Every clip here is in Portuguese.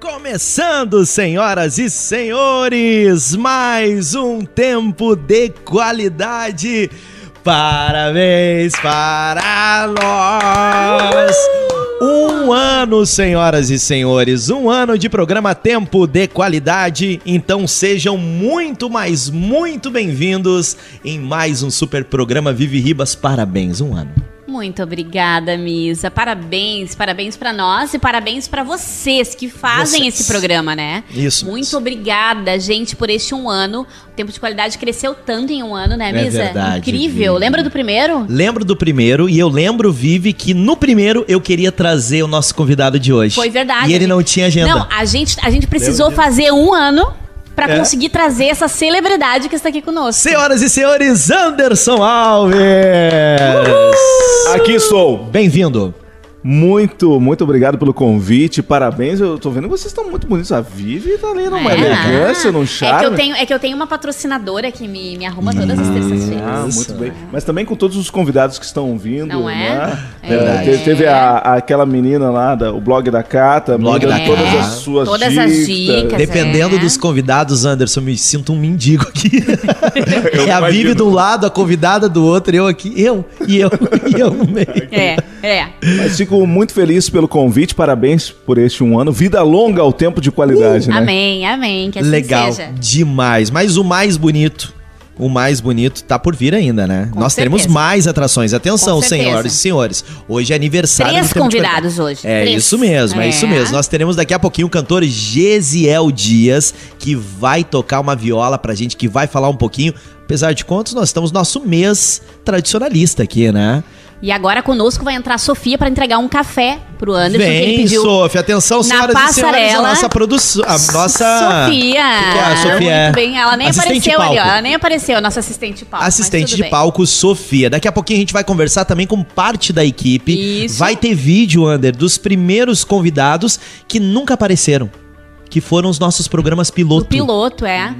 Começando, senhoras e senhores, mais um tempo de qualidade. Parabéns para nós! Um ano, senhoras e senhores, um ano de programa Tempo de Qualidade. Então sejam muito, mais muito bem-vindos em mais um super programa Vive Ribas. Parabéns, um ano. Muito obrigada, Misa. Parabéns, parabéns para nós e parabéns para vocês que fazem vocês. esse programa, né? Isso. Muito obrigada, gente, por este um ano. O tempo de qualidade cresceu tanto em um ano, né, é Misa? É verdade, Incrível. Vivi. Lembra do primeiro? Lembro do primeiro e eu lembro, Vivi, que no primeiro eu queria trazer o nosso convidado de hoje. Foi verdade. E ele não tinha agenda. Não, a gente, a gente precisou fazer um ano para é. conseguir trazer essa celebridade que está aqui conosco. Senhoras e senhores, Anderson Alves! Uhul! Aqui estou. Bem-vindo. Muito, muito obrigado pelo convite, parabéns. Eu tô vendo que vocês estão muito bonitos. A Vivi tá ali numa é, elegância, num charme. É que, eu tenho, é que eu tenho uma patrocinadora que me, me arruma todas as terças-feiras. Ah, muito bem. Mas também com todos os convidados que estão vindo. Não é? Né? É. é teve, teve a, aquela menina lá, da, o blog da Cata, blog da todas as suas todas dicas. as dicas. Dependendo é. dos convidados, Anderson, me sinto um mendigo aqui. é a Vivi de um lado, a convidada do outro, eu aqui, eu, e eu, e eu no meio. É, é. Mas fico muito feliz pelo convite, parabéns por este um ano. Vida longa ao tempo de qualidade, uh, né? Amém, amém. Que assim Legal seja. demais. Mas o mais bonito o mais bonito tá por vir ainda, né? Com Nós certeza. teremos mais atrações. Atenção, senhoras e senhores. Hoje é aniversário Três convidados hoje. É Três. isso mesmo, é. é. isso mesmo. Nós teremos daqui a pouquinho o cantor Gesiel Dias, que vai tocar uma viola pra gente, que vai falar um pouquinho. Apesar de contos, nós estamos no nosso mês tradicionalista aqui, né? E agora conosco vai entrar a Sofia para entregar um café pro Anderson Vem, que ele pediu. Sofia, atenção, senhoras na e senhores, a nossa produção, a nossa Sofia. Que que é a Sofia? Muito bem, ela nem assistente apareceu ali, ó, ela nem apareceu, a nossa assistente de palco. Assistente de bem. palco Sofia. Daqui a pouquinho a gente vai conversar também com parte da equipe. Isso. Vai ter vídeo, Ander, dos primeiros convidados que nunca apareceram, que foram os nossos programas piloto. O piloto, é.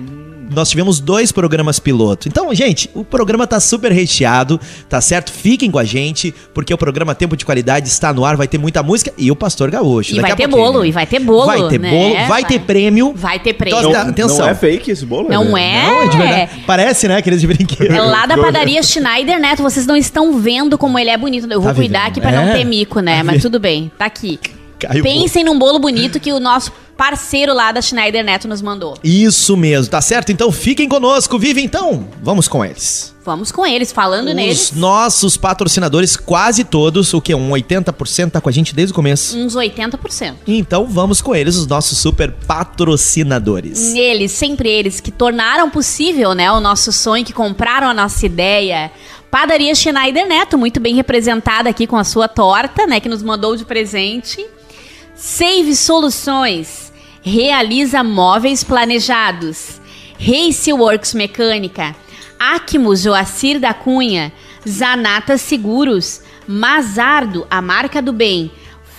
Nós tivemos dois programas piloto. Então, gente, o programa tá super recheado, tá certo? Fiquem com a gente, porque o programa Tempo de Qualidade está no ar, vai ter muita música e o Pastor Gaúcho. E vai ter bolo, e vai ter bolo. Vai ter né? bolo, vai, Vai. ter prêmio. Vai ter prêmio. Então, Não, atenção. não é fake esse bolo? Não né? é? Não, é de verdade. Parece, né, aqueles de brinquedo. É lá da padaria Schneider Neto. Vocês não estão vendo como ele é bonito. Eu vou Tá cuidar vivendo. aqui pra não É. ter mico, né? Mas tudo bem, tá aqui. Caiu Pensem num bolo bonito que o nosso parceiro lá da Schneider Neto nos mandou. Isso mesmo, tá certo? Então fiquem conosco, vive então. Vamos com eles. Vamos com eles, falando Os neles. nossos patrocinadores, quase todos, o que? Um 80% tá com a gente desde o começo. Uns 80%. Então vamos com eles, os nossos super patrocinadores. Eles, sempre eles, que tornaram possível, né, o nosso sonho, que compraram a nossa ideia. Padaria Schneider Neto, muito bem representada aqui com a sua torta, né, que nos mandou de presente. Save Soluções, realiza móveis planejados. Race Works Mecânica, Acmo Joacir da Cunha, Zanata Seguros, Mazardo, a marca do bem,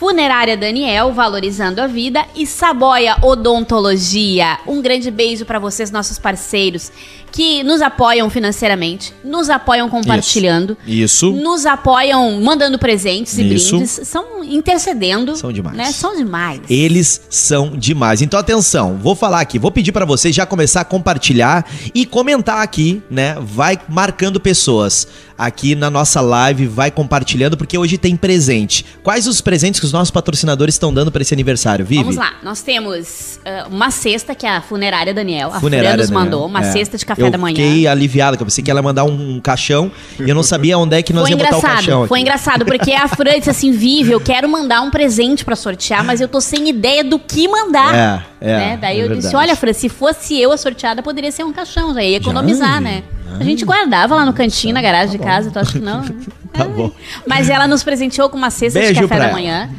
Funerária Daniel, valorizando a vida. E Saboia Odontologia. Um grande beijo para vocês, nossos parceiros, que nos apoiam financeiramente, nos apoiam compartilhando, Isso. nos apoiam mandando presentes e Isso. brindes, são intercedendo. São demais. Né? São demais. Eles são demais. Então atenção, vou falar aqui, vou pedir pra vocês já começar a compartilhar e comentar aqui, né? Vai marcando pessoas aqui na nossa live, vai compartilhando porque hoje tem presente. Quais os presentes que os nossos patrocinadores estão dando pra esse aniversário, Vivi? Vamos lá, nós temos ah, uma cesta que a funerária Daniel, a Funerária Fran nos Daniel. mandou, uma É. cesta de café eu da manhã. Fiquei aliviado, que eu pensei que ela ia mandar um caixão e eu não sabia onde é que nós Foi ia botar o engraçado, caixão. foi aqui. engraçado, porque a Fran disse assim, Vivi, eu quero mandar um presente pra sortear, mas eu tô sem ideia do que mandar. É, é. né? Daí é eu disse, verdade. olha, Fran, se fosse eu a sorteada, poderia ser um caixão, já ia economizar, Já, né? A gente guardava lá no cantinho, na garagem de casa, tu acha que não? Tá bom. Mas ela nos presenteou com uma cesta Beijo de café da ela.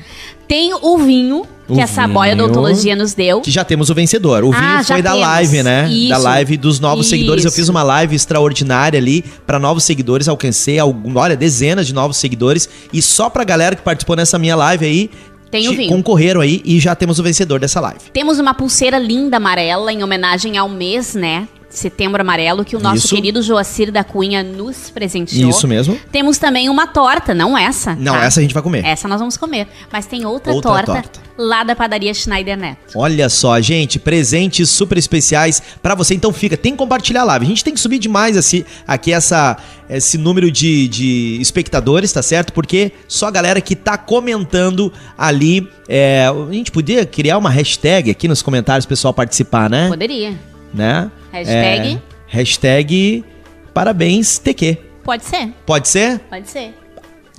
Tem o vinho O que a Saboia vinho. Odontologia nos deu. Que já temos o vencedor. O vinho Ah, já foi da temos. live, né? Da Isso. live dos novos seguidores. Eu Isso. fiz uma live extraordinária ali para novos seguidores. Alcancei, algum, olha, dezenas de novos seguidores. E só pra galera que participou nessa minha live aí. Tem o vinho. Concorreram aí e já temos o vencedor dessa live. Temos uma pulseira linda amarela em homenagem ao mês, né? Setembro Amarelo, que o nosso Isso. querido Joacir da Cunha nos presenteou. Isso mesmo. Temos também uma torta, não essa. Não, tá? essa a gente vai comer. Essa nós vamos comer. Mas tem outra, Outra torta, torta. lá da padaria Schneider Neto. Olha só, gente, presentes super especiais pra você. Então fica, tem que compartilhar a live. A gente tem que subir demais assim, aqui essa, esse número de, de espectadores, tá certo? Porque só a galera que tá comentando ali. é, a gente podia criar uma hashtag aqui nos comentários, pessoal participar, né? Poderia. né? Hashtag? É, hashtag parabéns TQ. Pode ser, Pode ser? pode ser.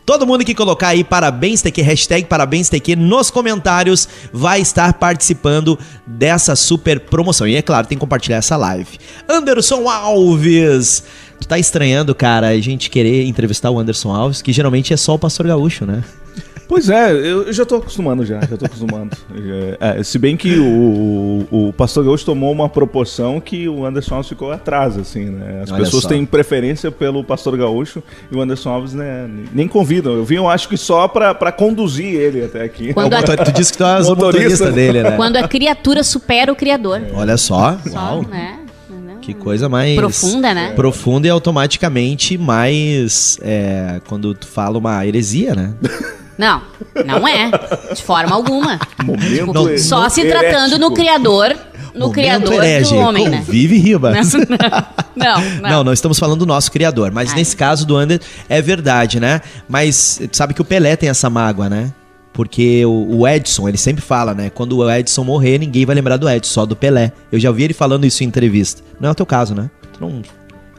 Todo mundo que colocar aí parabéns TQ, hashtag parabéns TQ nos comentários vai estar participando dessa super promoção. E é claro, tem que compartilhar essa live. Anderson Alves! Tu tá estranhando, cara, a gente querer entrevistar o Anderson Alves, que geralmente é só o Pastor Gaúcho, né? Pois é, eu eu já tô acostumando já, já tô acostumando. É, é, se bem que o, o, o Pastor Gaúcho tomou uma proporção que o Anderson Alves ficou atrás, assim, né? As Olha pessoas só. têm preferência pelo Pastor Gaúcho e o Anderson Alves né, nem convidam. Eu vim, eu acho que só pra, pra conduzir ele até aqui. Quando a- Tu, tu disse que tu és o Motorista. motorista dele, né? Quando a criatura supera o criador. Olha só, Só, uau. né? Que coisa mais Profunda, né? Profunda e automaticamente mais é, quando tu fala uma heresia, né? Não, não é. De forma alguma. Momento Não, e- Só se tratando no criador, no Momento criador herege, do homem, né? Convive Ribas. Não, Não. não. não, estamos falando do nosso criador. Mas Ai. nesse caso do Under é verdade, né? Mas tu sabe que o Pelé tem essa mágoa, né? Porque o, o Edson, ele sempre fala, né? Quando o Edson morrer, ninguém vai lembrar do Edson, só do Pelé. Eu já ouvi ele falando isso em entrevista. Não é o teu caso, né? Tu não,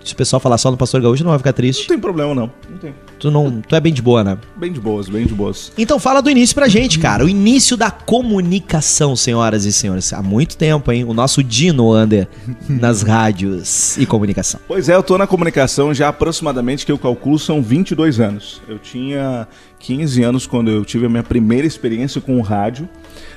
se o pessoal falar só no Pastor Gaúcho, não vai ficar Não triste. tem problema, não. Não tem. Tu, não, tu é bem de boa, né? Bem de boas, bem de boas. Então fala do início pra gente, cara. O início da comunicação, senhoras e senhores. Há muito tempo, hein? O nosso Dino Under nas rádios e comunicação. Pois é, eu tô na comunicação já aproximadamente, que eu calculo, são 22 anos. Eu tinha 15 anos quando eu tive a minha primeira experiência com o rádio.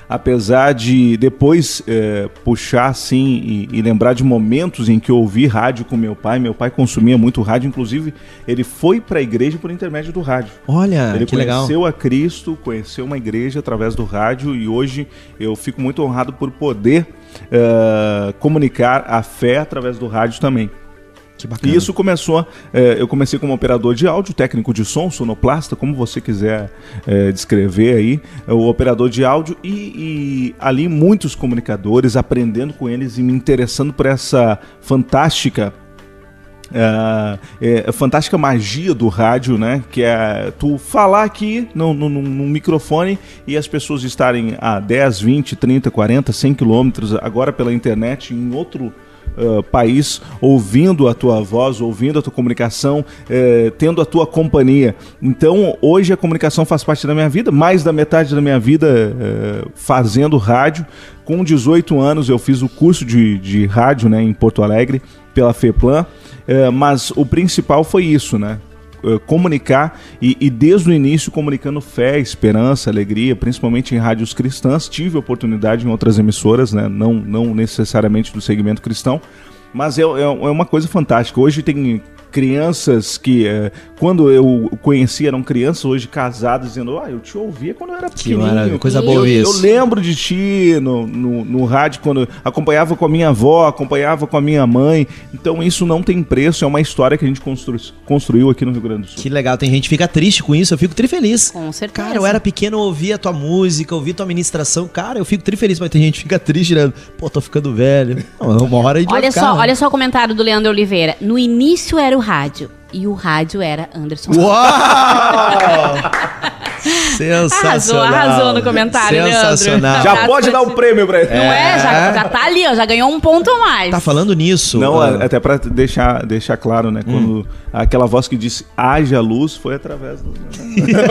Apesar de depois eh, puxar assim e, e lembrar de momentos em que eu ouvi rádio com meu pai. Meu pai consumia muito rádio, inclusive ele foi para a igreja por intermédio do rádio. Olha, Ele que legal. conheceu a Cristo, conheceu uma igreja através do rádio e hoje eu fico muito honrado por poder eh, comunicar a fé através do rádio também. E isso começou, eh, eu comecei como operador de áudio, técnico de som, sonoplasta, como você quiser eh, descrever aí, o operador de áudio e, e ali muitos comunicadores, aprendendo com eles e me interessando por essa fantástica é, é, fantástica magia do rádio, né? Que é tu falar aqui no, no, no- no microfone e as pessoas estarem a 10, 20, 30, 40, 100 quilômetros agora pela internet em outro ah, país ouvindo a tua voz, ouvindo a tua comunicação, eh, tendo a tua companhia. Então, hoje a comunicação faz parte da minha vida, mais da metade da minha vida eh, fazendo rádio. Com 18 anos eu fiz o curso de, de rádio né, em Porto Alegre pela FEPLAN. É, mas o principal foi isso, né? É, Comunicar e, e desde o início comunicando fé, esperança, alegria, principalmente em rádios cristãs. Tive oportunidade em outras emissoras, né? não, não necessariamente do segmento cristão, mas é, é- é uma coisa fantástica. Hoje tem crianças que, é, quando eu conheci, eram crianças, hoje casadas, dizendo: Ah, eu te ouvia quando eu era pequenininho. maravilha, coisa boa eu, isso. Eu lembro de ti no, no, no rádio, quando acompanhava com a minha avó, acompanhava com a minha mãe. Então isso não tem preço, é uma história que a gente constru- construiu aqui no Rio Grande do Sul. Que legal, tem gente que fica triste com isso, eu fico trifeliz. Com certeza. Cara, eu era pequeno, eu ouvia tua música, ouvia tua ministração. Cara, eu fico trifeliz, mas tem gente que fica triste, né? Pô, tô ficando velho. Não, uma hora vai Olha ficar, só, né? olha só o comentário do Leandro Oliveira. No início era rádio e o rádio era Anderson. Uau! Sensacional. Arrasou, arrasou no comentário, Sensacional. Leandro. Já pode dar o prêmio pra ele. Não é? Já, já tá ali, ó, já ganhou um ponto a mais. Tá falando nisso. Não, ah, até pra deixar, deixar claro, né? Quando aquela voz que disse haja luz foi através do.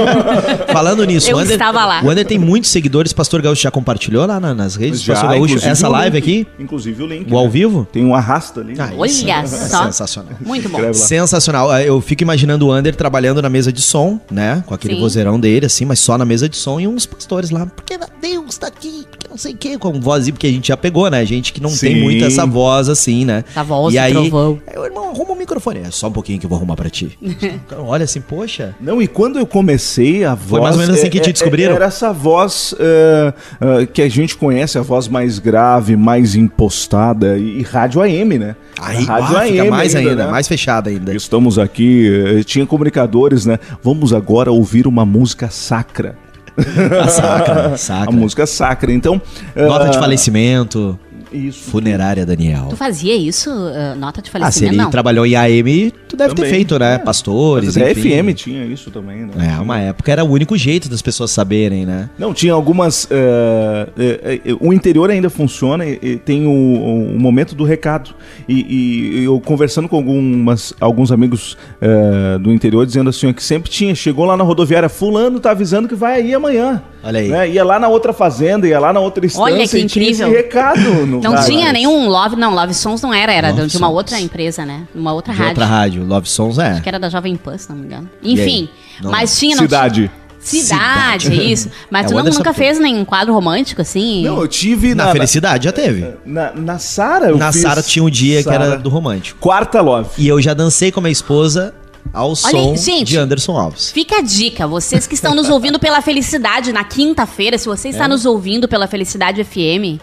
Falando nisso, Eu o Ander, estava lá. o Ander tem muitos seguidores. Pastor Gaúcho já compartilhou lá na- nas redes? do Pastor Gaúcho, essa live link. aqui? Inclusive o link. O ao né? vivo? Tem um arrasta ali. Ah, Olha isso é só. Sensacional. Muito bom. Sensacional. Ah, Eu fico imaginando o Ander trabalhando na mesa de som, né? Com aquele Sim. vozeirão dele, assim, mas só na mesa de som e uns pastores lá. Porque Deus tá aqui, porque não sei o que, com vozinha, porque a gente já pegou, né? Gente que não tem Sim. muito essa voz assim, né? Essa voz e do aí, trovão. aí o irmão, arruma o microfone. É só um pouquinho que eu vou arrumar pra ti. Olha assim, poxa. Não, e quando eu comecei, a voz. Foi mais ou menos assim que te descobriram? Era essa voz é, é, que a gente conhece, a voz mais grave, mais impostada, e, e rádio AM, né? Aí, rádio ah, fica mais ainda, né? mais fechada ainda. Estamos aqui, eh, tinha comunicadores, né? Vamos agora ouvir uma música sacra. A sacra, sacra. A música sacra. Então. Nota de ah, falecimento, Isso. funerária Daniel. Tu fazia isso? ah, nota de Ah, se falecimento? ele não. trabalhou em AM, tu deve ter Também, feito, né? é. Pastores, Mas até enfim. FM tinha isso também, né? É, uma época era o único jeito das pessoas saberem, né? Não, tinha algumas. eh, eh, eh, o interior ainda funciona e, e tem o, o momento do recado. E, e eu conversando com algumas, alguns amigos eh, do interior, dizendo assim: ó, que sempre tinha, chegou lá na rodoviária, Fulano tá avisando que vai aí amanhã. Olha aí. Né? Ia lá na outra fazenda, ia lá na outra estância Olha que e tinha esse incrível. recado. No Não tinha nenhum Love, não, Love Sons não era, era Love de uma Songs. outra empresa, né? Uma outra De rádio. outra rádio, Love Songs é. Acho que era da Jovem Pan, se não me engano. Enfim, Não mas tinha, não Cidade. tinha. Cidade, isso. Mas É, tu o não, Anderson nunca fez nem um quadro romântico, assim? Não, eu tive Na, na. Felicidade já teve. Na, na Sara, eu Na fiz Sara tinha um dia que era Sara. do romântico. Quarta Love. E eu já dancei com a minha esposa ao som gente. de Anderson Alves. Fica a dica, vocês que estão nos ouvindo pela Felicidade na quinta-feira, se você está É. nos ouvindo pela Felicidade FM,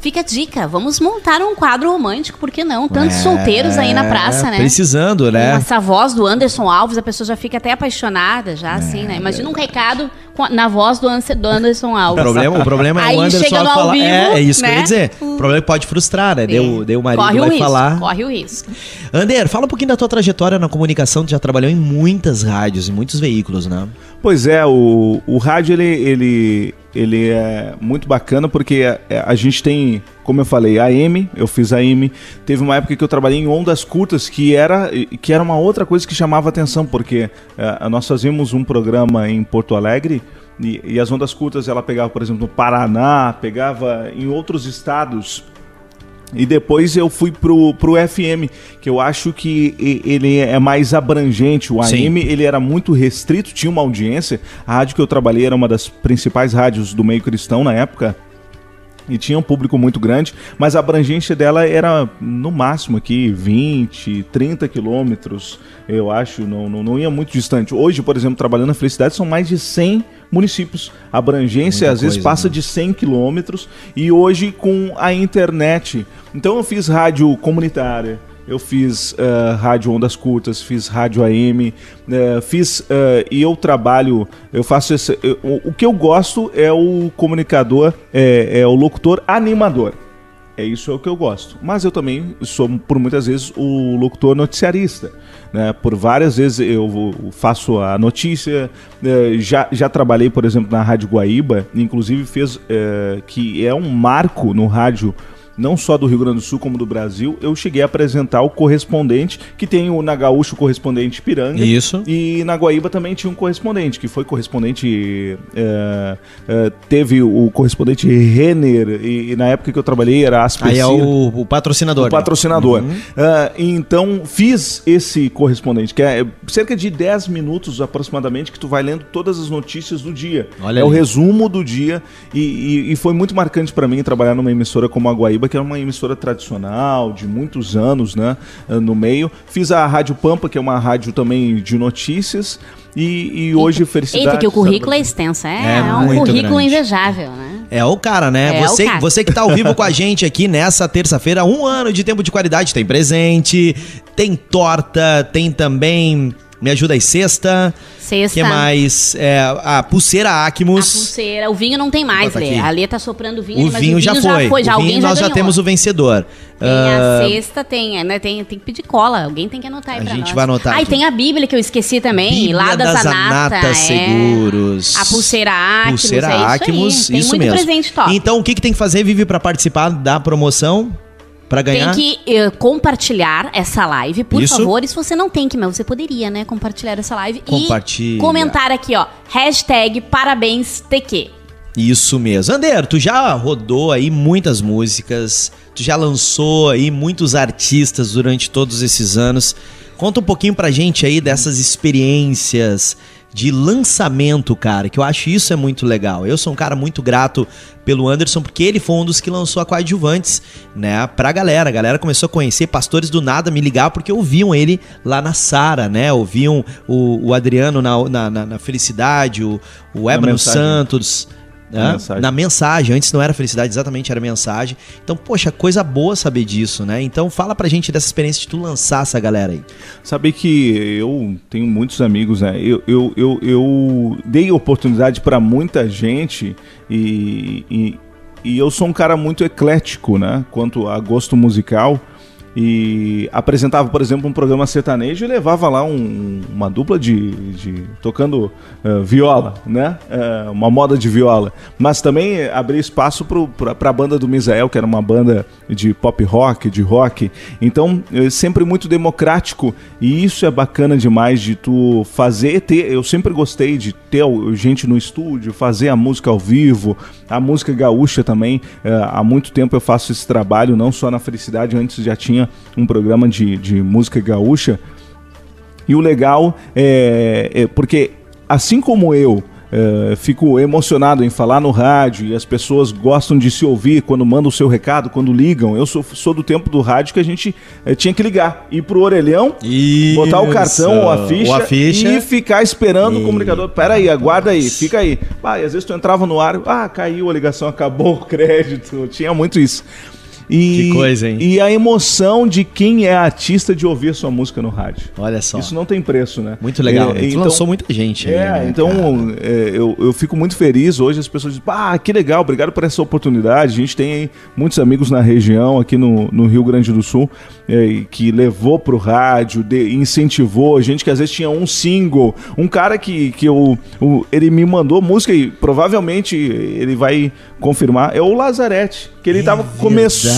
fica a dica, vamos montar um quadro romântico, por que não? Tantos É, solteiros aí na praça, né? Precisando, né? Essa voz do Anderson Alves, a pessoa já fica até apaixonada, já assim, né? Imagina um recado com a- na voz do, Anderson O Alves. problema, o problema é Aí o Anderson Alves falar. vivo, é, é isso que eu ia né? dizer. O problema é que pode frustrar, né? Deu, deu o marido corre o vai risco, falar. Corre o risco. Ander, fala um pouquinho da tua trajetória na comunicação. Tu já trabalhou em muitas rádios, em muitos veículos, né? Pois é, o, o rádio ele, ele, ele é muito bacana porque a, a gente tem, como eu falei, AM, eu fiz AM. Teve uma época que eu trabalhei em ondas curtas que era, que era uma outra coisa que chamava atenção, porque eh, nós fazíamos um programa em Porto Alegre e, e as ondas curtas ela pegava, por exemplo, no Paraná, pegava em outros estados. E depois eu fui pro, pro FM, que eu acho que ele é mais abrangente. O Sim. AM ele era muito restrito, tinha uma audiência. A rádio que eu trabalhei era uma das principais rádios do meio cristão na época. E tinha um público muito grande, mas a abrangência dela era no máximo aqui 20, 30 quilômetros, eu acho, não, não, não ia muito distante. Hoje, por exemplo, trabalhando na Felicidade, são mais de 100 municípios. A abrangência Muita às vezes coisa, passa né? de 100 quilômetros e hoje com a internet. Então eu fiz rádio comunitária, eu fiz eh, rádio ondas curtas, fiz rádio AM, eh, fiz eh, e eu trabalho, eu faço esse, eu- o, que eu gosto é o comunicador, é, é o locutor animador. É isso é o que eu gosto. Mas eu também sou, por muitas vezes, o locutor noticiarista. Né? Por várias vezes eu faço a notícia. eh, já, já trabalhei, por exemplo, na Rádio Guaíba, inclusive fez eh, que é um marco no rádio. Não só do Rio Grande do Sul, como do Brasil, eu cheguei a apresentar o correspondente, que tem o na Gaúcho o correspondente Piranga. Isso. E na Guaíba também tinha um correspondente, que foi correspondente. é, é, teve o correspondente Renner, e, e na época que eu trabalhei era Aspercir. Aí é o, o patrocinador. O né? patrocinador. Ah, então, fiz esse correspondente, que é cerca de 10 minutos aproximadamente, que tu vai lendo todas as notícias do dia. Olha é o ali. resumo do dia. E, e- e foi muito marcante para mim trabalhar numa emissora como a Guaíba, que é uma emissora tradicional, de muitos anos né, ah, no meio. Fiz a Rádio Pampa, que é uma rádio também de notícias. E, e hoje, felicidade. Eita, que o currículo é extenso. É, É é um currículo grande. invejável, né? É o cara, né? É o você, cara. você que tá ao vivo com a gente aqui nessa terça-feira, um ano de tempo de qualidade, tem presente, tem torta, tem também Me Ajuda aí Sexta. Sexta. que mais? É, a pulseira A Acmos. pulseira. O vinho não tem mais, Lê. A Lê tá soprando vinho, O mas vinho, já foi. Já o alguém vinho já nós já ganhou. temos o vencedor. Tem Ah, a sexta, tem, né, tem, tem que pedir cola. Alguém tem que anotar aí A pra gente nós. vai anotar Ah, e tem a Bíblia que eu esqueci também, Bíblia lá da das Zanata. Anata é. Seguros. A pulseira Acmos, Pulseira é isso. Acmos, isso mesmo. Então, o que, que tem que fazer, Vivi, pra participar da promoção? Pra ganhar? Tem que eh, compartilhar essa live, por Isso. favor. E se você não tem que, mas você poderia, né? Compartilhar essa live. E comentar aqui, ó. Hashtag parabéns TQ. Isso mesmo. Ander, tu já rodou aí muitas músicas, tu já lançou aí muitos artistas durante todos esses anos. Conta um pouquinho pra gente aí dessas experiências de lançamento, cara, que eu acho isso é muito legal. Eu sou um cara muito grato pelo Anderson, porque ele foi um dos que lançou a Coadjuvantes, né, pra galera. A galera começou a conhecer pastores do nada, me ligar, porque ouviam ele lá na Sara, né, ouviam o, o Adriano na, na, na, na Felicidade, o, o Ebano Santos na mensagem. na mensagem. Antes não era felicidade, exatamente, era mensagem. Então, poxa, coisa boa saber disso, né? Então, fala pra gente dessa experiência de tu lançar essa galera aí. Saber que eu tenho muitos amigos, né? Eu, eu, eu, eu dei oportunidade para muita gente e, e, e eu sou um cara muito eclético, né? Quanto a gosto musical e apresentava, por exemplo, um programa sertanejo e levava lá um, uma dupla de, de tocando uh, viola, né? Uh, uma moda de viola. Mas também abria espaço para a banda do Misael, que era uma banda de pop rock, de rock. Então, é sempre muito democrático e isso é bacana demais de tu fazer, ter. Eu sempre gostei de ter gente no estúdio, fazer a música ao vivo, a música gaúcha também. Uh, há muito tempo eu faço esse trabalho, não só na Felicidade, antes já tinha um programa de, de música gaúcha. E o legal é, é porque, assim como eu, é, fico emocionado em falar no rádio e as pessoas gostam de se ouvir quando mandam o seu recado, quando ligam. Eu sou, sou do tempo do rádio que a gente é, tinha que ligar, ir pro orelhão, Isso. botar o cartão ou a, ficha, ou a ficha, e ficar esperando Isso. o comunicador. Pera aí, aguarda aí, fica aí. Ah, e às vezes tu entrava no ar, ah, caiu a ligação, acabou o crédito. Tinha muito isso. E, que coisa, hein? E a emoção de quem é artista de ouvir sua música no rádio. Olha só. Isso não tem preço, né? Muito legal. É, então, lançou muita gente. É, aí, né, então é, eu, eu fico muito feliz. Hoje as pessoas dizem, ah, que legal, obrigado por essa oportunidade. A gente tem aí muitos amigos na região, aqui no, no Rio Grande do Sul, é, que levou pro rádio, de, incentivou. Gente que às vezes tinha um single. Um cara que, que eu, o, ele me mandou música e provavelmente ele vai confirmar, é o Lazarete. Que ele é tava,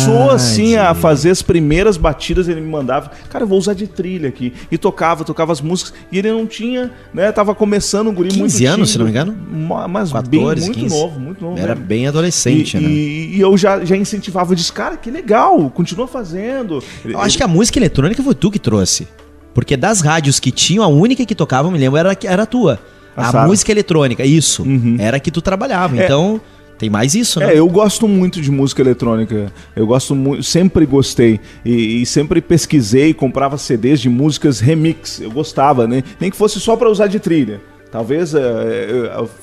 começou assim a fazer as primeiras batidas, ele me mandava, cara, eu vou usar de trilha aqui. E tocava, tocava as músicas, e ele não tinha, né? Tava começando um guri 15 muito. 15 anos, se não me engano? Mas 14, bem, muito 15. novo, muito novo. Era bem adolescente, e, né? E, e, eu já, já incentivava, eu disse, cara, que legal, continua fazendo. Eu acho que a música eletrônica foi tu que trouxe. Porque das rádios que tinham, a única que tocava, me lembro, era, era a tua. A, a música eletrônica, isso. Uhum. Era que tu trabalhava. É. Então. Tem mais isso, né? É, eu gosto muito de música eletrônica. Eu gosto muito, sempre gostei. E, e, sempre pesquisei, comprava CDs de músicas remix. Eu gostava, né? Nem que fosse só para usar de trilha. Talvez é,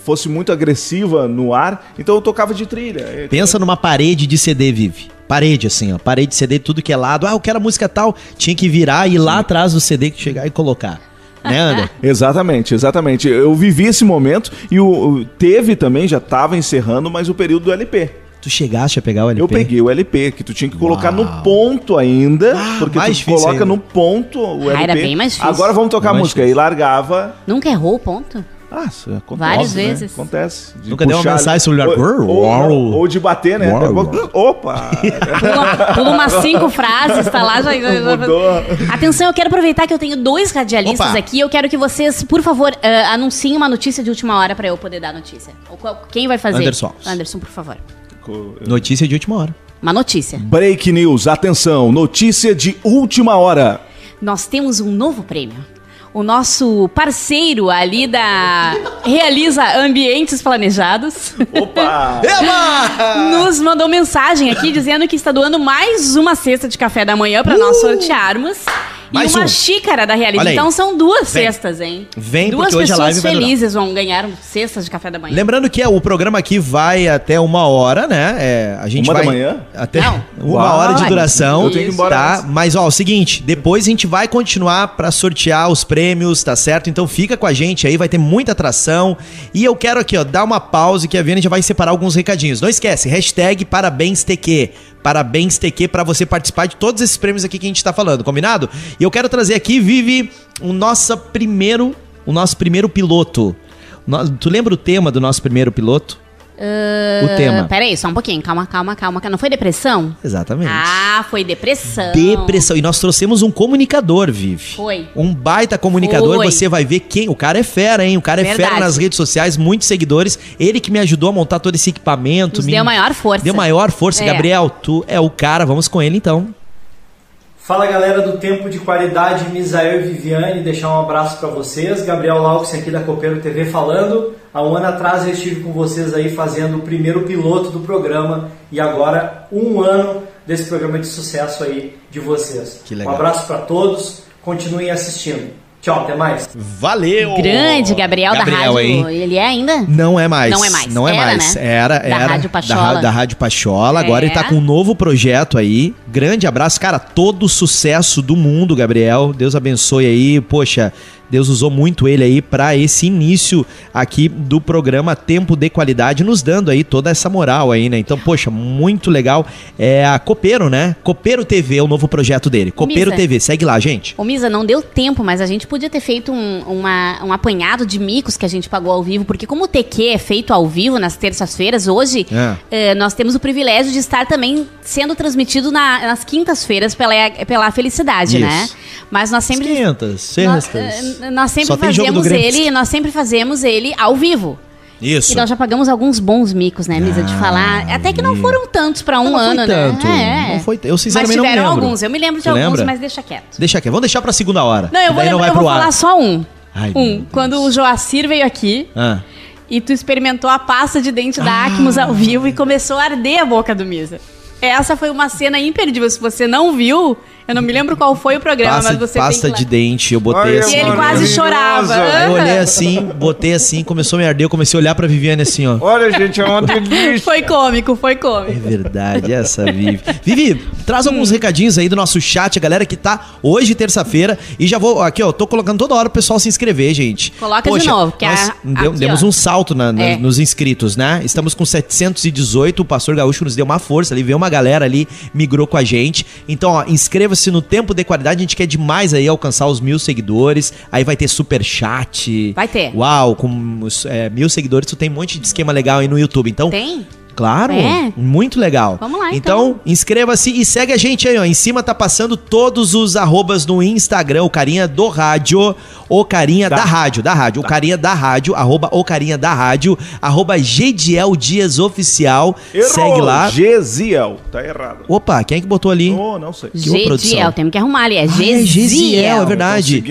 fosse muito agressiva no ar, então eu tocava de trilha. Pensa numa parede de CD, Vive. Parede, assim, ó. Parede de CD, tudo que é lado. Ah, eu quero a música tal. Tinha que virar e ir lá atrás do CD que chegar e colocar né, André? exatamente, exatamente. Eu vivi esse momento e o, teve também, já estava encerrando, mas o período do LP. Tu chegaste a pegar o LP? Eu peguei o LP, que tu tinha que colocar Uau. no ponto ainda, ah, porque tu coloca ainda. no ponto o LP. Ah, era bem mais difícil. Agora vamos tocar a música. Difícil. E largava. Nunca errou o ponto? Ah, isso acontece. Várias né? vezes. Acontece. De Nunca deu uma mensagem sobre o ou, ou, ou, de bater, né? Opa! Pula umas cinco frases, tá lá já. já, já... Atenção, eu quero aproveitar que eu tenho dois radialistas Opa. aqui. Eu quero que vocês, por favor, uh, anunciem uma notícia de última hora para eu poder dar a notícia. Quem vai fazer? Anderson. Anderson, por favor. Notícia de última hora. Uma notícia. Break news, atenção, notícia de última hora. Nós temos um novo prêmio o nosso parceiro ali da Realiza Ambientes Planejados. Opa! nos mandou mensagem aqui dizendo que está doando mais uma cesta de café da manhã para uh! nós sortearmos. Mais e uma um. xícara da Realiza. Então são duas Vem. cestas, hein? Vem, duas porque hoje a live vai felizes vão ganhar cestas de café da manhã. Lembrando que é, o programa aqui vai até uma hora, né? É, a gente uma vai da manhã? Até Não. uma Uau. hora de duração. Eu tenho que ir embora tá? Mas, ó, o seguinte, depois a gente vai continuar para sortear os prêmios, tá certo? Então fica com a gente aí, vai ter muita atração. E eu quero aqui, ó, dar uma pausa que a Viana já vai separar alguns recadinhos. Não esquece, hashtag parabéns TQ. Parabéns, TQ, para você participar de todos esses prêmios aqui que a gente tá falando, combinado? E eu quero trazer aqui, Vivi, o nosso primeiro, o nosso primeiro piloto. Tu lembra o tema do nosso primeiro piloto? Uh, o tema. Peraí, só um pouquinho. Calma, calma, calma. Não foi depressão? Exatamente. Ah, foi depressão. Depressão. E nós trouxemos um comunicador, Vivi. Foi. Um baita comunicador. Foi. Você vai ver quem. O cara é fera, hein? O cara é Verdade. fera nas redes sociais, muitos seguidores. Ele que me ajudou a montar todo esse equipamento. Nos me... deu maior força. Deu maior força. É. Gabriel, tu é o cara. Vamos com ele então. Fala galera do Tempo de Qualidade, Misael e Viviane, deixar um abraço para vocês. Gabriel Laux aqui da Copeiro TV falando. Há um ano atrás eu estive com vocês aí fazendo o primeiro piloto do programa e agora um ano desse programa de sucesso aí de vocês. Que legal. Um abraço para todos, continuem assistindo. Tchau, até mais. Valeu! Grande Gabriel, da rádio. hein? Ele é ainda? Não é mais. Não é mais. Não é Era, mais. né? Era, Da era. Rádio Pachola. Da, da Rádio Pachola. Agora É. ele tá com um novo projeto aí. Grande abraço. Cara, todo o sucesso do mundo, Gabriel. Deus abençoe aí. Poxa, Deus usou muito ele aí pra esse início aqui do programa Tempo de Qualidade, nos dando aí toda essa moral aí, né? Então, poxa, muito legal. É a Copeiro, né? Copeiro TV é o novo projeto dele. Copeiro Misa. TV. Segue lá, gente. Ô, Misa, não deu tempo, mas a gente podia ter feito um, uma- um apanhado de micos que a gente pagou ao vivo, porque como o TQ é feito ao vivo nas terças-feiras, hoje É. eh, nós temos o privilégio de estar também sendo transmitido na- nas quintas-feiras pela, pela Felicidade, Isso. né? Mas nós sempre... Quintas, Nós, sextas. Nós sempre Só fazemos ele, nós sempre fazemos ele ao vivo. Isso. E nós já pagamos alguns bons micos, né, Misa, de Ah, falar. Até que não foram tantos pra um Não foi ano, tanto, né? não foi- eu Mas sinceramente não tiveram lembro. alguns. Eu me lembro de Tu alguns, lembra? mas deixa quieto. Deixa aqui, vamos deixar pra segunda hora. Não, eu vou, não eu vou ar. falar só um. Ai, um. Quando o Joacir veio aqui Ah. e tu experimentou a pasta de dente da Acmos ao vivo e começou a arder a boca do Misa. Essa foi uma cena imperdível. Se você não viu, eu não me lembro qual foi o programa, Pasta, mas você pasta tem que de dente, eu botei Olha, assim. E ele quase chorava. Eu olhei assim, botei assim, começou a me arder, eu comecei a olhar pra Viviane assim, ó. Olha, gente, é uma delícia. Foi cômico, foi É cômico. verdade, essa Vivi. Vivi, traz alguns recadinhos aí do nosso chat, a galera que tá hoje, terça-feira. E já vou, aqui, ó, tô colocando toda hora o pessoal se inscrever, gente. Coloca de novo, que nós a- deu- aqui, demos ó. um salto na- na- É. nos inscritos, né? Estamos com 718, o Pastor Gaúcho nos deu uma força ali, veio uma galera ali, migrou com a gente. Então, ó, inscreva-se no Tempo de Qualidade, a gente quer demais aí alcançar os mil seguidores. Aí vai ter super chat. Vai ter. Uau, com é, mil seguidores, tu tem um monte de esquema legal aí no YouTube. Então, Tem? Claro, É? muito legal. Vamos lá, então. então. inscreva-se e segue a gente aí, ó. Em cima tá passando todos os arrobas no Instagram, o carinha do rádio, o carinha da, Da. rádio, da rádio, o carinha da rádio, arroba o carinha da rádio, arroba Gediel Dias Oficial. Errou. Segue lá. Gesiel. Tá errado. Opa, quem é que botou ali? Oh, não sei. Que ô, produção. Gediel, temos que arrumar ali. É Ah, é Gesiel. Gesiel, é verdade.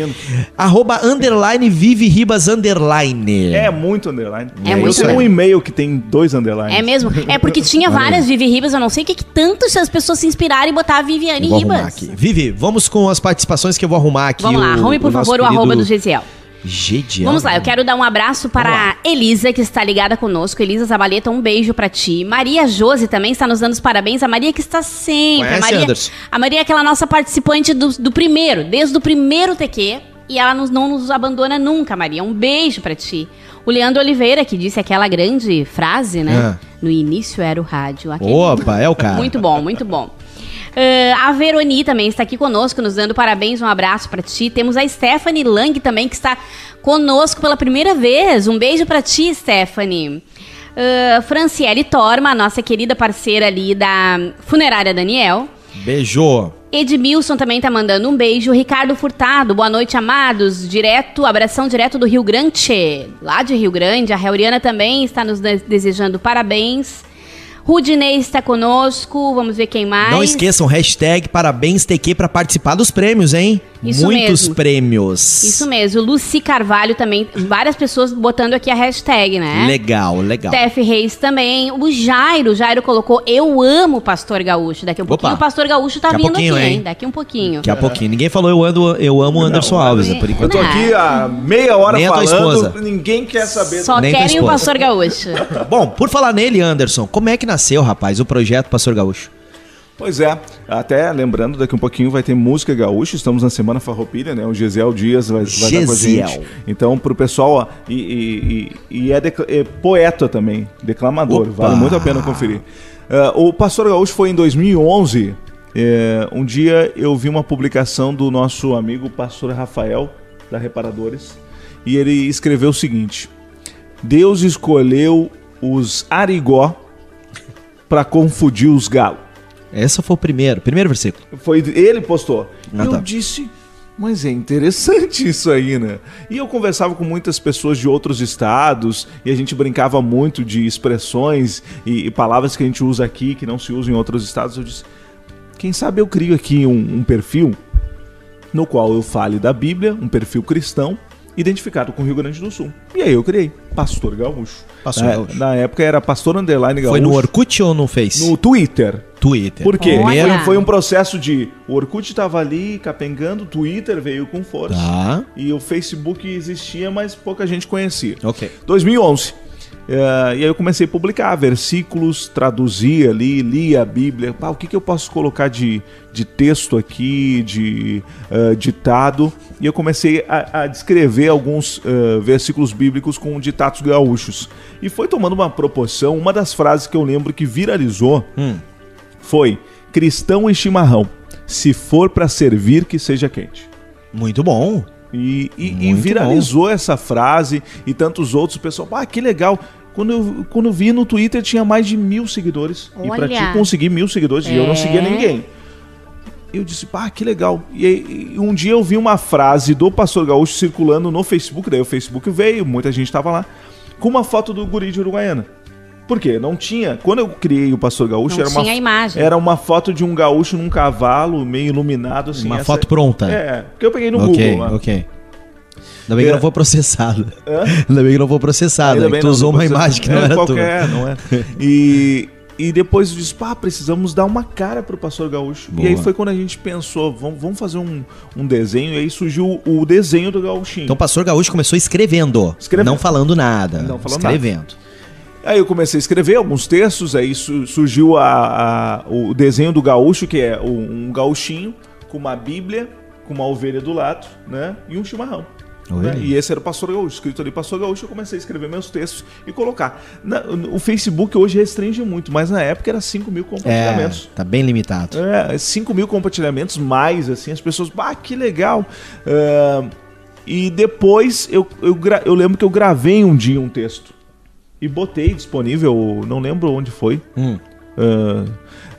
Arroba underline Vive Ribas underline. É muito underline. É eu muito tenho um underline. e-mail que tem dois underlines. É mesmo? É porque tinha várias Vivi Ribas, eu não sei o que, que tanto as pessoas se inspiraram e botar a Viviane vou Ribas. aqui. Vivi, vamos com as participações que eu vou arrumar aqui. Vamos lá, o- arrume por nosso favor o arroba do Gesiel. Gediel. Vamos lá, eu quero dar um abraço para a Elisa, que está ligada conosco. Elisa Zabaleta, um beijo pra ti. Maria Jose também está nos dando os parabéns. A Maria que está sempre. Conhece, a, Maria, Anderson? a Maria é aquela nossa participante do, do primeiro, desde o primeiro TQ. E ela nos- não nos abandona nunca, Maria. Um beijo pra ti. O Leandro Oliveira, que disse aquela grande frase, né? No início era o rádio. Aquele- Opa, é o cara. muito bom, muito bom. Ah, a Veroni também está aqui conosco, nos dando parabéns, um abraço pra ti. Temos a Stephanie Lang também, que está conosco pela primeira vez. Um beijo pra ti, Stephanie. Ah, Franciele Torma, nossa querida parceira ali da Funerária Daniel. Beijo. Edmilson também tá mandando um beijo. Ricardo Furtado, boa noite, amados. Direto, abração direto do Rio Grande. Lá de Rio Grande. A Reuriana também está nos de- desejando parabéns. Rudinei está conosco. Vamos ver quem mais. Não esqueçam, hashtag parabéns TQ pra participar dos prêmios, hein? Isso Muitos mesmo. prêmios. Isso mesmo. Luci Carvalho também. Várias pessoas botando aqui a hashtag, né? Legal, legal. Tef Reis também. O Jairo, o Jairo colocou Eu amo o Pastor Gaúcho. Daqui a um Opa. pouquinho o Pastor Gaúcho tá Daqui a vindo pouquinho, aqui, hein? Daqui um pouquinho. Daqui a pouquinho. Ninguém falou eu ando, eu amo o Anderson Não, Alves, é. por Eu enquanto. tô aqui há meia hora Nem a tua falando, esposa. ninguém quer saber. Só Nem querem o. Pastor Gaúcho. Bom, por falar nele, Anderson, como é que nasceu, rapaz, o projeto Pastor Gaúcho? Pois é, até lembrando, daqui um pouquinho vai ter música gaúcha, estamos na Semana Farroupilha, né? O Gesiel Dias vai, vai estar com a gente. Então, pro pessoal, ó, e, e- e- é, é poeta também, declamador, Opa! vale muito a pena conferir. Ah, o Pastor Gaúcho foi em 2011, é, um dia eu vi uma publicação do nosso amigo Pastor Rafael, da Reparadores, e ele escreveu o seguinte, Deus escolheu os arigó para confundir os galos. Esse foi o primeiro, primeiro versículo. Foi ele postou. Ah, eu tá. disse, mas é interessante isso aí, né? E eu conversava com muitas pessoas de outros estados e a gente brincava muito de expressões e, e palavras que a gente usa aqui que não se usam em outros estados. Eu disse, quem sabe eu crio aqui um, um perfil no qual eu fale da Bíblia, um perfil cristão, identificado com o Rio Grande do Sul. E aí eu criei, Pastor Gaúcho. Pastor na, Gaúcho. na época era Pastor Underline Gaúcho. Foi no Orkut ou no Face? No Twitter. Twitter. Por quê? Foi, foi um processo de. O Orkut tava ali capengando, o Twitter veio com força. Tá. E o Facebook existia, mas pouca gente conhecia. Ok. 2011. Eh, e aí eu comecei a publicar versículos, traduzia ali, lia a Bíblia. O que, que eu posso colocar de, de texto aqui, de eh, ditado? E eu comecei a, a descrever alguns eh, versículos bíblicos com ditados gaúchos. E foi tomando uma proporção. Uma das frases que eu lembro que viralizou Hum. foi: cristão e chimarrão. Se for para servir, que seja quente. Muito bom. E, e- e viralizou essa frase e tantos outros. O pessoal, ah, que legal. Quando eu, quando eu vi no Twitter tinha mais de mil seguidores. E pra Olha. ti conseguir mil seguidores, e eu não É. seguia ninguém. Eu disse, pá, que legal. E, aí, e um dia eu vi uma frase do Pastor Gaúcho circulando no Facebook, daí o Facebook veio, muita gente tava lá, com uma foto do guri de Uruguaiana. Por quê? Não tinha. Quando eu criei o Pastor Gaúcho, Não era uma, imagem. era uma foto de um gaúcho num cavalo, meio iluminado, assim. Uma essa- foto pronta. É, porque eu peguei no ok, Google lá. ok. Ainda bem que É. não foi processado. Hã? Ainda bem que não foi processado. Ainda Que tu usou uma eu- imagem que não é, era qualquer, tua. não é? E, e depois eu disse, pá, precisamos dar uma cara pro Pastor Gaúcho. Boa. E aí foi quando a gente pensou, vamos, vamos fazer um, um desenho, e aí surgiu o desenho do Gaúchinho. Então o pastor Gaúcho começou escrevendo. Escrevendo. Não falando nada. Não falando escrevendo. Aí eu comecei a escrever alguns textos, aí su- surgiu a, a- o desenho do gaúcho, que é um gauchinho com uma bíblia, com uma ovelha do lado, né? E um chimarrão. Né? E esse era o Pastor Gaúcho, escrito ali Pastor Gaúcho, eu comecei a escrever meus textos e colocar. Na- o Facebook hoje restringe muito, mas na época era 5 mil É, compartilhamentos. tá bem limitado. É, 5 mil compartilhamentos mais, assim, as pessoas, bah, que legal. Ah, e depois eu, eu, eu lembro que eu gravei um dia um texto e botei disponível, não lembro onde foi. Hum. Ah,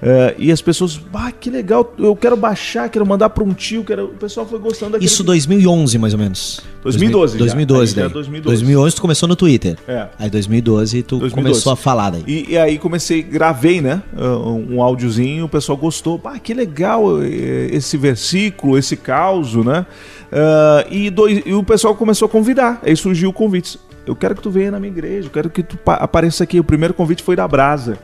ah, e as pessoas, bah, que legal, eu quero baixar, quero mandar para um tio, quero... o pessoal foi gostando daquele... Isso 2011, mais ou menos. 2012 já. 2012, Aí daí. 2012. 2011 tu começou no Twitter. É. Aí 2012 tu 2012. começou a falar daí. E, e aí comecei, gravei, né? uh, Um áudiozinho, o pessoal gostou. Ah, que legal eh, esse versículo, esse caos, né? Ah, e, dois, e o pessoal começou a convidar. Aí surgiu o convite. Eu quero que tu venha na minha igreja, eu quero que tu pa- apareça aqui. O primeiro convite foi da Brasa,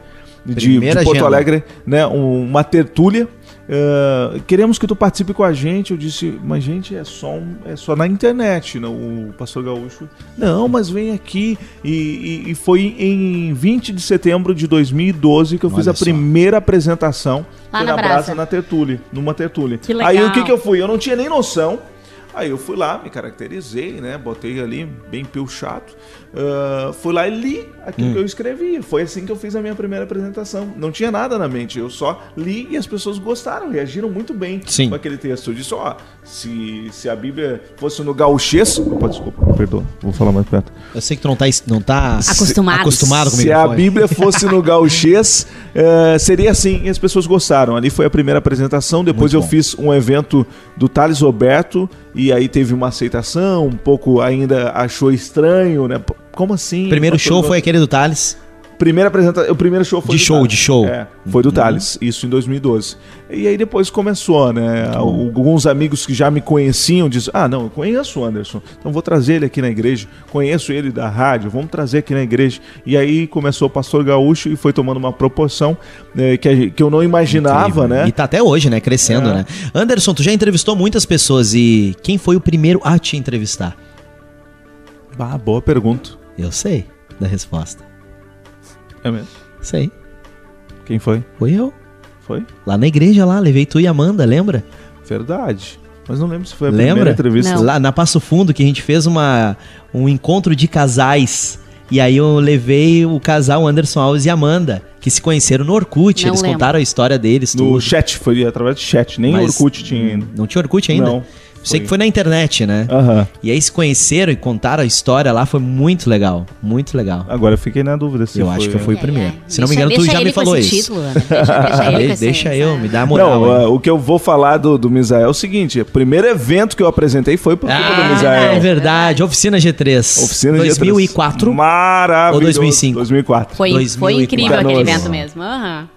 de, de Porto agenda. Alegre, né? Um- uma tertúlia. Ah, queremos que tu participe com a gente. Eu disse, mas gente, é só, um- é só na internet, não, o pastor Gaúcho. Não, mas vem aqui. E, e- e foi em 20 de setembro de 2012 que eu fiz Olha a só. primeira apresentação Lá na Brasa. na tertúlia, numa tertúlia. Que legal. Aí o que, que eu fui? Eu não tinha nem noção. Aí eu fui lá, me caracterizei, né? Botei ali, bem pio chato. Ah, fui lá e li aquilo Hum. que eu escrevi. Foi assim que eu fiz a minha primeira apresentação. Não tinha nada na mente, eu só li e as pessoas gostaram, reagiram muito bem Sim. com aquele texto. Eu disse, ó, se, se a Bíblia fosse no gauchês... Opa, desculpa, perdoa, vou falar mais perto. Eu sei que tu não tá, não tá Acostumado. acostumado com o Se a. Bíblia fosse no gauchês, eh, seria assim. E as pessoas gostaram. Ali foi a primeira apresentação. Depois Muito eu bom. fiz um evento do Thales Roberto. E aí teve uma aceitação. Um pouco ainda achou estranho, né? Como assim? O primeiro show foi aquele do Thales. Primeira apresentação, o primeiro show foi De do show, Thales. de show. É, foi do Uhum. Thales, isso em 2012. E aí depois começou, né? Bom. Alguns amigos que já me conheciam dizem: Ah, não, eu conheço o Anderson, então vou trazer ele aqui na igreja. Conheço ele da rádio, vamos trazer aqui na igreja. E aí começou o Pastor Gaúcho e foi tomando uma proporção né, que, que eu não imaginava, Incrível. né? E tá até hoje, né? Crescendo, É. né? Anderson, tu já entrevistou muitas pessoas e quem foi o primeiro a te entrevistar? Ah, boa pergunta. Eu sei da resposta. É mesmo? Sei. Quem foi? Foi eu. Foi? Lá na igreja lá, levei tu e Amanda, lembra? Verdade. Mas não lembro se foi a Lembra? primeira entrevista. Não. Lá na Passo Fundo que a gente fez uma, um encontro de casais. E aí eu levei o casal Anderson Alves e Amanda, que se conheceram no Orkut. Não Eles lembro. contaram a história deles, No tudo. chat, foi através de chat, nem Mas- Orkut tinha ainda. Não tinha Orkut ainda? Não. Sei que foi na internet, né? Aham. E aí se conheceram e contaram a história lá, foi muito legal. Muito legal. Agora eu fiquei na dúvida se eu foi... acho que eu fui o É, primeiro. é. Se não me Deixa- engano, tu deixa já me falou isso. título, Ana. Deixa, deixa ele com De- esse- Deixa eu, me dá a moral. Não, aí. ah, o que eu vou falar do, do Misael é o seguinte: o primeiro evento que eu apresentei foi por culpa do Ah, Misael. é verdade. Oficina G3. Oficina de 2004. Maravilhoso. Ou 2005? 2004. Foi, foi 2004. incrível aquele Canoas. evento mesmo. aham.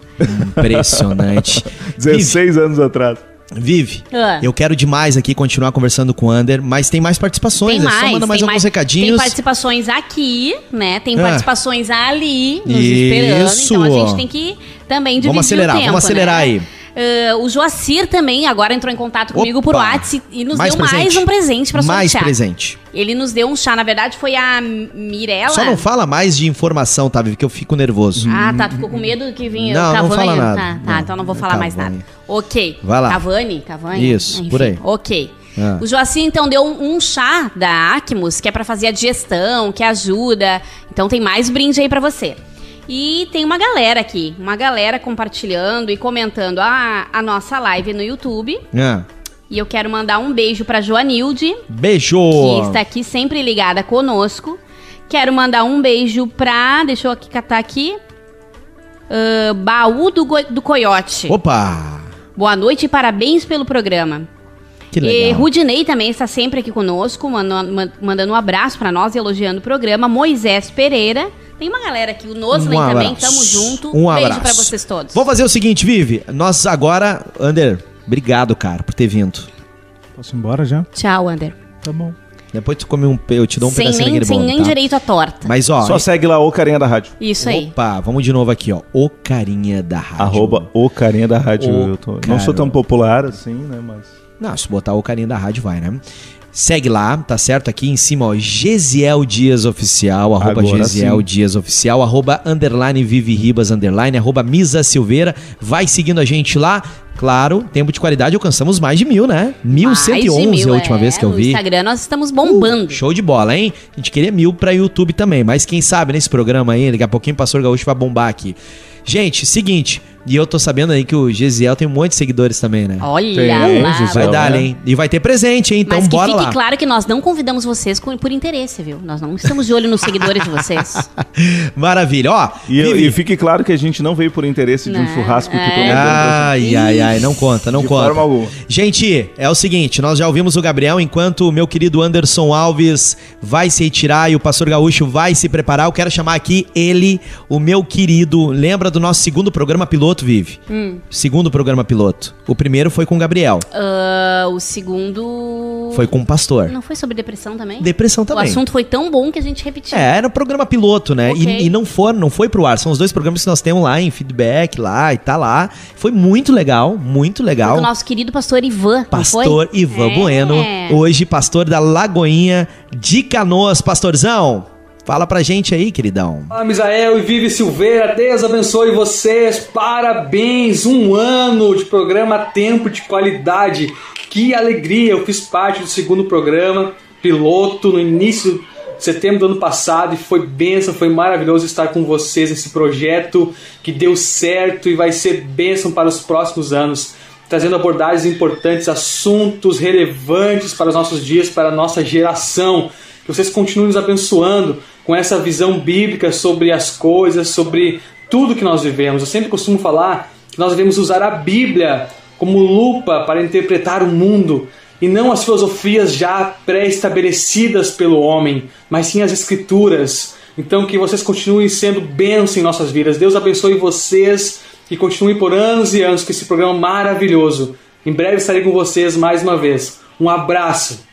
Impressionante. 16 anos atrás. Vive, Ah. eu quero demais aqui continuar conversando com o Ander, mas tem mais participações, Tem é só mais, manda mais alguns mais. recadinhos. Tem participações aqui, né? Tem Ah. participações ali, nos Isso. esperando. Então a gente tem que também dividir Vamos acelerar, o tempo, vamos acelerar né? aí. Ah, o Joacir também agora entrou em contato comigo por! WhatsApp e nos Mais deu mais presente. um presente pra Mais sortear. presente. Ele nos deu um chá, na verdade foi a Mirella. Só não fala mais de informação, tá, Vivi, que eu fico nervoso. Ah, tá. Ficou com medo que vinha Não, o não Cavani? fala nada. Tá, tá, Não, então não vou falar mais Cavani. nada. Ok. Vai lá. Cavani? Cavani? Isso, Enfim, por aí. Ok. Ah. O Joacim, então, deu um, um chá da Acmos, que é pra fazer a digestão, que ajuda. Então tem mais brinde aí pra você. E tem uma galera aqui, uma galera compartilhando e comentando a, a nossa live no YouTube. Ah, E eu quero mandar um beijo pra Joanilde, Beijo! que está aqui sempre ligada conosco. Quero mandar um beijo pra. Deixa eu aqui catar aqui. ah, Baú do, do Coiote. Opa! Boa noite e parabéns pelo programa. Que E legal. Rudinei também está sempre aqui conosco, mandando, ma- mandando um abraço pra nós, elogiando o programa. Moisés Pereira. Tem uma galera aqui, o Noslen Um também, tamo junto. Um beijo abraço. pra vocês todos. Vamos fazer o seguinte, Vivi. Nós agora. Ander, obrigado, cara, por ter vindo. Posso ir embora já? Tchau, Ander. Tá bom. Depois tu come um. pe- Eu te dou um sem pedacinho nem, daquele sem bolo. nem tá? direito à torta. Mas ó. Só segue lá o carinha da rádio. Isso aí. Opa, vamos de novo aqui, ó. O carinha da rádio. Arroba o carinha da rádio. O Eu tô- Não sou tão popular assim, né? Mas. Não, se botar o carinha da rádio, vai, né? Segue lá, tá certo? Aqui em cima, ó, Gesiel Dias Oficial, arroba Agora Gesiel sim. Dias Oficial, arroba underline Vivi Ribas, underline, arroba Misa Silveira. Vai seguindo a gente lá. Claro, tempo de qualidade, alcançamos mais de mil, né? Mais de 1111 mil, a última é. vez que eu No vi. Instagram nós estamos bombando. Show de bola, hein? A gente queria mil pra YouTube também, mas quem sabe nesse programa aí, daqui a pouquinho o Pastor Gaúcho vai bombar aqui. Gente, seguinte, e eu tô sabendo aí que o Gesiel tem um monte de seguidores também, né? Olha Tem, lá. Gisele. Vai dar, né? hein? E vai ter presente, hein? Então Mas que bora fique lá. claro que nós não convidamos vocês por interesse, viu? Nós não estamos de olho nos seguidores de vocês. Maravilha, ó. E, Vivi. e fique claro que a gente não veio por interesse de um churrasco que é. todo mundo Ai, ai, ai, não conta, não De conta. forma alguma. Gente, é o seguinte, nós já ouvimos o Gabriel, enquanto o meu querido Anderson Alves vai se retirar e o Pastor Gaúcho vai se preparar, eu quero chamar aqui ele, o meu querido, lembra do nosso segundo programa piloto, Vive? Hum. Segundo programa piloto. O primeiro foi com o Gabriel, Ah, o segundo. foi com o Pastor. Não foi sobre depressão também? Depressão O também. assunto foi tão bom que a gente repetiu. É, era um programa piloto, né? Ok. E, e não foi, não foi pro ar. São os dois programas que nós temos lá em feedback lá e tá lá. Foi muito legal, muito Foi legal. com o nosso querido pastor Ivan. não Pastor foi? Ivan É. Bueno, hoje pastor da Lagoinha de Canoas. Pastorzão, fala pra gente aí, queridão. Olá, Misael e Vive Silveira, Deus abençoe vocês, parabéns, um ano de programa Tempo de Qualidade, que alegria, eu fiz parte do segundo programa, piloto, no início de setembro do ano passado, e foi bênção, foi maravilhoso estar com vocês nesse projeto que deu certo e vai ser bênção para os próximos anos, trazendo abordagens importantes, assuntos relevantes para os nossos dias, para a nossa geração, que vocês continuem nos abençoando com essa visão bíblica sobre as coisas, sobre tudo que nós vivemos. Eu sempre costumo falar que nós devemos usar a Bíblia como lupa para interpretar o mundo e não as filosofias já pré-estabelecidas pelo homem, mas sim as escrituras. Então que vocês continuem sendo bênção em nossas vidas. Deus abençoe vocês e continue por anos e anos com esse programa maravilhoso. Em breve estarei com vocês mais uma vez. Um abraço.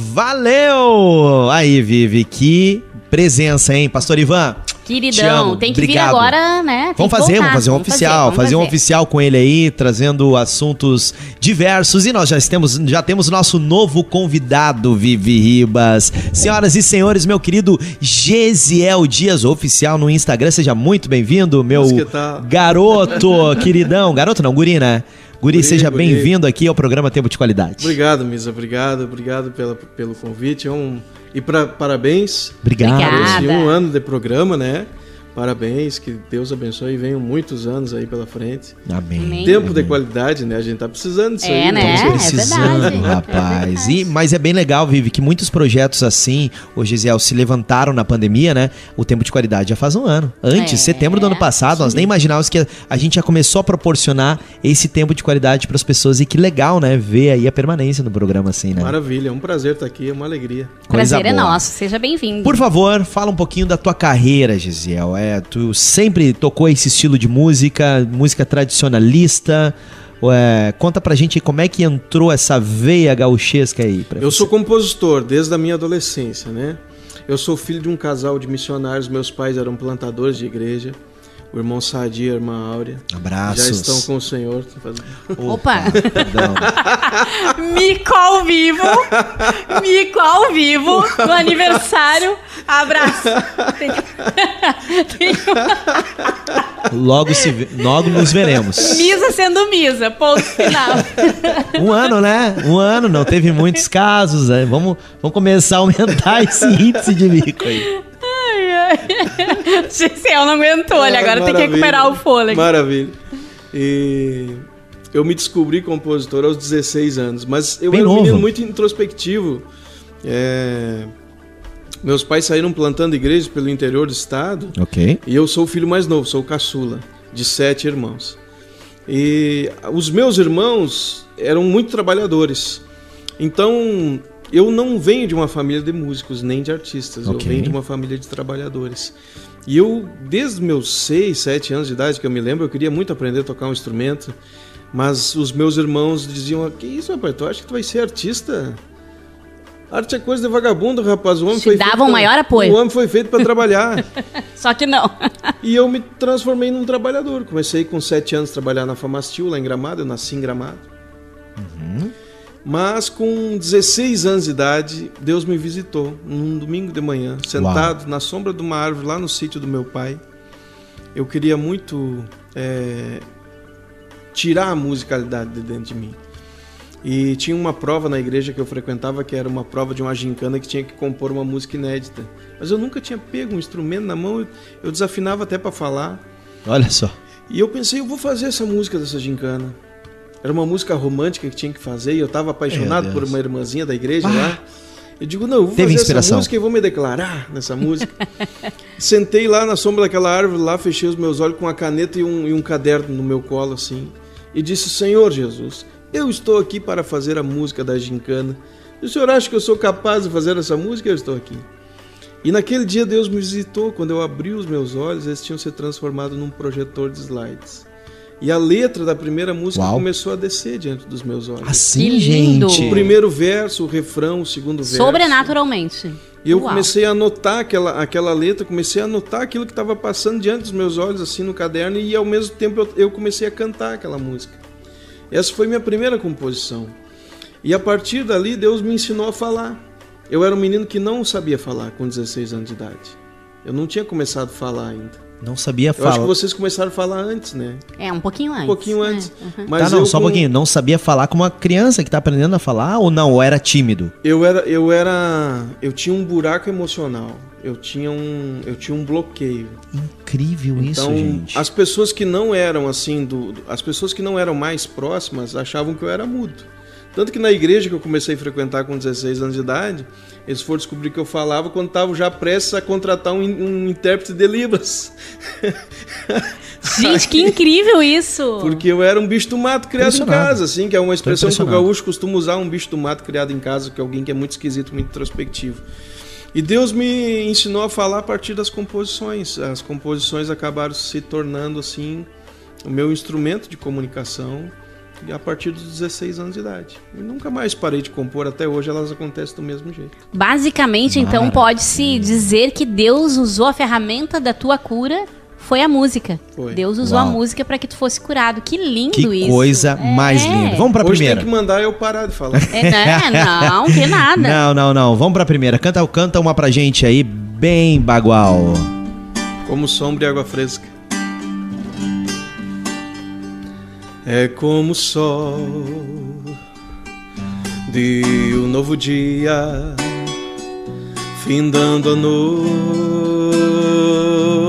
Valeu! Aí, Vivi, que presença, hein, pastor Ivan? Te Queridão, amo, tem que obrigado. vir agora, né? Tem Vamos fazer, voltar, vamos fazer um oficial, vamos fazer, um fazer. oficial com ele aí, trazendo assuntos diversos. E nós já temos, já temos nosso novo convidado, Vivi Ribas. Senhoras e senhores, meu querido Gesiel Dias, oficial no Instagram. Seja muito bem-vindo, meu tal? garoto, queridão. Garoto não, guri, né? Guri, Guri, seja bem-vindo aqui ao programa Tempo de Qualidade. Obrigado, Misa. Obrigado, obrigado pela, pelo convite. É um, e pra, parabéns Obrigado. Esse um ano de programa, né? Parabéns, que Deus abençoe e venham muitos anos aí pela frente. Amém. Amém. Tempo de qualidade, né? A gente tá precisando disso É, aí. né? Estamos É precisando, verdade. rapaz. É e, mas é bem legal, Vivi, que muitos projetos assim, o Gisele, se levantaram na pandemia, né? O tempo de qualidade já faz um ano. Antes, É, setembro do ano passado, nós nem imaginávamos que a, a gente já começou a proporcionar esse tempo de qualidade para as pessoas. E que legal, né? Ver aí a permanência no programa assim, né? Maravilha, é um prazer estar aqui, é uma alegria. Coisa Prazer é boa. nosso, seja bem-vindo. Por favor, fala um pouquinho da tua carreira, Gisele. é, tu sempre tocou esse estilo de música, música tradicionalista. É, conta pra gente como é que entrou essa veia gauchesca aí. Pra Eu você. sou compositor desde a minha adolescência, né? Eu sou filho de um casal de missionários, meus pais eram plantadores de igreja. O irmão Sadi e a irmã Áurea. Abraços. Já estão com o Senhor. Opa. Perdão. Mico ao vivo. Mico ao vivo. No aniversário. Abraço. Tem tem Logo, se logo nos veremos. Misa sendo misa. Ponto final. Um ano, né? Um ano, não teve muitos casos. Né? Vamos, vamos começar a aumentar esse índice de mico aí. Gisele não aguentou, ele Ah, agora tem que recuperar o fôlego. Maravilha. E eu me descobri compositor aos 16 anos, mas eu Bem era um novo. menino muito introspectivo. É, Meus pais saíram plantando igrejas pelo interior do estado Ok. e eu sou o filho mais novo, sou o caçula, de sete irmãos. E os meus irmãos eram muito trabalhadores. Então, eu não venho de uma família de músicos, nem de artistas. Ok. Eu venho de uma família de trabalhadores. E eu, desde meus seis, sete anos de idade, que eu me lembro, eu queria muito aprender a tocar um instrumento. Mas os meus irmãos diziam, que isso, rapaz, tu acha que tu vai ser artista? Arte é coisa de vagabundo, rapaz. O homem Te foi davam feito pra- maior apoio. O homem foi feito para trabalhar. Só que não. E eu me transformei num trabalhador. Comecei com sete anos a trabalhar na Famastil, lá em Gramado. Eu nasci em Gramado. Mas com 16 anos de idade, Deus me visitou num domingo de manhã, sentado na sombra de uma árvore lá no sítio do meu pai. Eu queria muito é, tirar a musicalidade de dentro de mim. E tinha uma prova na igreja que eu frequentava que era uma prova de uma gincana que tinha que compor uma música inédita. Mas eu nunca tinha pego um instrumento na mão, eu desafinava até para falar. Olha só. E eu pensei, eu vou fazer essa música dessa gincana. Era uma música romântica que tinha que fazer e eu estava apaixonado por uma irmãzinha da igreja lá. Eu digo, não, eu vou Teve fazer inspiração. essa música e vou me declarar nessa música. Sentei lá na sombra daquela árvore, lá fechei os meus olhos com uma caneta e um, e um caderno no meu colo, assim. E disse, Senhor Jesus, eu estou aqui para fazer a música da gincana. E o senhor acha que eu sou capaz de fazer essa música? Eu estou aqui. E naquele dia Deus me visitou, quando eu abri os meus olhos, eles tinham se transformado num projetor de slides. E a letra da primeira música Uau. começou a descer diante dos meus olhos. Assim, gente. O primeiro verso, o refrão, o segundo verso. Sobrenaturalmente. E eu Uau. comecei a anotar aquela, aquela letra, comecei a anotar aquilo que estava passando diante dos meus olhos, assim, no caderno, e ao mesmo tempo eu, eu comecei a cantar aquela música. Essa foi minha primeira composição. E a partir dali, Deus me ensinou a falar. Eu era um menino que não sabia falar com 16 anos de idade. Eu não tinha começado a falar ainda. Não sabia Eu acho falar. que vocês começaram a falar antes, né? É, um pouquinho antes. Um pouquinho né? antes. Uhum. Mas tá, não, eu só um com- pouquinho. Não sabia falar como uma criança que tá aprendendo a falar ou não? Ou era tímido? Eu era, eu era, eu tinha um buraco emocional. Eu tinha um, eu tinha um bloqueio. Incrível isso, Então, gente. as pessoas que não eram assim, do, do- as pessoas que não eram mais próximas achavam que eu era mudo. Tanto que na igreja que eu comecei a frequentar com 16 anos de idade, eles foram descobrir que eu falava quando estavam já prestes a contratar um, um intérprete de Libras. Gente, que incrível isso! Porque eu era um bicho do mato criado em casa, assim, que é uma expressão que o gaúcho costuma usar, um bicho do mato criado em casa, que é alguém que é muito esquisito, muito introspectivo. E Deus me ensinou a falar a partir das composições. As composições acabaram se tornando, assim, o meu instrumento de comunicação a partir dos 16 anos de idade. E nunca mais parei de compor, até hoje elas acontecem do mesmo jeito. Basicamente, então, pode-se dizer que Deus usou a ferramenta da tua cura foi a música. Foi. Deus usou Uau. a música para que tu fosse curado. Que lindo Que isso. coisa É. mais linda. Vamos pra hoje primeira. tem que mandar eu parar de falar. É, né? Não, que nada. Não, não, não. Vamos pra primeira. Canta, canta uma pra gente aí, bem bagual. como sombra e água fresca. É como o sol de um novo dia, findando a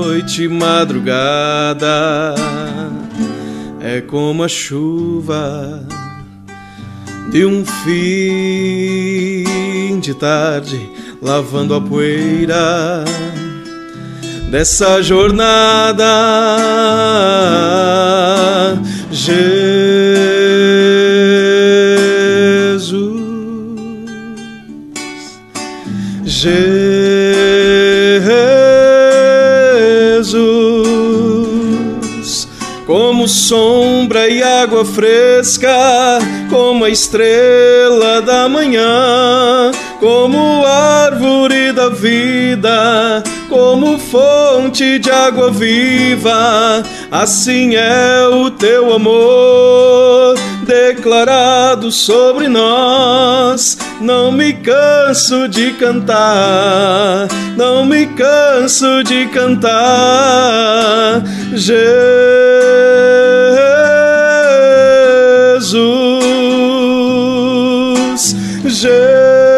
noite madrugada. É como a chuva de um fim de tarde, lavando a poeira dessa jornada. Jesus, Jesus, como sombra e água fresca, como a estrela da manhã, como árvore da vida, como fonte de água viva assim é o teu amor declarado sobre nós. Não me canso de cantar, não me canso de cantar. Jesus, Jesus,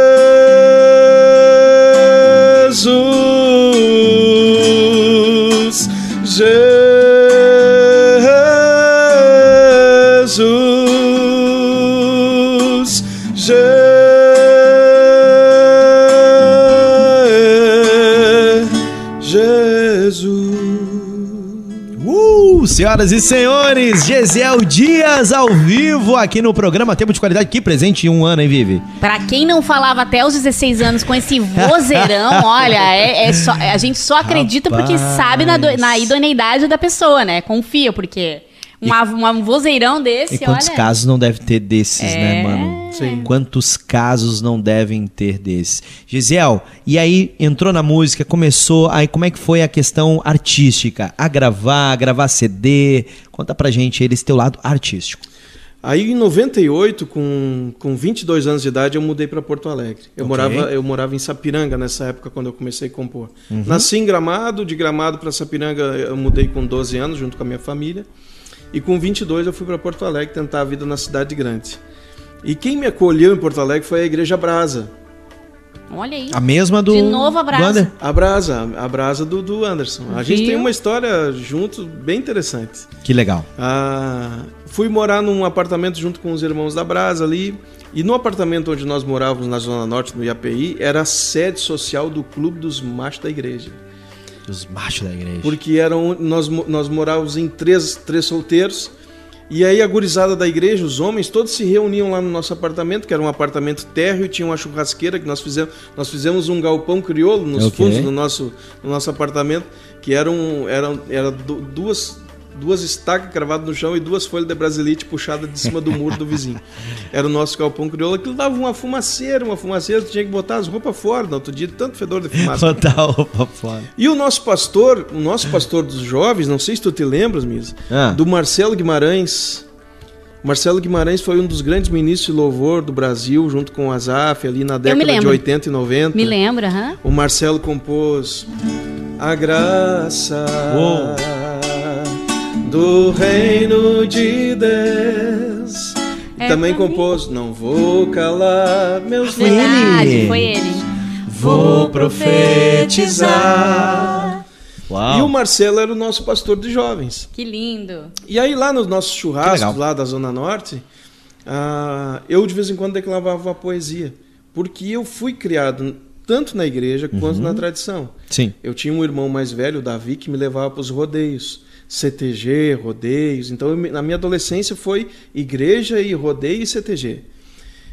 Senhoras e senhores, Gesiel Dias ao vivo aqui no programa Tempo de Qualidade. Que presente em um ano, hein, Vivi? Pra quem não falava até os 16 anos com esse vozeirão, olha, é, é só, a gente só acredita porque Rapaz. sabe na, do- na idoneidade da pessoa, né? Confia, porque uma- um vozeirão desse, E quantos olha... casos não deve ter desses, né, É. mano? Sim. Quantos casos não devem ter desses? Gisiel, e aí entrou na música, começou, aí como é que foi a questão artística? A gravar, a gravar CD? Conta pra gente aí esse teu lado artístico. Aí em 98, com, com 22 anos de idade, eu mudei para Porto Alegre. Eu, Ok. morava, eu morava em Sapiranga nessa época, quando eu comecei a compor. Nasci em Gramado, de Gramado para Sapiranga eu mudei com 12 anos, junto com a minha família. E com 22 eu fui para Porto Alegre tentar a vida na cidade grande. E quem me acolheu em Porto Alegre foi a Igreja Brasa. Olha aí. A mesma do. De novo a Brasa. A Brasa, a Brasa do, do Anderson. A gente Viu? tem uma história juntos bem interessante. Que legal. Ah, fui morar num apartamento junto com os irmãos da Brasa ali. E no apartamento onde nós morávamos, na Zona Norte, no IAPI, era a sede social do Clube dos Machos da Igreja. Dos machos da igreja. Porque eram, nós, nós morávamos em três, três solteiros. E aí a gurizada da igreja, os homens, todos se reuniam lá no nosso apartamento, que era um apartamento térreo, e tinha uma churrasqueira que nós fizemos. Nós fizemos um galpão crioulo nos Ok. fundos do nosso, do nosso apartamento, que eram, eram era du- duas, duas estacas cravadas no chão e duas folhas de brasilite puxadas de cima do muro do vizinho. Era o nosso galpão crioulo. Aquilo dava uma fumaceira, uma fumaceira, tu tinha que botar as roupas fora no outro dia, tanto fedor de fumaça. Botar a roupa fora. E o nosso pastor, o nosso pastor dos jovens, não sei se tu te lembras, Misa, Ah. do Marcelo Guimarães. Marcelo Guimarães foi um dos grandes ministros de louvor do Brasil, junto com o Azaf, ali na década de lembro. 80 e 90. Me lembra, hã? O Marcelo compôs A Graça Uou. Do Reino de Deus. E É também compôs Não Vou Calar Meus Foi Verdade, ele. foi ele. Vou profetizar. Uau. E o Marcelo era o nosso pastor de jovens. Que lindo. E aí lá nos nossos churrascos lá da Zona Norte, ah, eu de vez em quando declamava uma poesia. Porque eu fui criado tanto na igreja quanto Uhum. na tradição. Sim. Eu tinha um irmão mais velho, o Davi, que me levava para os rodeios. CTG, rodeios. Então, eu na minha adolescência foi igreja e rodeio e CTG.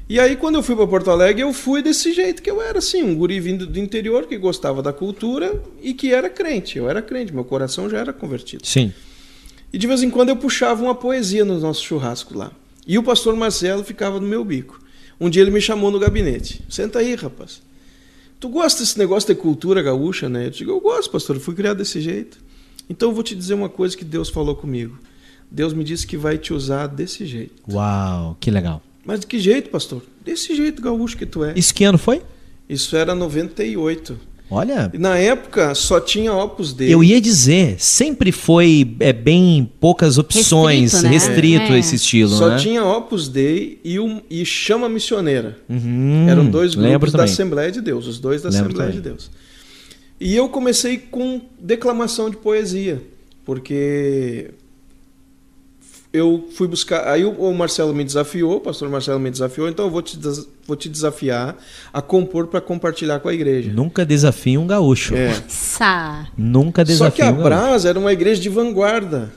E aí, quando eu fui para Porto Alegre, eu fui desse jeito que eu era, assim, um guri vindo do interior que gostava da cultura e que era crente. Eu era crente, meu coração já era convertido. Sim. E de vez em quando eu puxava uma poesia no nosso churrasco lá. E o pastor Marcelo ficava no meu bico. Um dia ele me chamou no gabinete. Senta aí, rapaz. Tu gosta desse negócio de cultura gaúcha, né? Eu digo, eu gosto, pastor, eu fui criado desse jeito. Então eu vou te dizer uma coisa que Deus falou comigo. Deus me disse que vai te usar desse jeito. Uau, que legal. Mas de que jeito, pastor? Desse jeito gaúcho que tu é. Isso que ano foi? Isso era 98. Olha, na época só tinha Opus Dei. eu ia dizer, sempre foi é, bem poucas opções, Restrito, né? restrito, É. esse estilo, Só né? tinha Opus Dei e, um, e Chama Missioneira. Uhum, Eram dois grupos da. Assembleia de Deus, os dois da Lembro Assembleia também. de Deus. E eu comecei com declamação de poesia, porque eu fui buscar. Aí o Marcelo me desafiou, o pastor Marcelo me desafiou, então eu vou te, des- vou te desafiar a compor para compartilhar com a igreja. Nunca desafia um gaúcho. É. Essa. Nunca Só que a um. Brasa era uma igreja de vanguarda.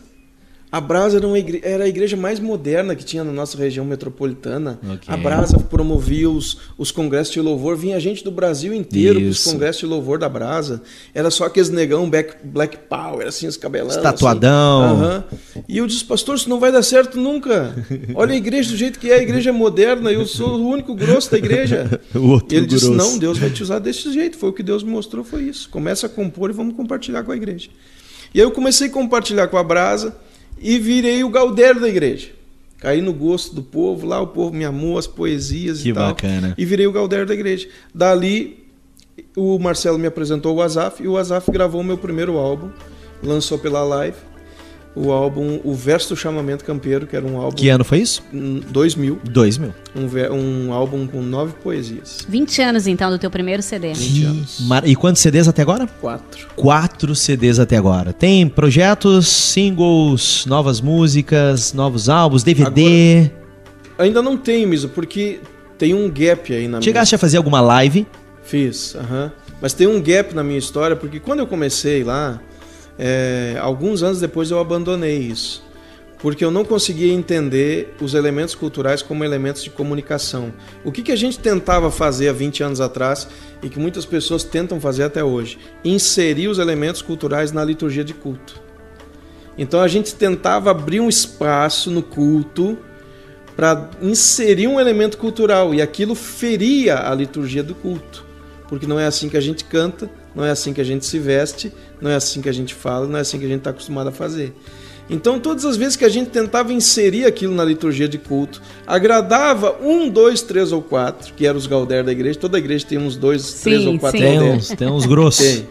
A Brasa era, igre- era a igreja mais moderna que tinha na nossa região metropolitana. Ok. A Brasa promovia os, os congressos de louvor, vinha gente do Brasil inteiro para os congressos de louvor da Brasa. Era só aqueles negão black, black power, assim, os cabelão. Estatuadão. Assim. Aham. E eu disse, pastor, isso não vai dar certo nunca. Olha a igreja do jeito que é, a igreja é moderna, eu sou o único grosso da igreja. O outro E ele disse, grosso. não, Deus vai te usar desse jeito. Foi o que Deus me mostrou, foi isso. Começa a compor e vamos compartilhar com a igreja. E aí eu comecei a compartilhar com a Brasa e virei o Galdério da igreja. Caí no gosto do povo, lá o povo me amou, as poesias Que e tal. bacana. E virei o Galdério da igreja. Dali, o Marcelo me apresentou o Azaf e o Azaf gravou o meu primeiro álbum, lançou pela Live. O álbum O Verso do Chamamento Campeiro, que era um álbum Que ano foi isso? em 2000, 2000. um, um álbum com nove poesias. 20 anos, então, do teu primeiro CD. 20 anos. Mar- E quantos CDs até agora? Quatro. Quatro CDs até agora. Tem projetos, singles, novas músicas, novos álbuns, DVD. Ainda não tenho, Misa, porque tem um gap aí na minha Chegaste a fazer alguma live? Fiz, aham. Mas tem um gap na minha história, porque quando eu comecei lá, é, alguns anos depois eu abandonei isso. Porque eu não conseguia entender os elementos culturais como elementos de comunicação. O que, que a gente tentava fazer há 20 anos atrás e que muitas pessoas tentam fazer até hoje? Inserir os elementos culturais na liturgia de culto. Então a gente tentava abrir um espaço no culto para inserir um elemento cultural e aquilo feria a liturgia do culto, porque não é assim que a gente canta, não é assim que a gente se veste, não é assim que a gente fala, não é assim que a gente está acostumado a fazer. Então, todas as vezes que a gente tentava inserir aquilo na liturgia de culto, agradava um, dois, três ou quatro, que eram os Galdér da igreja. Toda igreja tem uns dois, Sim, três ou quatro sim. Tem uns, tem uns grossos. Tem.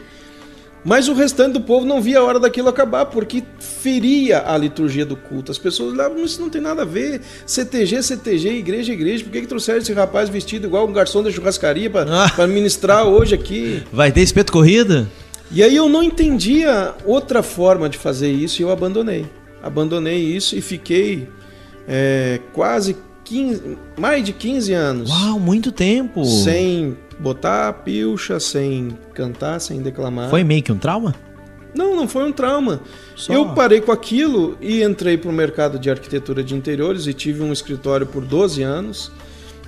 Mas o restante do povo não via a hora daquilo acabar, porque feria a liturgia do culto. As pessoas olhavam, "Mas isso não tem nada a ver. CTG, CTG, igreja, igreja. Por que, que trouxeram esse rapaz vestido igual um garçom da churrascaria Ah. para ministrar hoje aqui? Vai ter espeto corrida? E aí eu não entendia outra forma de fazer isso e eu abandonei. Abandonei isso e fiquei é, quase 15, mais de 15 anos Uau, muito tempo. sem botar a pilcha, sem cantar, sem declamar. Foi meio que um trauma? Não, não foi um trauma. Só- Eu parei com aquilo e entrei para o mercado de arquitetura de interiores e tive um escritório por 12 anos.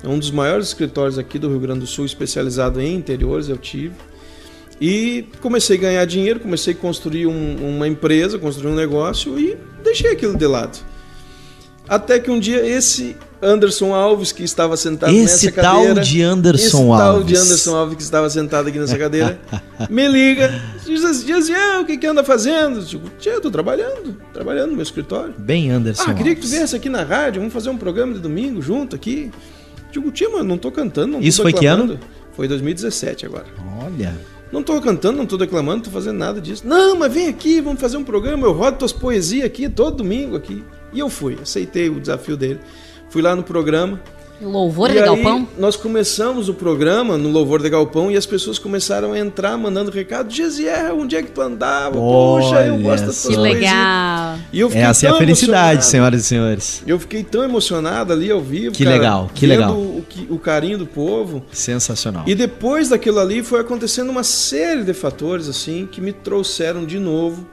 É um dos maiores escritórios aqui do Rio Grande do Sul especializado em interiores, eu tive. E comecei a ganhar dinheiro, comecei a construir um- uma empresa, construir um negócio e deixei aquilo de lado. Até que um dia esse Anderson Alves, que estava sentado Esse nessa tal cadeira... de Anderson esse tal Alves. de Anderson Alves que estava sentado aqui nessa cadeira, me liga, diz assim, diz assim, "Ah, o que que anda fazendo? Eu digo, tia, eu tô trabalhando, trabalhando no meu escritório. Bem Anderson. Ah, queria que tu Alves. viesse aqui na rádio, vamos fazer um programa de domingo junto aqui. Digo, tia, mas não tô cantando, não Isso tô foi que declamando." Foi 2017 agora. Olha. Não tô cantando, não tô declamando, não tô fazendo nada disso. Não, mas vem aqui, vamos fazer um programa, eu rodo tuas poesias aqui todo domingo aqui. E eu fui, aceitei o desafio dele. Fui lá no programa. Louvor e de aí, Galpão? nós começamos o programa no Louvor de Galpão e as pessoas começaram a entrar mandando recado. Gesier, onde é que tu andava? Poxa, eu Olha gosto só. tuas Que poesias." legal. E eu fiquei Essa é a tão felicidade, senhoras e senhores. Eu fiquei tão emocionado ali ao vivo. Que cara, legal, que vendo legal. O, que- o carinho do povo. Sensacional. E depois daquilo ali foi acontecendo uma série de fatores assim que me trouxeram de novo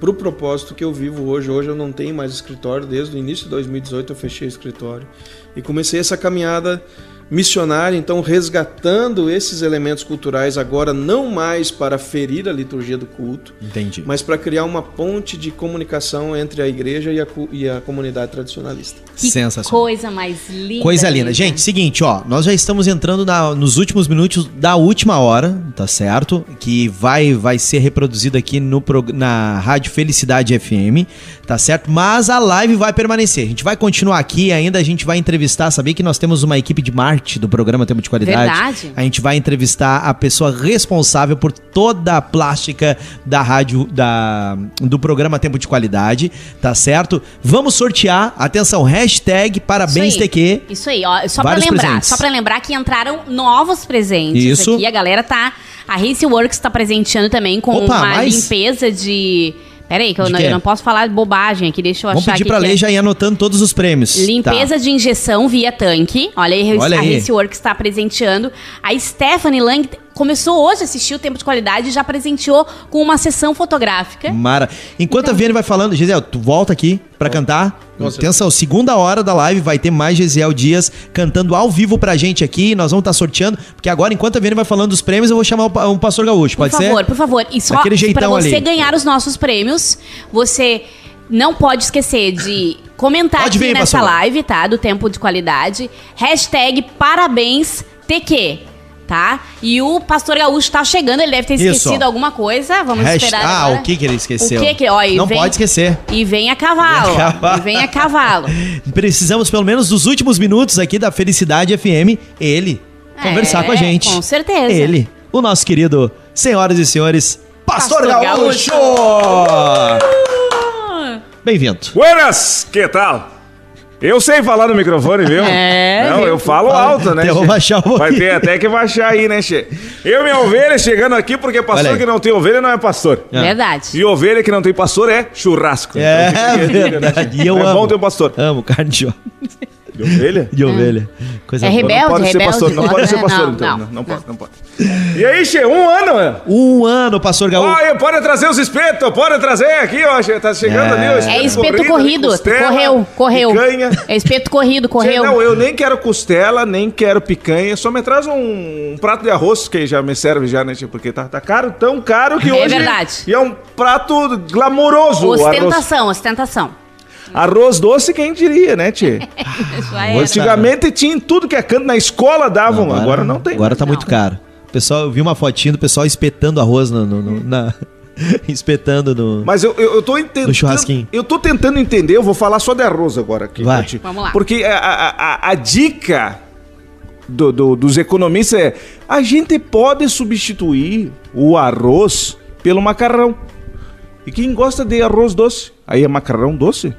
para o propósito que eu vivo hoje. Hoje eu não tenho mais escritório, desde o início de 2018 eu fechei o escritório e comecei essa caminhada missionária, então resgatando esses elementos culturais agora não mais para ferir a liturgia do culto, Entendi. mas para criar uma ponte de comunicação entre a igreja e a, e a comunidade tradicionalista. Que Sensacional. coisa mais linda. Coisa linda. linda. Gente, seguinte, ó, nós já estamos entrando na- nos últimos minutos da última hora, tá certo? Que vai vai ser reproduzido aqui no na Rádio Felicidade FM, tá certo? Mas a live vai permanecer. A gente vai continuar aqui, ainda a gente vai entrevistar, sabia que nós temos uma equipe de marketing do programa Tempo de Qualidade. Verdade. A gente vai entrevistar a pessoa responsável por toda a plástica da rádio da do programa Tempo de Qualidade, tá certo? Vamos sortear, atenção, hashtag parabéns Isso aí. TQ. Isso aí, ó, só pra Vários lembrar, presentes. só para lembrar que entraram novos presentes Isso. aqui, a galera tá, a Race Works tá presenteando também com Opa, uma mais? limpeza de Pera aí, que eu não, eu não posso falar bobagem aqui, deixa eu Vamos achar pedir aqui pra ler é. já ir anotando todos os prêmios. Limpeza Tá. de injeção via tanque. Olha aí, Olha a aí. Race Works está presenteando. A Stephanie Lang começou hoje a assistir o Tempo de Qualidade e já presenteou com uma sessão fotográfica. Mara. Enquanto Então- a Viane vai falando, Gisele, tu volta aqui pra cantar. Atenção, segunda hora da live vai ter mais Gisele Dias cantando ao vivo pra gente aqui. Nós vamos estar sorteando, porque agora, enquanto a Viane vai falando dos prêmios, eu vou chamar um pastor gaúcho. Por Pode favor, ser? por favor. E só Daquele para jeitão você ali. ganhar os nossos prêmios, você não pode esquecer de comentar Pode aqui vir, nessa pastor. live, tá? Do Tempo de Qualidade. Hashtag parabéns TQ. Tá? E o Pastor Gaúcho tá chegando, ele deve ter Isso. esquecido alguma coisa. Vamos Hasht- esperar Ah, agora. o que que ele esqueceu? O que que... Ó, e Não vem- pode esquecer. E vem a cavalo. Vem a cavalo. E vem a cavalo. Precisamos, pelo menos, dos últimos minutos aqui da Felicidade FM, ele conversar É, com a gente. com certeza. Ele, o nosso querido, senhoras e senhores, Pastor, Pastor Gaúcho! Bem-vindo. Buenas, que tal? Eu sei falar no microfone, viu? É, Não, eu falo alto, né? Eu vou baixar um Vai ter até que baixar aí, né, Che? Eu, minha ovelha, chegando aqui, porque pastor que não tem ovelha não é pastor. Verdade. E ovelha que não tem pastor é churrasco. É Então, aí, né, verdade. E eu é amo. bom ter um pastor. Amo carne de, De ovelha? de ovelha. Coisa É boa. rebelde, não pode ser rebelde, pastor, não pode, ser né? pastor, Não, então. não. Não, não pode, não pode. E aí, Che, um ano, né? Um ano, Pastor Gaúcho. Olha, pode trazer os espetos, pode trazer aqui, ó. Che, Tá chegando É. ali, ó. É espeto ali, corrido. costela, correu, correu. Picanha. É espeto corrido, correu. Não, eu nem quero costela, nem quero picanha, só me traz um, um prato de arroz que já me serve já, né, tio? Porque tá, tá caro, tão caro que É hoje... verdade. E é um prato glamouroso o arroz. Ostentação, ostentação. Arroz doce, quem diria, né, é. Antigamente tinha em tudo que é canto, na escola davam, agora, não tem. Agora tá Não. muito caro. Pessoal, eu vi uma fotinha do pessoal espetando arroz no, no- no- na. espetando no. Mas eu, eu, eu tô entendendo. Churrasquinho. Eu tô tentando entender, eu vou falar só de arroz agora aqui. Vai. Vamos lá. Porque a, a, a- a dica do- do- dos economistas é: a gente pode substituir o arroz pelo macarrão. E quem gosta de arroz doce? Aí é macarrão doce?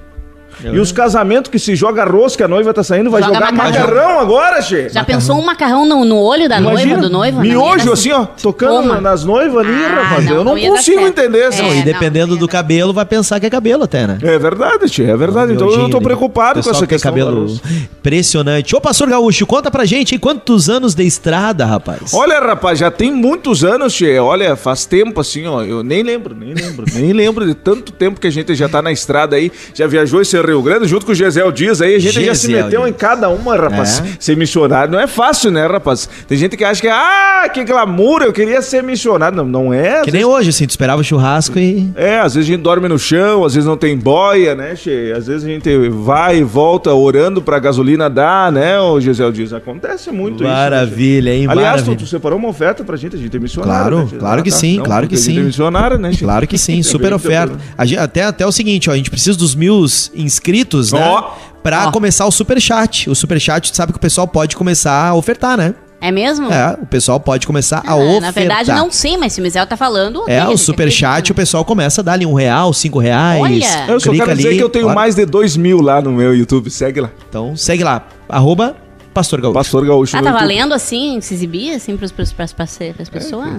E os casamentos que se joga arroz, que a noiva tá saindo, vai Joga jogar macarrão. macarrão, agora, che? Já pensou um macarrão no, no olho da noiva, do noivo? Não, Miojo, assim, ó, tocando Toma. nas noivas ali, Ah, rapaz. não, eu não não consigo entender É, essa. Não, e não, dependendo não do cabelo, vai pensar que é cabelo até, né? É verdade, tia, é verdade. Então eu Miojinho tô preocupado com essa questão. cabelo impressionante. Ô, Pastor Gaúcho, conta pra gente quantos anos de estrada, rapaz. Olha, rapaz, já tem muitos anos, tia. Olha, faz tempo assim, ó. Eu nem lembro, nem lembro, nem lembro de tanto tempo que a gente já tá na estrada aí. Já viajou esse Rio Grande junto com o Gisel Dias aí. A gente já se meteu Dias. em cada uma, rapaz. É. Ser missionário não é fácil, né, rapaz? Tem gente que acha que, ah, que glamour, eu queria ser missionário. Não, não é. Que nem vezes- hoje, assim, tu esperava churrasco e. É, às vezes a gente dorme no chão, às vezes não tem boia, né, Che? Às vezes a gente vai e volta orando pra gasolina dar, né, o Gisel Dias? Acontece muito isso. né? Maravilha, hein? Aliás, tu, Maravilha. tu separou uma oferta pra gente, a gente é missionário. Claro, né, claro que Ah, tá. sim, Não, claro que sim. gente é missionário, né, Che? Claro que sim, super oferta. Gente- até, até o seguinte, ó, a gente precisa dos mil inscritos, né? Pra Ó. começar o superchat. O superchat, tu sabe que o pessoal pode começar a ofertar, né? É mesmo? É, o pessoal pode começar a Ah, ofertar. Na verdade, não sei, mas se o Mizel tá falando. É, a o superchat, o pessoal começa a dar ali um real, cinco reais. Olha! Eu só quero dizer ali, que eu tenho mais de dois mil lá no meu YouTube, segue lá. Então, segue lá, arroba Pastor Gaúcho. Pastor Gaúcho Ah, tá valendo assim, se exibir assim pras, pras, pras, pras, pras pessoas?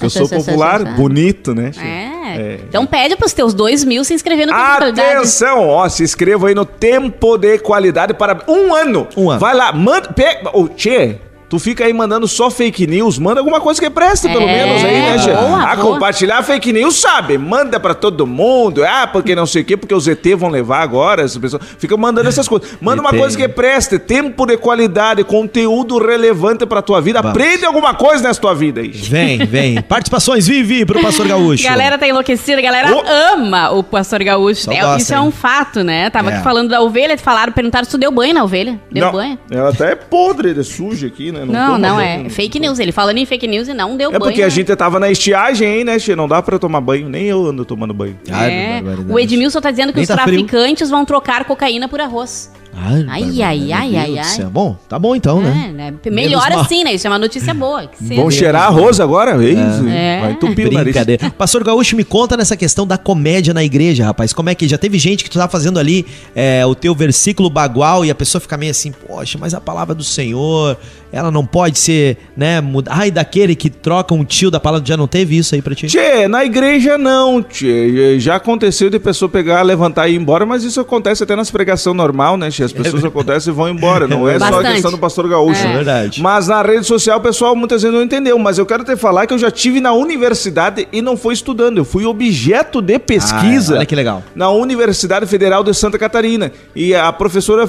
Eu sou popular, bonito, né, Che? É. Então pede pros teus dois mil se inscrever no Tempo de Qualidade. Atenção, ó, se inscreva aí no Tempo de Qualidade para um ano. Um ano. Vai lá, manda, pega, ô, Tchê, tu fica aí mandando só fake news, manda alguma coisa que preste pelo É, menos aí, né, Tchê? boa, ah, boa. compartilhar fake news, sabe? Manda pra todo mundo, ah, porque não sei o quê, porque os ET vão levar agora, essas pessoas, fica mandando essas coisas. Manda uma coisa que preste, tempo de qualidade, conteúdo relevante pra tua vida, Vamos. aprende alguma coisa nessa tua vida aí. Vem, vem. Participações, Vivi, pro Pastor Gaúcho. Galera tá enlouquecida, a galera ama o Pastor Gaúcho. É, gosta, isso é hein? um fato, né? Tava É. aqui falando da ovelha, falaram, perguntaram se tu deu banho na ovelha. Deu não, banho? ela até é podre, é suja aqui, né? Não, não, banho. é fake news. Ele falando em fake news e não deu É banho. porque a né? gente tava na estiagem, hein, né, Che? Não dá pra tomar banho. Nem eu ando tomando banho. Ai, É. barbaridade. O Edmilson tá dizendo que Nem os tá frio. traficantes vão trocar cocaína por arroz. Ai, Ai, ai, meu ai, ai, ai. céu. Bom, tá bom então, né? É, né? Melhor mal. assim, né? Isso é uma notícia boa. Vão cedo. cheirar arroz agora? É. Vai entupir o nariz. Brincadeira. Pastor Gaúcho, me conta nessa questão da comédia na igreja, rapaz. Como é que já teve gente que tu tá fazendo ali é, o teu versículo bagual e a pessoa fica meio assim, poxa, mas a palavra do Senhor, ela não pode ser, né, mudar. Ai, daquele que troca um tio da palavra, já não teve isso aí pra ti? Tchê, na igreja não, tchê. Já aconteceu de pessoa pegar, levantar e ir embora, mas isso acontece até nas pregações normal, né, Tchê? Tchê, as pessoas acontecem e vão embora. Não é só a Bastante. questão do pastor gaúcho. É. Verdade. Mas na rede social o pessoal muitas vezes não entendeu. Mas eu quero te falar que eu já tive na universidade e não fui estudando. Eu fui objeto de pesquisa Ah, olha que legal. na Universidade Federal de Santa Catarina. E a professora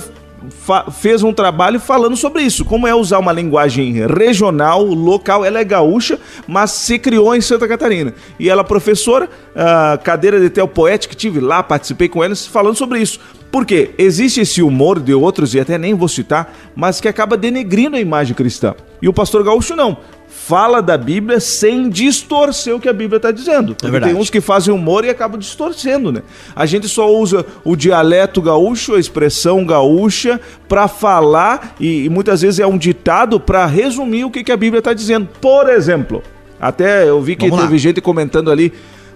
fez um trabalho falando sobre isso, como é usar uma linguagem regional, local, ela é gaúcha, mas se criou em Santa Catarina. E ela, professora, cadeira de teopoética, tive lá, participei com eles, falando sobre isso. Por quê? Existe esse humor de outros, e até nem vou citar, mas que acaba denegrindo a imagem cristã. E o pastor gaúcho não. Fala da Bíblia sem distorcer o que a Bíblia está dizendo. Porque verdade. tem uns que fazem humor e acabam distorcendo, né? A gente só usa o dialeto gaúcho, a expressão gaúcha, para falar, e, e muitas vezes é um ditado para resumir o que, que a Bíblia está dizendo. Por exemplo, até eu vi que Vamos lá. teve gente comentando ali.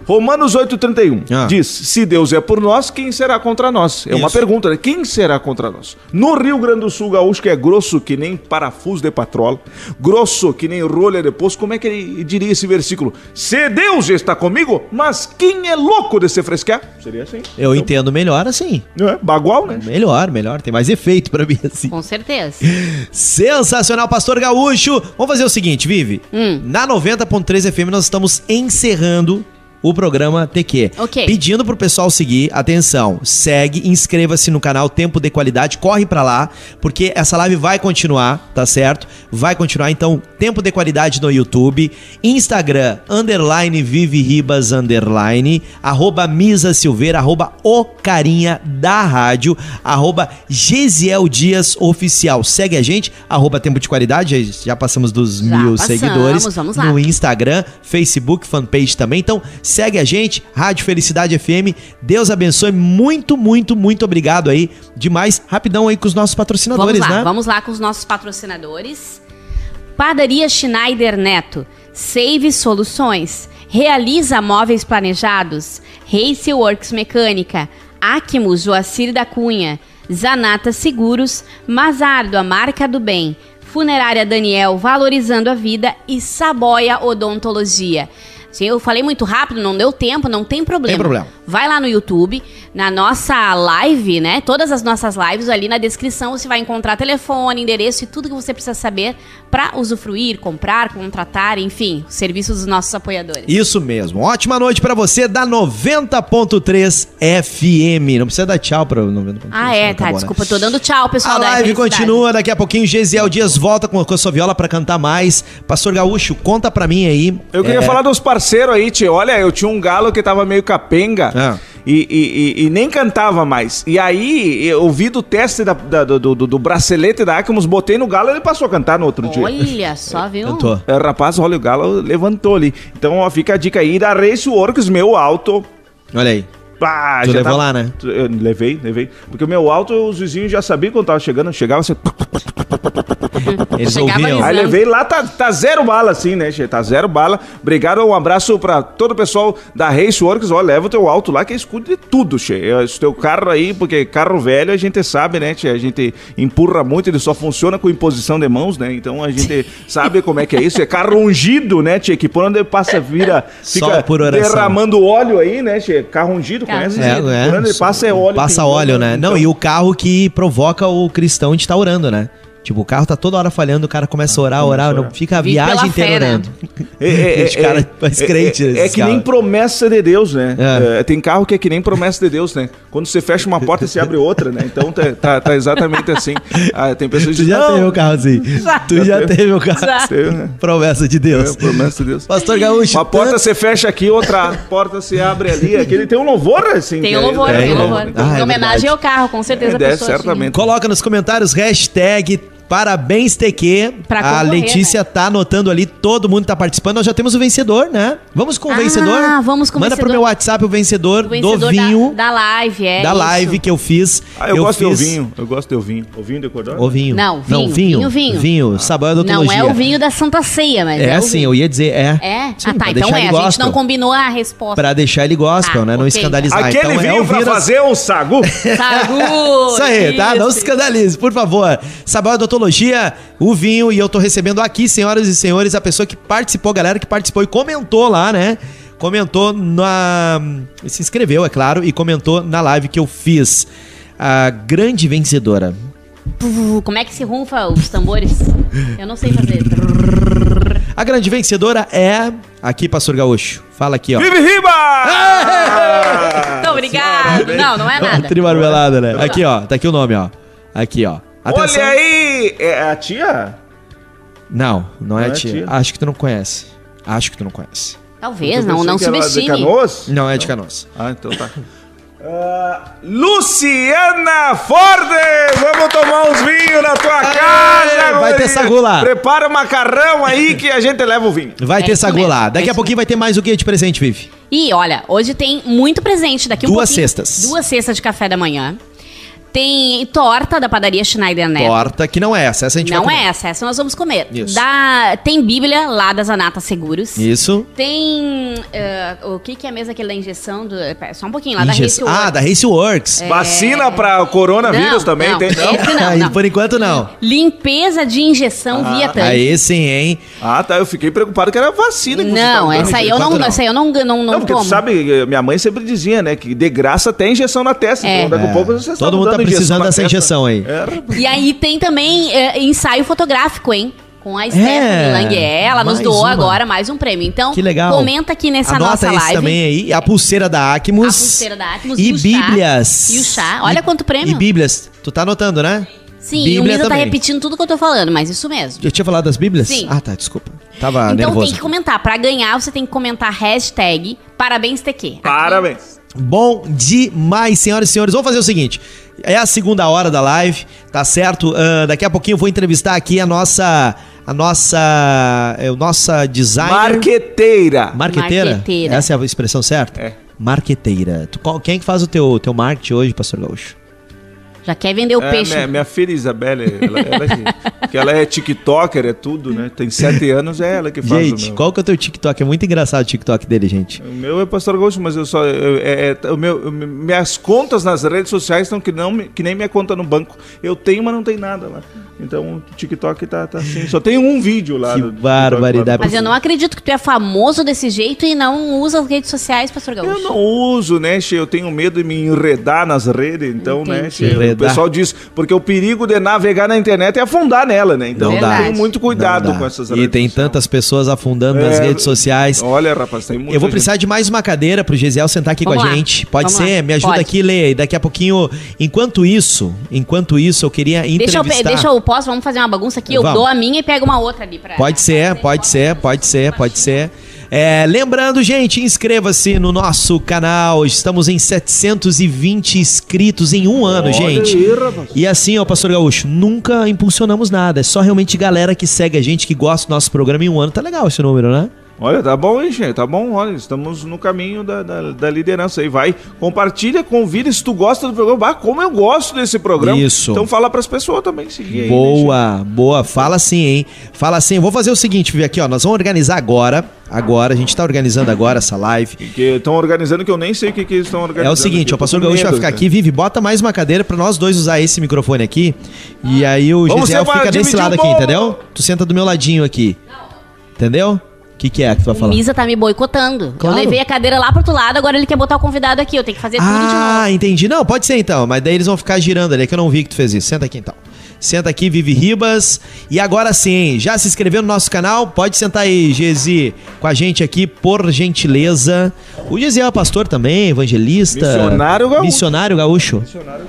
Romanos 8,31 Ah. diz: Se Deus é por nós, quem será contra nós? É uma Isso. pergunta, né? Quem será contra nós? No Rio Grande do Sul, gaúcho, que é grosso que nem parafuso de patrola, grosso que nem rolha de poço, como é que ele diria esse versículo? Se Deus está comigo, mas quem é louco de se fresquear? Seria assim. Eu entendo melhor assim. Não é? Bagual, né? Melhor, melhor. Tem mais efeito pra mim assim. Com certeza. Sensacional, Pastor Gaúcho. Vamos fazer o seguinte, Vivi. Hum. Na 90.3 FM nós estamos encerrando o programa TQ. Ok. Pedindo pro pessoal seguir, atenção, segue, inscreva-se no canal Tempo de Qualidade, corre pra lá, porque essa live vai continuar, tá certo? Vai continuar, então, Tempo de Qualidade no YouTube, Instagram, underline Vivi Ribas, underline, arroba Misa Silveira, arroba o carinha da rádio, arroba Gesiel Dias Oficial. Segue a gente, arroba Tempo de Qualidade, já, passamos dos Já mil passamos, seguidores vamos lá. no Instagram, Facebook, fanpage também. Então, segue a gente, Rádio Felicidade FM. Deus abençoe. Muito, muito, muito obrigado aí. Demais. Rapidão aí com os nossos patrocinadores, Vamos lá, né? vamos lá com os nossos patrocinadores. Padaria Schneider Neto, Save Soluções, Realiza Móveis Planejados, Race Works Mecânica, Acmos Joacir da Cunha, Zanata Seguros, Mazardo, a marca do bem, Funerária Daniel, Valorizando a Vida e Saboia Odontologia. Sim, eu falei muito rápido, não deu tempo, não tem problema. Tem problema. Vai lá no YouTube, na nossa live, né? Todas as nossas lives ali na descrição você vai encontrar telefone, endereço e tudo que você precisa saber para usufruir, comprar, contratar, enfim, os serviços dos nossos apoiadores. Isso mesmo. Ótima noite pra você da 90.3 FM. Não precisa dar tchau pra 90.3. Ah, é, tá. né? Desculpa, eu tô dando tchau, pessoal A da live continua, daqui a pouquinho Gesiel Dias volta com, a sua viola pra cantar mais. Pastor Gaúcho, conta pra mim aí. Eu queria é, falar dos parceiros aí, tio. Olha, eu tinha um galo que tava meio capenga Ah. e, e- e- e nem cantava mais. E aí, eu vi do teste da- da- do, do, do bracelete da Acmos, botei no galo e ele passou a cantar no outro dia. Olha só, viu? Cantou. É, rapaz, olha, o galo levantou ali. Então, ó, fica a dica aí da Race Works, meu alto. Olha aí. Ah, Tu já levou tá- lá, né? Eu levei, levei. Porque o meu alto, os vizinhos já sabiam quando tava chegando. Chegava assim. Eles Chegava ouviam. Aí levei lá, tá, tá zero bala assim, né, Che? Tá zero bala. Obrigado, um abraço pra todo o pessoal da Race Works. Ó, leva o teu alto lá que escuta de tudo, Che. Esse teu carro aí, porque carro velho a gente sabe, né, Che? A gente empurra muito, ele só funciona com imposição de mãos, né? Então a gente sabe como é que é isso. É carro ungido, né, Che? Que por onde passa, vira, Só fica por oração. derramando óleo aí, né, Che? Carro ungido, conhece? É, é. Por onde ele passa é óleo. Passa óleo, né? Não, então- e o carro que provoca o cristão de estar orando, né? Tipo, o carro tá toda hora falhando, o cara começa a orar, orar, não, fica a Vive viagem inteira né? orando. É, é, Os caras mais crentes, É, é esses que nem promessa de Deus, né? É. É, tem carro que é que nem promessa de Deus, né? Quando você fecha uma porta, você abre outra, né? Então tá, tá- tá exatamente assim. Ah, tem pessoas que Tu dizem, já teve o carro assim. Tu já teve. teve o carro. Já. teve, né? Promessa de Deus. É, promessa de Deus. Pastor Gaúcho. Uma porta tanto- você fecha aqui, outra porta se abre ali. Aquele tem um louvor, assim. Tem um é- louvor, é, tem um né? louvor. Ah, é em homenagem ao carro, com certeza É, a pessoa. certamente. Coloca nos comentários hashtag Parabéns, TQ. Pra a Letícia tá anotando ali, todo mundo tá participando. Nós já temos o vencedor, né? Vamos com o Ah, vencedor? vamos com o Manda pro vencedor. meu WhatsApp o vencedor, O vencedor do vinho, da, da live, é. da isso. live que eu fiz. Ah, eu, gosto fiz... de ovinho. Eu gosto de ovinho. Ovinho de cordão? O vinho. Não, Não, vinho, vinho. vinho, vinho. Vinho, sabor da Não é o vinho da Santa Ceia, mas é, É, o sim, vinho. eu ia dizer, é. É? Sim, ah, pra tá. Então é. ele A gente gospel. não combinou a resposta. Pra deixar ele gospel, Ah, né? Não ok. escandalizar. Aquele então, é vinho o pra vinho das- fazer um sagu. Sagu! Isso aí, tá? Não se escandalize, por favor. Sabor O vinho, e eu tô recebendo aqui, senhoras e senhores, a pessoa que participou, a galera que participou e comentou lá, né? Comentou na. Se inscreveu, é claro, e comentou na live que eu fiz. a grande vencedora? Como é que se runfa os tambores? Eu não sei fazer. A grande vencedora é. Aqui, Pastor Gaúcho. Fala aqui, ó. Vive Riba! Muito obrigado. Não, não é nada. Tri marmelada, né? Aqui, ó. Tá aqui o nome, ó. Aqui, ó. Atenção. Olha aí! É a tia? Não, não é, é tia. tia. Acho que tu não conhece. Acho que tu não conhece. Talvez, Eu não, não pensei que era de subestime. Canoas? Não é de Canoas. Ah, então tá. Ah, Luciana Forde! Vamos tomar uns vinhos na tua casa! vai ter guria. sagu lá. Prepara o macarrão aí que a gente leva o vinho. Vai É ter isso sagu mesmo, lá. é Daqui a isso pouquinho vai ter mais o que de presente, Vivi? E olha, hoje tem muito presente daqui um Duas pouquinho- cestas. Duas cestas de café da manhã. Tem torta da padaria Schneider Neto. Torta, que não é essa. Essa a gente vai Não comer. é essa, essa nós vamos comer. Isso. Da, tem Bíblia lá da Zanata Seguros. Isso. Tem. eh, o que, que é mesmo aquele da injeção? Do, pera, só um pouquinho lá, da Race Ah, da Raceworks. Vacina pra coronavírus Não, também não. tem? Não? Esse não, Aí, não. Por enquanto, não. Limpeza de injeção via tanque. Aí sim, hein? Ah, tá. Eu fiquei preocupado que era vacina que você Não, tava dando. essa aí eu não, enquanto não. essa aí eu não, não, não, Não, porque tomo. tu sabe, minha mãe sempre dizia, né, que de graça tem injeção na testa. É. Então, daqui a É. pouco você Todo mundo tá precisando dessa injeção aí. É. E aí tem também eh, ensaio fotográfico, hein? Com a Stephanie Languer. Ela nos doou uma. agora mais um prêmio. Então, Que legal. comenta aqui nessa Anota nossa esse live. também aí. A pulseira da Acmus. A pulseira da Acmus E, e o chá. Bíblias. E o chá. Olha E- quanto prêmio. E Bíblias. Tu tá anotando, né? Sim, e o Bíblia Misa tá também. repetindo tudo que eu tô falando, mas isso mesmo. Eu tinha falado das Bíblias? Sim. Ah, tá, desculpa. Tava então nervoso. tem que comentar. Pra ganhar, você tem que comentar hashtag parabéns TQ. Parabéns. Bom demais, senhoras e senhores. Vamos fazer o seguinte. É a segunda hora da live, tá certo? Ah, daqui a pouquinho eu vou entrevistar aqui a nossa... A nossa... É, o nossa designer... Marqueteira. Marqueteira? Marqueteira. Essa é a expressão certa? É. Marqueteira. Tu, qual- quem é que faz o teu, teu marketing hoje, Pastor Gaúcho? Já quer vender o É, peixe. minha, minha filha Isabelle, ela, ela que, que ela é tiktoker, é tudo, né? Tem sete anos, é ela que faz o Gente, meu. qual que é o teu TikTok? É muito engraçado o TikTok dele, gente. O meu é Pastor Gaúcho, mas eu só. eu- é, é- o meu, eu- minhas contas nas redes sociais estão que, não, que nem minha conta no banco. Eu tenho, mas não tem nada lá. Então o TikTok tá, tá assim. Só tem um vídeo lá. Que TikTok barbaridade. lá. Mas eu não acredito que tu é famoso desse jeito e não usa as redes sociais, Pastor Gaúcho. Eu não uso, né, Che? Eu tenho medo de me enredar nas redes, então, né, Entendi. Che? O pessoal diz, porque o perigo de navegar na internet é afundar nela, né? Então, tenho muito cuidado com essas E tem tantas pessoas afundando nas É, redes sociais. Olha, rapaz, tem muito. Eu vou precisar de mais uma cadeira pro Gesiel sentar aqui Vamos com a lá. gente. Pode Vamos ser? lá. Me ajuda Pode. aqui, Lê. E daqui a pouquinho, enquanto isso, enquanto isso, eu queria Deixa eu, entrevistar. deixa eu, posso? Vamos fazer uma bagunça aqui? Eu Vamos. dou a minha e pego uma outra ali pra... Pode ser, pode ser, pode ser, pode ser. É, lembrando, gente, inscreva-se no nosso canal. Estamos em 720 inscritos em um ano, Olha gente. aí. E assim, ó, Pastor Gaúcho, nunca impulsionamos nada. É só realmente galera que segue a gente, que gosta do nosso programa em um ano. Tá legal esse número, né? Olha, tá bom, hein, gente? Tá bom, olha, estamos no caminho da, da, da liderança aí. Vai, compartilha, convida. Se tu gosta do programa, ah, como eu gosto desse programa. Isso. Então fala pras pessoas também seguir aí. né, Boa, boa. Fala sim, hein? Fala sim. Vou fazer o seguinte, Vivi, aqui, ó. Nós vamos organizar agora. Agora, a gente tá organizando agora essa live. estão organizando que eu nem sei o que, que eles estão organizando. É o seguinte, ó, o pastor Gaúcho vai ficar cara. aqui, Vivi, bota mais uma cadeira pra nós dois usar esse microfone aqui. E aí o Vamos Gisel separar, fica desse lado aqui, entendeu? Tu senta do meu ladinho aqui. Entendeu? O que, que é que tu vai O falar? Misa tá me boicotando. Claro. Eu levei a cadeira lá pro outro lado, agora ele quer botar o convidado aqui. Eu tenho que fazer tudo de novo. Ah, entendi. Não, pode ser então. Mas daí eles vão ficar girando ali, é que eu não vi que tu fez isso. Senta aqui então. Senta aqui, Vivi Ribas. E agora sim, já se inscreveu no nosso canal? Pode sentar aí, Gesi, com a gente aqui, por gentileza. O Gesi é pastor também, evangelista. Missionário gaúcho. Missionário gaúcho.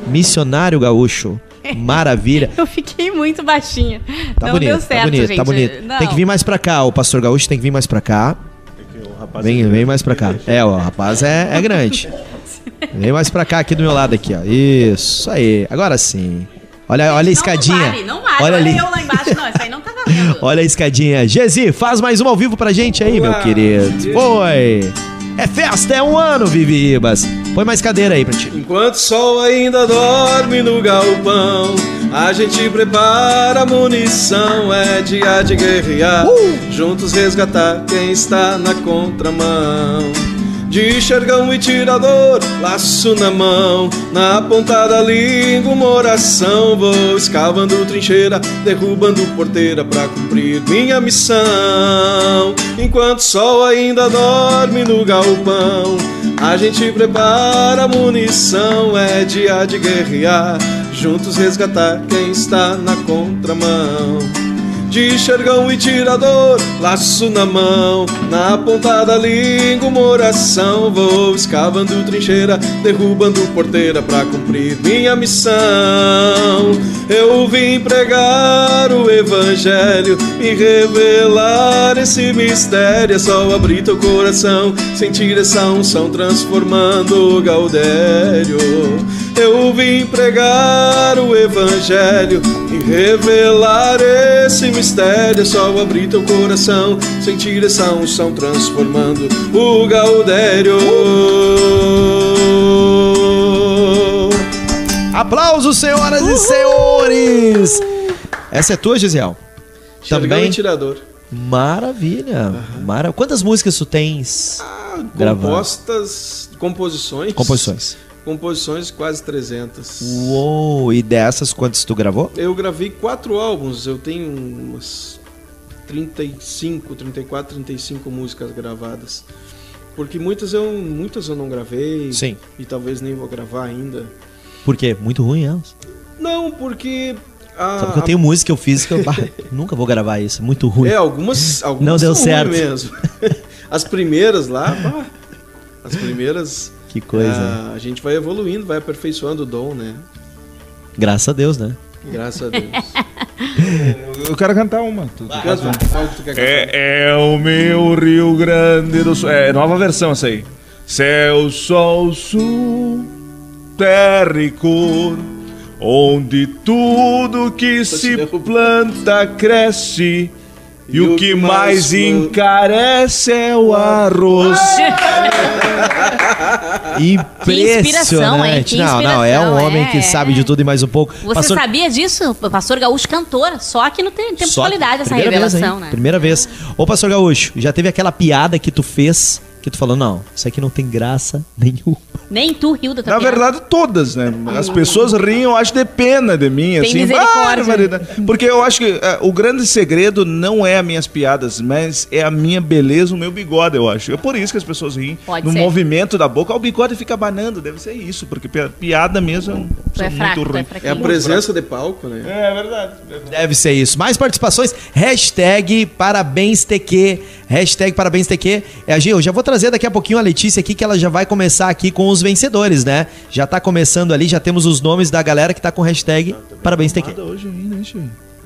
Missionário gaúcho. Maravilha. Eu fiquei muito baixinha. Tá não bonito, deu certo, tá bonito, gente. tá bonito. Não. Tem que vir mais pra cá, o pastor gaúcho tem que vir mais pra cá. Vem, vem mais pra cá. É, o rapaz é, é grande. Vem mais pra cá, aqui do meu lado, aqui, ó. Isso aí. Agora sim. Olha, olha a escadinha. Não vale, não vale. Olha Olha, ali. eu lá embaixo. Não, isso aí não tá valendo. Olha a escadinha. Gesi, faz mais uma ao vivo pra gente aí, meu Uau. querido. Foi. É festa, é um ano, Vivi Ribas. Põe mais cadeira aí pra ti. Enquanto o sol ainda dorme no galpão, a gente prepara a munição. É dia de guerrear, juntos resgatar quem está na contramão. De xergão e tirador, laço na mão, na ponta da língua uma oração. Vou escavando trincheira, derrubando porteira pra cumprir minha missão. Enquanto o sol ainda dorme no galpão, a gente prepara munição. É dia de guerrear, juntos resgatar quem está na contramão de xergão e tirador, laço na mão, na ponta da língua uma oração. Vou escavando trincheira, derrubando porteira pra cumprir minha missão. Eu vim pregar o evangelho e revelar esse mistério. É só abrir teu coração, sentir essa unção transformando o Gaudério. Eu vim pregar o evangelho e revelar esse mistério. É só abrir teu coração, sentir essa unção transformando o Gaudério. Aplausos, senhoras e senhores! Essa é tua, Gisel? Xergão Também? e tirador. Maravilha. Mara... Quantas músicas tu tens? Gravado. Compostas, composições. Composições. Composições quase 300. Uou, e dessas quantas tu gravou? Eu gravei quatro álbuns, eu tenho umas 35, 34, 35 músicas gravadas. Porque muitas eu, muitas eu não gravei. Sim. E talvez nem vou gravar ainda. Por quê? Muito ruim elas. Não, porque. A, Só porque eu tenho música que eu fiz que eu bah, nunca vou gravar isso. é Muito ruim. É, algumas, algumas Não deu certo. mesmo. As primeiras lá, bah, as primeiras. Que coisa. ah, a gente vai evoluindo, vai aperfeiçoando o dom, né? Graças a Deus, né? Graças a Deus. Eu quero cantar uma. Tu- tu Canta, fala o que tu quer cantar. É, é o meu Rio Grande do Sul. É nova versão essa aí. Céu, sol, sul, terra e cor, onde tudo que se planta cresce. E, E o que mais encarece é o arroz. Impressionante. Que não, não, é um homem é, que sabe de tudo e mais um pouco. Você Pastor- sabia disso? Pastor Gaúcho cantor. Só que no te- tempo de Só- qualidade essa primeira vez, revelação, hein? né? Primeira vez. Ô, Pastor Gaúcho, já teve aquela piada que tu fez que tu falou, não, isso aqui não tem graça nenhuma. Nem tu riu da tua Na piada. verdade, todas, né? As pessoas riem, eu acho, de pena de mim, Tem assim. misericórdia. Porque eu acho que eh, o grande segredo não é as minhas piadas, mas é a minha beleza, o meu bigode, eu acho. É por isso que as pessoas riem. Pode no ser. movimento da boca, o bigode fica banando, deve ser isso, porque pi- piada mesmo é um- Tu é são fraco, muito é ruim. É a fraquinho. presença de palco, né? É verdade. Deve ser isso. Mais participações, hashtag parabéns TQ, hashtag parabéns TQ. É, Gil, eu já vou trazer daqui a pouquinho a Letícia aqui, que ela já vai começar aqui com os vencedores, né? Já tá começando ali, já temos os nomes da galera que tá com hashtag parabéns TQ. Hoje aí, né?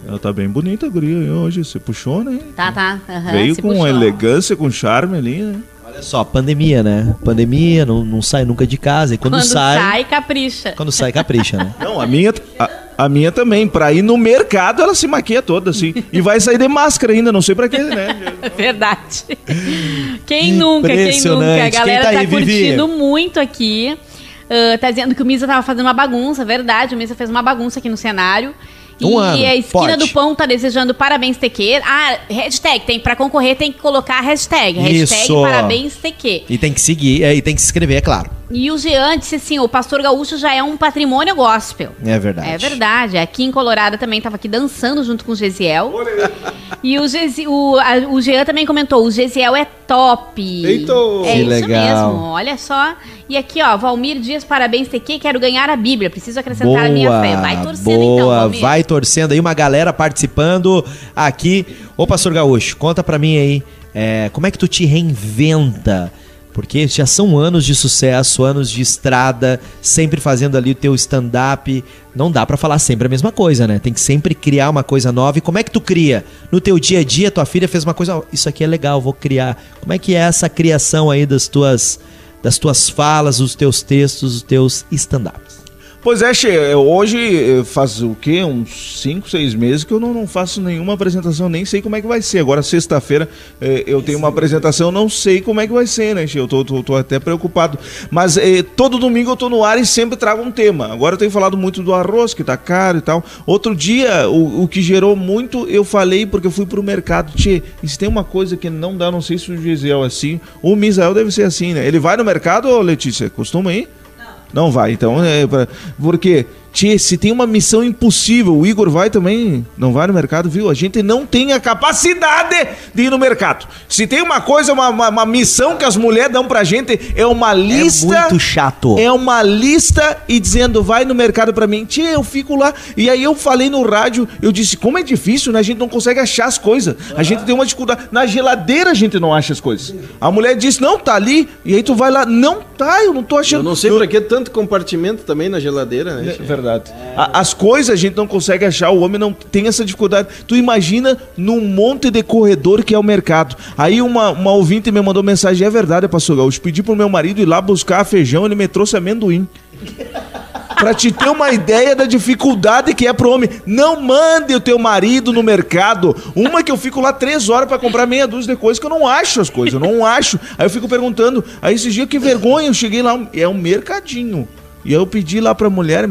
Ela tá bem bonita, a guria, aí hoje. Você puxou, né? Tá, tá. aham, Veio com puxou. elegância, com charme ali, né? Olha só, pandemia, né? Pandemia, não, não sai nunca de casa. E quando, Quando sai, sai, capricha. Quando sai, capricha, né? Não, a minha, a, a minha também. Pra ir no mercado, ela se maquia toda, assim. E vai sair de máscara ainda, não sei pra quê, né? Verdade. Quem nunca, quem nunca? A galera Quem tá aí, tá, Vivi? curtindo muito aqui. Ah, tá dizendo que o Misa tava fazendo uma bagunça, verdade. O Misa fez uma bagunça aqui no cenário. Um e ano, a esquina pode. do pão tá desejando parabéns TQ. Ah, hashtag, tem, pra concorrer tem que colocar a hashtag. Hashtag Isso. parabéns TQ. E tem que seguir, é, e tem que se inscrever, é claro. E o Jean disse assim: o pastor gaúcho já é um patrimônio gospel. É verdade. É verdade. Aqui em Colorado também tava aqui dançando junto com o Gesiel. E o, Gesi, o, a- o Jean também comentou: o Gesiel é top. Eita! É Que isso legal. mesmo, olha só. E aqui, ó, Valmir Dias, parabéns, TQ. Quero ganhar a Bíblia. Preciso acrescentar a minha fé. Vai torcendo boa, então, Valmir. vai torcendo aí, uma galera participando aqui. Ô, Pastor Gaúcho, conta pra mim aí, é, como é que tu te reinventa? Porque já são anos de sucesso, anos de estrada, sempre fazendo ali o teu stand-up. Não dá pra falar sempre a mesma coisa, né? Tem que sempre criar uma coisa nova. E como é que tu cria? No teu dia a dia, tua filha fez uma coisa, "Ó, isso aqui é legal, vou criar. Como é que é essa criação aí das tuas, das tuas falas, os teus textos, os teus stand-ups? Pois é, Che, hoje eh, faz o quê? Uns 5, 6 meses que eu não, não faço nenhuma apresentação, nem sei como é que vai ser. Agora, sexta-feira, eh, eu tenho uma apresentação, não sei como é que vai ser, né, Che? Eu tô, tô, tô até preocupado. Mas eh, todo domingo eu tô no ar e sempre trago um tema. Agora eu tenho falado muito do arroz, que tá caro e tal. Outro dia, o, o que gerou muito, eu falei porque eu fui pro mercado. Che, e se tem uma coisa que não dá, não sei se o Gisel é assim, o Misael deve ser assim, né? Ele vai no mercado, Letícia? Costuma ir? Não vai, então é pra... porque Tchê, se tem uma missão impossível, o Igor vai também, não vai no mercado, viu? A gente não tem a capacidade de ir no mercado. Se tem uma coisa, uma, uma, uma missão que as mulheres dão pra gente, é uma lista. É muito chato. É uma lista e dizendo, vai no mercado pra mim. Tchê, eu fico lá. E aí eu falei no rádio, eu disse, como é difícil, né? A gente não consegue achar as coisas. A gente tem uma dificuldade. Na geladeira a gente não acha as coisas. A mulher disse, não, tá ali. E aí tu vai lá, não tá, eu não tô achando. Eu não sei pra que tanto compartimento também na geladeira, né? É verdade. A- As coisas a gente não consegue achar, o homem não tem essa dificuldade. Tu imagina num monte de corredor que é o mercado. Aí uma, uma ouvinte me mandou mensagem, é verdade, pastor Gaúcho, pedi pro meu marido ir lá buscar feijão, ele me trouxe amendoim. Pra te ter uma ideia da dificuldade que é pro homem. Não mande o teu marido no mercado. Uma que eu fico lá três horas pra comprar meia dúzia de coisas que eu não acho as coisas, eu não acho. Aí eu fico perguntando. Aí esses dias, que vergonha, eu cheguei lá, é um mercadinho. E eu pedi lá pra mulher,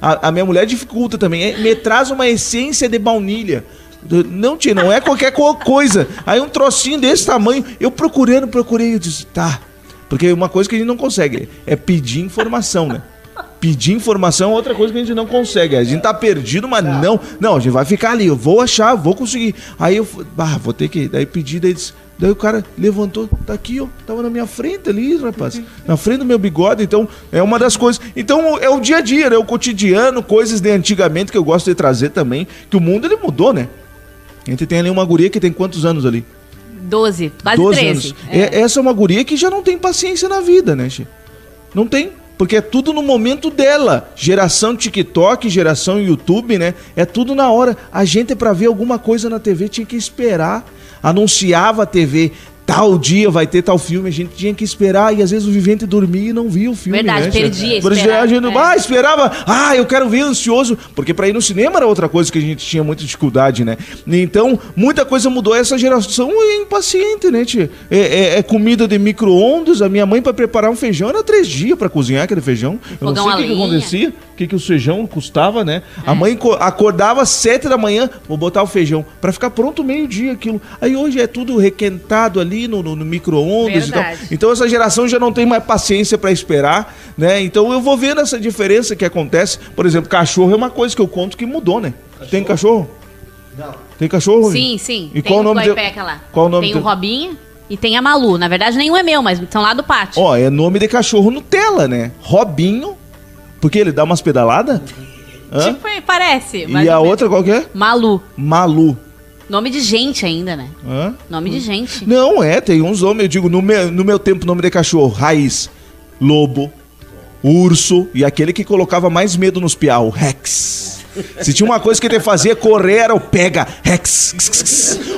a, a minha mulher dificulta também, é, me traz uma essência de baunilha. Não, tia, não é qualquer co- coisa. Aí um trocinho desse tamanho, eu procurando, procurei, eu disse, tá. Porque uma coisa que a gente não consegue é pedir informação, né? Pedir informação é outra coisa que a gente não consegue. A gente tá perdido, mas não. Não, a gente vai ficar ali. Eu vou achar, vou conseguir. Aí eu, bah, vou ter que. Daí pedi, daí, disse- daí o cara levantou, tá aqui, ó. Tava na minha frente ali, rapaz. Na frente do meu bigode. Então, é uma das coisas. Então, é o dia a dia, né? O cotidiano, coisas de antigamente que eu gosto de trazer também. Que o mundo ele mudou, né? A gente tem ali uma guria que tem quantos anos ali? 12, quase 12 13. anos. É, essa é uma guria que já não tem paciência na vida, né, Che? Não tem. Porque é tudo no momento dela. Geração TikTok, geração YouTube, né? É tudo na hora. A gente, pra ver alguma coisa na TV, tinha que esperar. Anunciava a TV. Tal dia vai ter tal filme, a gente tinha que esperar e às vezes o vivente dormia e não via o filme. Verdade, né, perdia Por esperar, a gente, é. ah, esperava, ah, eu quero ver ansioso, porque pra ir no cinema era outra coisa que a gente tinha muita dificuldade, né? Então, muita coisa mudou. Essa geração é impaciente, né, tia? É, é- é comida de micro-ondas. A minha mãe, pra preparar um feijão, era três dias pra cozinhar aquele feijão. Eu não sei o que, que acontecia, o que, que o feijão custava, né? É. A mãe co- acordava às sete da manhã, vou botar o feijão, pra ficar pronto meio-dia aquilo. Aí hoje é tudo requentado ali no, no- no micro-ondas e tal. Verdade. Então essa geração já não tem mais paciência pra esperar, né? Então eu vou vendo essa diferença que acontece. Por exemplo, cachorro é uma coisa que eu conto que mudou, né? Tem cachorro? Não. Tem cachorro? Sim, sim. E tem qual o nome de- Guaipeca lá. qual o nome Tem de- o Robinho e tem a Malu. Na verdade, nenhum é meu, mas são lá do pátio. Ó, é nome de cachorro Nutella, né? Robinho. Porque ele dá umas pedaladas? Hã? Tipo, parece. E a menos. outra qual que é? Malu. Malu. Nome de gente ainda, né? Hã? Nome de gente. Não, é, tem uns nomes, eu digo, no meu, no meu tempo, nome de cachorro, raiz, lobo, urso, e aquele que colocava mais medo nos piau, Rex. Se tinha uma coisa que ele fazia correr, era o pega, Rex.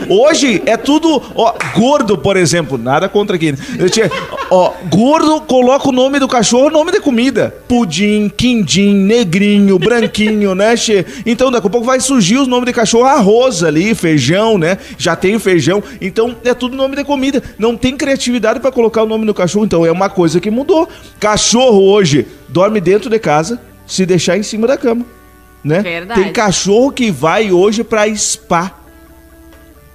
Hoje é tudo, ó, gordo, por exemplo, nada contra aqui. Eu tinha, ó, gordo, coloca o nome do cachorro, nome de comida. Pudim, quindim, negrinho, branquinho, né, che? Então daqui a pouco vai surgir os nomes de cachorro, arroz ali, feijão, né? Já tem feijão. Então é tudo nome de comida. Não tem criatividade pra colocar o nome do cachorro, então é uma coisa que mudou. Cachorro hoje dorme dentro de casa, se deixar em cima da cama, né? Verdade. Tem cachorro que vai hoje pra spa.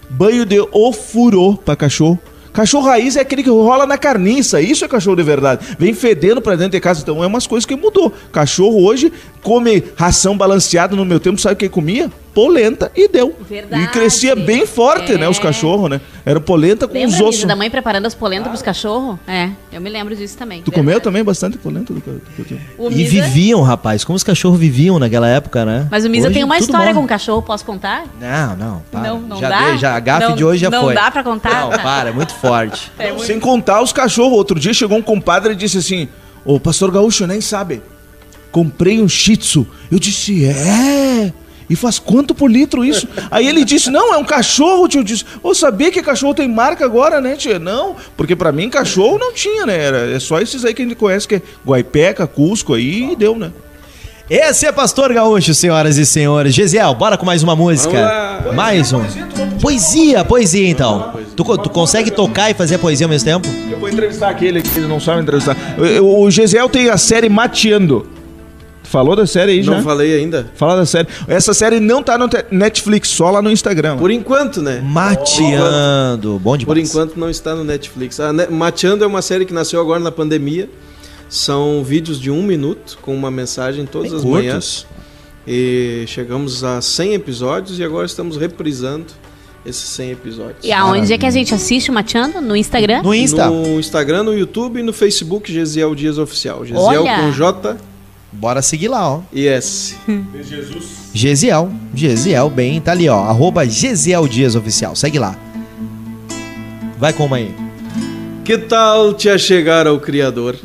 Banho de ofurô pra cachorro. Cachorro raiz é aquele que rola na carniça. Isso é cachorro de verdade. Vem fedendo pra dentro de casa. Então é umas coisas que mudou. Cachorro hoje come ração balanceada. No meu tempo, sabe o que comia? Polenta e deu. Verdade. E crescia bem forte, né? Os É. cachorros, né? Era polenta com Lembra os ossos. da mãe preparando as polentas pros cachorros? É, eu me lembro disso também. Tu comeu também bastante polenta do do? O E viviam, rapaz. Como os cachorros viviam naquela época, né? Mas o Misa Hoje tem uma história morre. com cachorro, posso contar? Não, não. Para. Não, não já dá? dei, já, a gafe Não- de hoje já não foi. dá pra contar? Não, para, é muito forte. É muito- Sem contar os cachorros. Outro dia chegou um compadre e disse assim: Ô, pastor Gaúcho, nem sabe. Comprei um shih tzu. Eu disse: É. E faz quanto por litro isso? Aí ele disse: Não, é um cachorro, tio. Eu disse: Ô, sabia que cachorro tem marca agora, né, tia? Não, porque pra mim cachorro não tinha, né? Era, é só esses aí que a gente conhece, que é Guaipeca, Cusco aí e deu, né? Esse é Pastor Gaúcho, senhoras e senhores. Gesiel, bora com mais uma música. Vamos Mais um. Poesia, poesia então. Tu, tu consegue tocar e fazer a poesia ao mesmo tempo? Eu vou entrevistar aquele que ele não sabe entrevistar. O, o Gesiel tem a série Mateando. Falou da série aí já? Não falei ainda. Fala da série. Essa série não tá no Netflix, só lá no Instagram. Por enquanto, né? Mateando. Bom Por demais. enquanto não está no Netflix. A Ne- Mateando é uma série que nasceu agora na pandemia. São vídeos de um minuto com uma mensagem todas Bem as curtos. manhãs. E chegamos a 100 episódios e agora estamos reprisando esses 100 episódios. E aonde é que a gente assiste o Mateando? No Instagram? No Insta. No Instagram, no YouTube e no Facebook, Gesiel Dias Oficial. Gesiel Olha! com J Bora seguir lá, ó. e S. Gesiel. Gesiel, bem, tá ali, ó. Arroba Gesiel Dias Oficial. Segue lá. Vai com aí. Que tal te achegar ao Criador?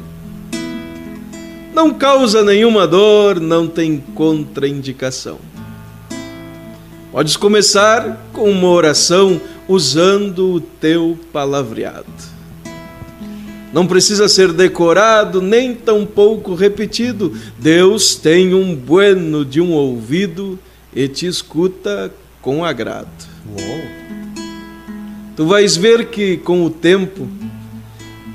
Não causa nenhuma dor, não tem contraindicação. Podes começar com uma oração usando o teu palavreado. Não precisa ser decorado, nem tampouco repetido. Deus tem um bueno de um ouvido e te escuta com agrado. Tu vais ver que com o tempo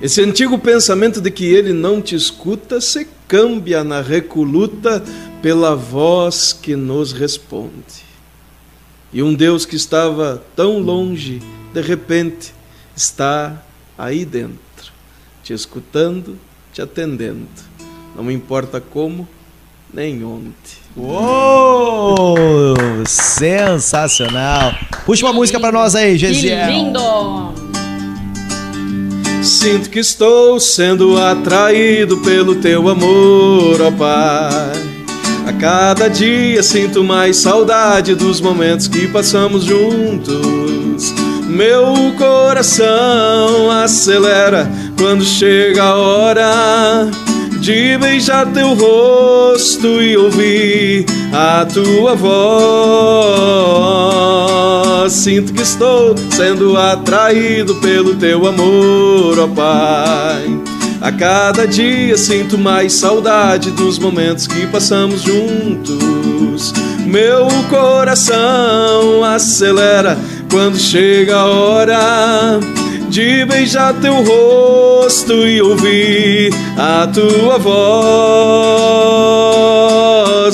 esse antigo pensamento de que ele não te escuta se cambia na recoluta pela voz que nos responde. E um Deus que estava tão longe, de repente, está aí dentro, te escutando, te atendendo. Não importa como, nem onde. Uou! Sensacional. Puxa uma música pra nós aí, Que Gesiel. lindo! Sinto que estou sendo atraído pelo teu amor, ó Pai. A cada dia sinto mais saudade dos momentos que passamos juntos. Meu coração acelera quando chega a hora de beijar teu rosto e ouvir a tua voz. Sinto que estou sendo atraído pelo teu amor, ó Pai. A cada dia sinto mais saudade dos momentos que passamos juntos. Meu coração acelera quando chega a hora de beijar teu rosto e ouvir a tua voz,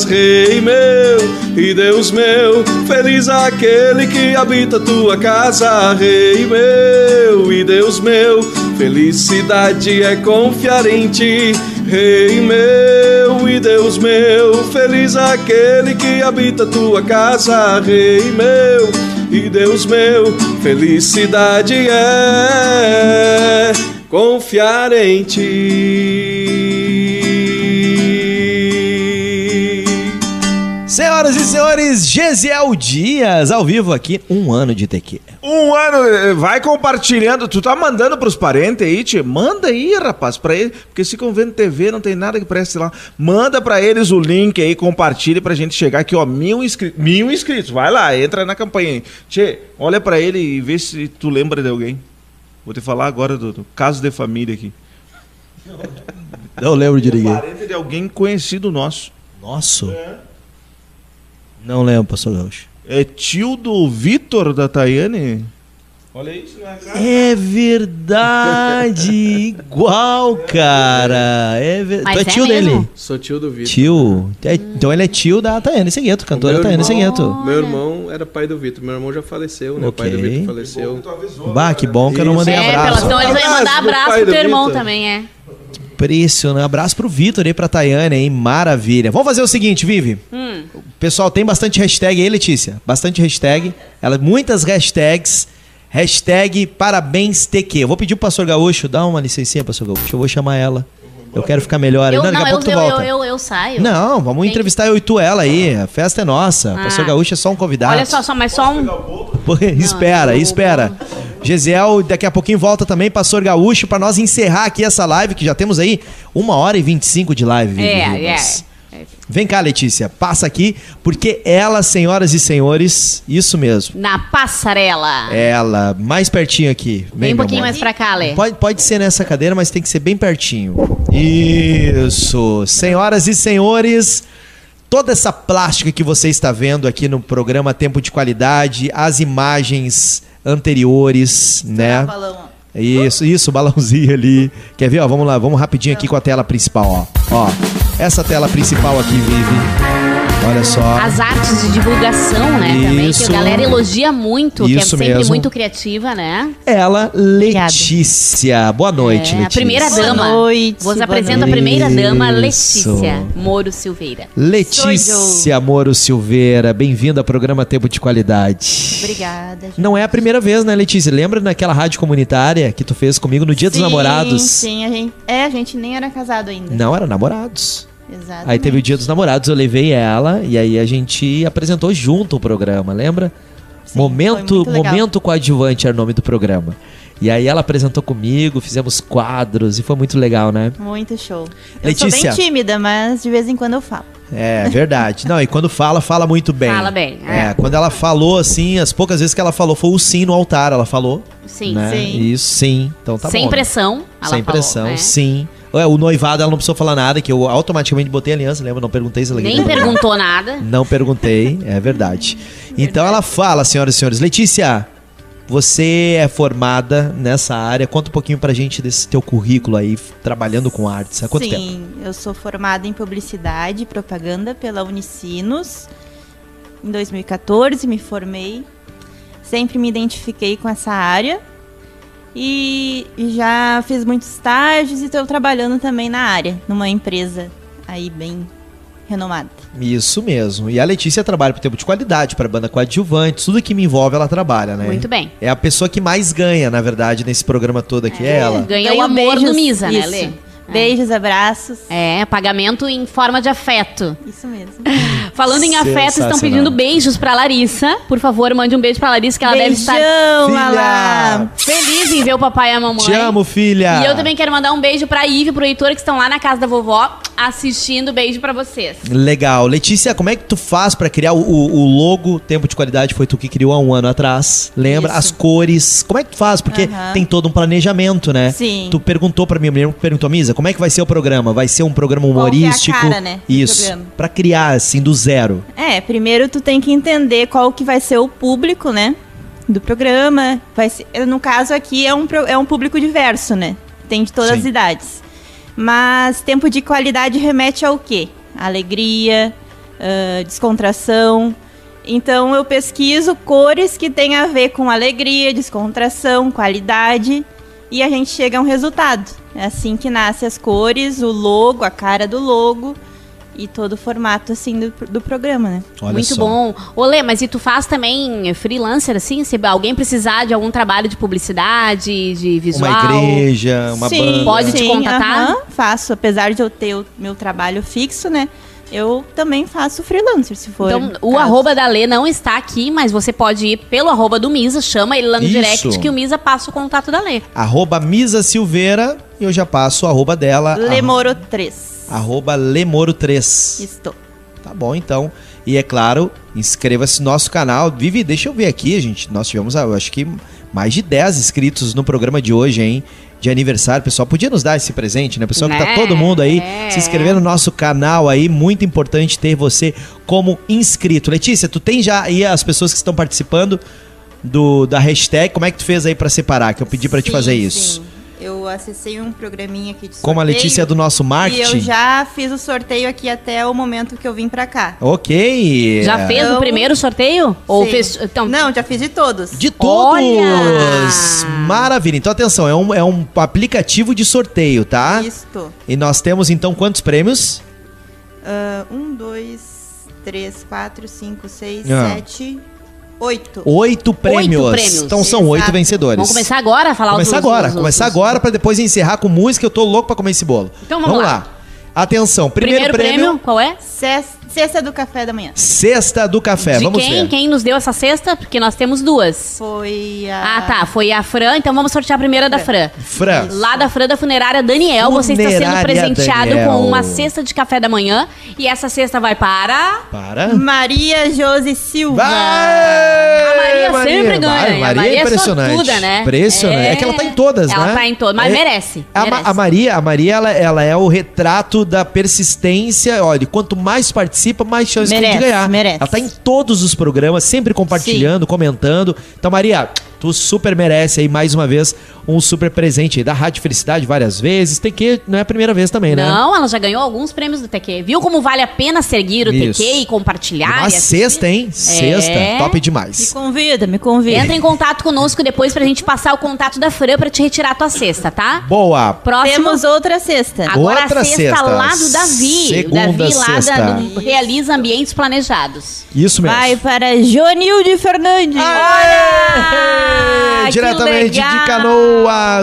Rei meu e Deus meu, feliz aquele que habita tua casa, Rei meu e Deus meu, felicidade é confiar em ti, Rei meu e Deus meu, feliz aquele que habita tua casa, Rei meu e Deus meu, felicidade é confiar em ti. E senhores, Gesiel Dias, ao vivo aqui, um ano de tequila. Um ano, eh, vai compartilhando. Tu tá mandando pros parentes aí, tia? Manda aí, rapaz, pra eles. Porque se ficam vendo TV, não tem nada que preste lá. Manda pra eles o link aí, compartilha pra gente chegar aqui, ó, mil inscritos. Mil inscritos, vai lá, entra na campanha aí. Tchê, olha pra ele e vê se tu lembra de alguém. Vou te falar agora do, do caso de família aqui. Não lembro de ninguém. Parente de alguém conhecido nosso. Nosso? Não lembro, pastor Gaúcho. É tio do Vitor da Tayane? Olha isso, né, cara? É verdade, igual, cara. É ver... Mas Tu é é tio mesmo? dele? Sou tio do Vitor. Tio. É- Então ele é tio da Tayane Segueto, cantora Tayane Segueto. Meu irmão era pai do Vitor. Meu irmão já faleceu, né? O pai do. Vitor faleceu. Bah, que bom que eu não mandei É, pela, abraço. então eles vão mandar Abraço pro teu irmão também, é. Impressionante. Abraço pro Vitor e pra Tayane, hein? Maravilha. Vamos fazer o seguinte, Vivi. Hum. Pessoal tem bastante hashtag aí, Letícia. Bastante hashtag. Ela, muitas hashtags. Hashtag parabéns TQ. Eu vou pedir pro pastor Gaúcho, dá uma licencinha, pastor Gaúcho. Eu vou chamar ela. Eu quero ficar melhor. Eu, Não, daqui não, a eu, pouco tu eu, volta. eu, eu, eu saio. Não, vamos Tem- entrevistar eu e tu ela aí. A festa é nossa. Ah. Pastor Gaúcho é só um convidado. Olha só, só, mas só um. Pô, espera, eu- espera. Gesiel, daqui a pouquinho volta também, Pastor Gaúcho, pra nós encerrar aqui essa live, que já temos aí uma hora e 25 de live. É, é. Vem cá, Letícia, passa aqui, porque ela, senhoras e senhores, isso mesmo. Na passarela. Ela, mais pertinho aqui. Vem um meu pouquinho amor. mais pra cá, Lê. Pode, pode ser nessa cadeira, mas tem que ser bem pertinho. Isso. Senhoras e senhores, toda essa plástica que você está vendo aqui no programa Tempo de Qualidade, as imagens anteriores, né? Balão, ó. Isso, isso, o balãozinho ali. Quer ver? Ó, vamos lá, vamos rapidinho aqui com a tela principal, ó. Ó, essa tela principal aqui, Vivi. Olha só. As artes de divulgação, né? Também, que Isso. a galera elogia muito, que é Isso sempre mesmo. muito criativa, né? Ela, Letícia. Boa noite, É, Letícia. a primeira Boa dama. noite, Você boa apresenta a noite. primeira dama, Isso. Letícia Moro Silveira. Letícia Moro Silveira, bem-vinda ao programa Tempo de Qualidade. Obrigada. gente. Não é a primeira vez, né, Letícia? Lembra naquela rádio comunitária que tu fez comigo no Dia dos Sim, Namorados? Sim, a gente, é, a gente nem era casado ainda. Não, era namorados. Exato. Aí teve o Dia dos Namorados, eu levei ela e aí a gente apresentou junto o programa, lembra? Sim, momento, momento coadjuvante era o nome do programa. E aí ela apresentou comigo, fizemos quadros e foi muito legal, né? Muito show. Eu Letícia. sou bem tímida, mas de vez em quando eu falo. É verdade. Não, e quando fala, fala muito bem. Fala bem, É. é. quando ela falou assim, as poucas vezes que ela falou foi o sim no altar, ela falou. Sim. né? sim. Isso, sim. Então tá Sem bom. pressão. Ela Sem falou, pressão, né? sim. O noivado ela não precisou falar nada, que eu automaticamente botei a aliança, lembra? Não perguntei se ela Nem perguntou nada. Não perguntei, é verdade. Então ela fala, senhoras e senhores, Letícia, você é formada nessa área. Conta um pouquinho pra gente desse teu currículo aí, trabalhando com artes. Há quanto Sim, tempo? eu sou formada em publicidade e propaganda pela Unicinos. Em 2014 me formei. Sempre me identifiquei com essa área. E já fiz muitos estágios e estou trabalhando também na área, numa empresa aí bem renomada. Isso mesmo. E a Letícia trabalha pro tempo de qualidade, para banda coadjuvante, tudo que me envolve ela trabalha, né? Muito bem. É a pessoa que mais ganha, na verdade, nesse programa todo aqui, é ela. Ganha o Ganho amor beijos, do Misa, né, isso. Lê? Beijos, abraços. É, pagamento em forma de afeto. Isso mesmo. Falando em afeto, estão pedindo beijos pra Larissa. Por favor, mande um beijo pra Larissa, que ela deve estar Beijão, Filha! Lala. feliz em ver o papai e a mamãe. Te amo, filha! E eu também quero mandar um beijo pra Ive e pro Heitor, que estão lá na casa da vovó, assistindo. Beijo pra vocês. Legal. Letícia, como é que tu faz pra criar o, o- o logo Tempo de Qualidade? Foi tu que criou há um ano atrás. Lembra? Isso. As cores. Como é que tu faz? Porque Aham. tem todo um planejamento, né? Sim. Tu perguntou pra mim, eu me lembro que perguntou, Misa, como é que vai ser o programa? Vai ser um programa Qual que é a humorístico? cara, né, Isso. Pra criar, assim, do zero. É, primeiro tu tem que entender qual que vai ser o público, né? Do programa. Vai ser, no caso aqui é um, é um público diverso, né? Tem de todas Sim. as idades. Mas tempo de qualidade remete ao quê? Alegria, ah, descontração. Então eu pesquiso cores que têm a ver com alegria, descontração, qualidade e a gente chega a um resultado. É assim que nascem as cores, o logo, a cara do logo e todo o formato assim do, do programa, né? Olha Muito só. bom. Olê, mas e tu faz também freelancer, assim? Se alguém precisar de algum trabalho de publicidade, de visual? Uma igreja, uma sim, banda. Pode te contatar? aham, faço, apesar de eu ter o meu trabalho fixo, né? Eu também faço freelancer, se for. Então, o caso. arroba da Lê não está aqui, mas você pode ir pelo arroba do Misa, chama ele lá no Isso. direct que o Misa passa o contato da Lê. Arroba Misa Silveira e eu já passo o arroba dela. Lemoro 3. Arroba Lemoro3. Estou. Tá bom, então. E é claro, inscreva-se no nosso canal. Vivi, deixa eu ver aqui, gente. Nós tivemos, eu acho que mais de 10 inscritos no programa de hoje, hein? De aniversário. Pessoal, podia nos dar esse presente, né? Pessoal que tá Né? todo mundo aí É. se inscrevendo no nosso canal aí. Muito importante ter você como inscrito. Letícia, tu tem já aí as pessoas que estão participando do, da hashtag. Como é que tu fez aí pra separar? Que eu pedi pra te fazer isso. sim. Eu acessei um programinha aqui de sorteio. Como a Letícia é do nosso E marketing. eu já fiz o sorteio aqui até o momento que eu vim pra cá. Ok. Já fez o Eu- primeiro sorteio? Ou Sim. fez. Então, Não, já fiz de todos. De todos! Olha! Maravilha. Então, atenção, é um, é um aplicativo de sorteio, tá? Isto. E nós temos, então, quantos prêmios? Ah, um, dois, três, quatro, cinco, seis, Ah. sete, oito. Oito prêmios. prêmios. Então, são oito Exato. vencedores. vamos começar agora a falar Começar os- agora. começar agora pra depois encerrar com música. Eu tô louco pra comer esse bolo. Então, vamos lá. Atenção, primeiro, Primeiro, prêmio, prêmio, qual é? Ces- Cesta do café da manhã. Cesta do Café. De vamos quem? ver. Quem nos deu essa cesta? Porque nós temos duas. Foi a. Ah, tá. Foi a Fran, então vamos sortear a primeira da Fran. Fran. Lá da Fran da Funerária Daniel, você está sendo Funerária presenteado Daniel. com uma cesta de café da manhã. E essa cesta vai para. Para. Maria Josi Silva. Vai! A Maria sempre ganha. Maria, A Maria Maria é é impressionante. sortuda, né? Impressionante. É. É. que ela tá em todas, Ela né? tá em todas, mas É- merece, A, Ma- merece. a Maria, a Maria ela, ela é o retrato da persistência. Olha, quanto mais participa, mais chance tem Merece, de ganhar. merece. Ela tá em todos os programas, sempre compartilhando, comentando. Então, Maria, tu super merece aí mais uma vez um super presente aí da Rádio Felicidade várias vezes. Tem que não é a primeira vez também, né? Não, ela já ganhou alguns prêmios do TQ. Viu como vale a pena seguir o Isso. TQ e compartilhar? Uma e sexta, hein? Sexta. É. Top Me demais. convida, me convida. Entra em contato conosco depois pra gente passar o contato da Fran pra te retirar a tua cesta, tá? Boa. Próximo. Temos outra cesta. Agora Outra a sexta sexta. lá do Davi. Segunda o Davi lá sexta. da, do Realiza Ambientes Planejados. Isso mesmo. Vai para Jonilde Fernandes. Olha! Diretamente de Canoas,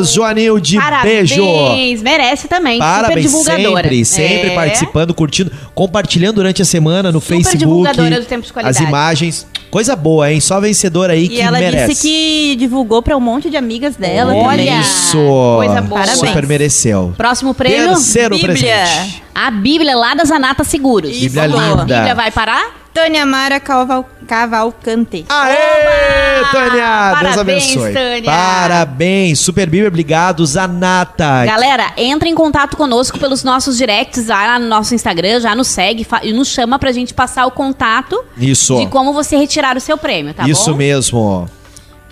Joanilde, Parabéns, beijo. merece também. super Parabéns, divulgadora. sempre, sempre É. participando, curtindo, compartilhando durante a semana no Super Facebook. divulgadora do Tempo de Qualidade. As imagens. Coisa boa, hein? Só vencedora aí E que ela merece. disse que divulgou para um monte de amigas dela Olha! também. Isso. Coisa boa. Parabéns. Super mereceu. Próximo prêmio. Terceiro Bíblia. presente. A Bíblia lá das Anata Seguros. Bíblia A linda. Bíblia vai parar? Tânia Mara Caval Cavalcante. Aê, Tânia! Deus Parabéns, abençoe. Tânia. Parabéns. Super Bíblia, obrigado. Zanata. Galera, entra em contato conosco pelos nossos directs lá no nosso Instagram, já nos segue e nos chama pra gente passar o contato Isso. de como você retirar o seu prêmio, tá Isso bom? mesmo.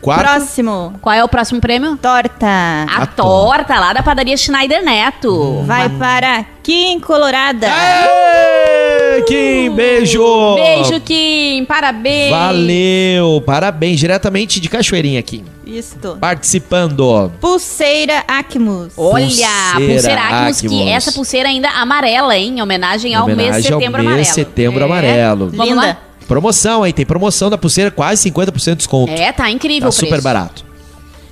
Quarto. Próximo. Qual é o próximo prêmio? Torta. A, A torta lá da padaria Schneider Neto. Vai para Kim Colorada. Aê, Kim, beijo. Beijo, Kim. Parabéns. Valeu. Parabéns. Diretamente de Cachoeirinha aqui. Isto. Participando. Pulseira Acmus. Olha, Pulseira pulseira Acmus, que Acmus. essa pulseira ainda amarela, hein? Em homenagem ao mês Homenagem ao setembro mês amarelo. Setembro É. Amarelo. Vamos Linda. lá? Promoção, hein? Tem promoção da pulseira, quase 50% de desconto. É, tá incrível Tá o super preço. barato.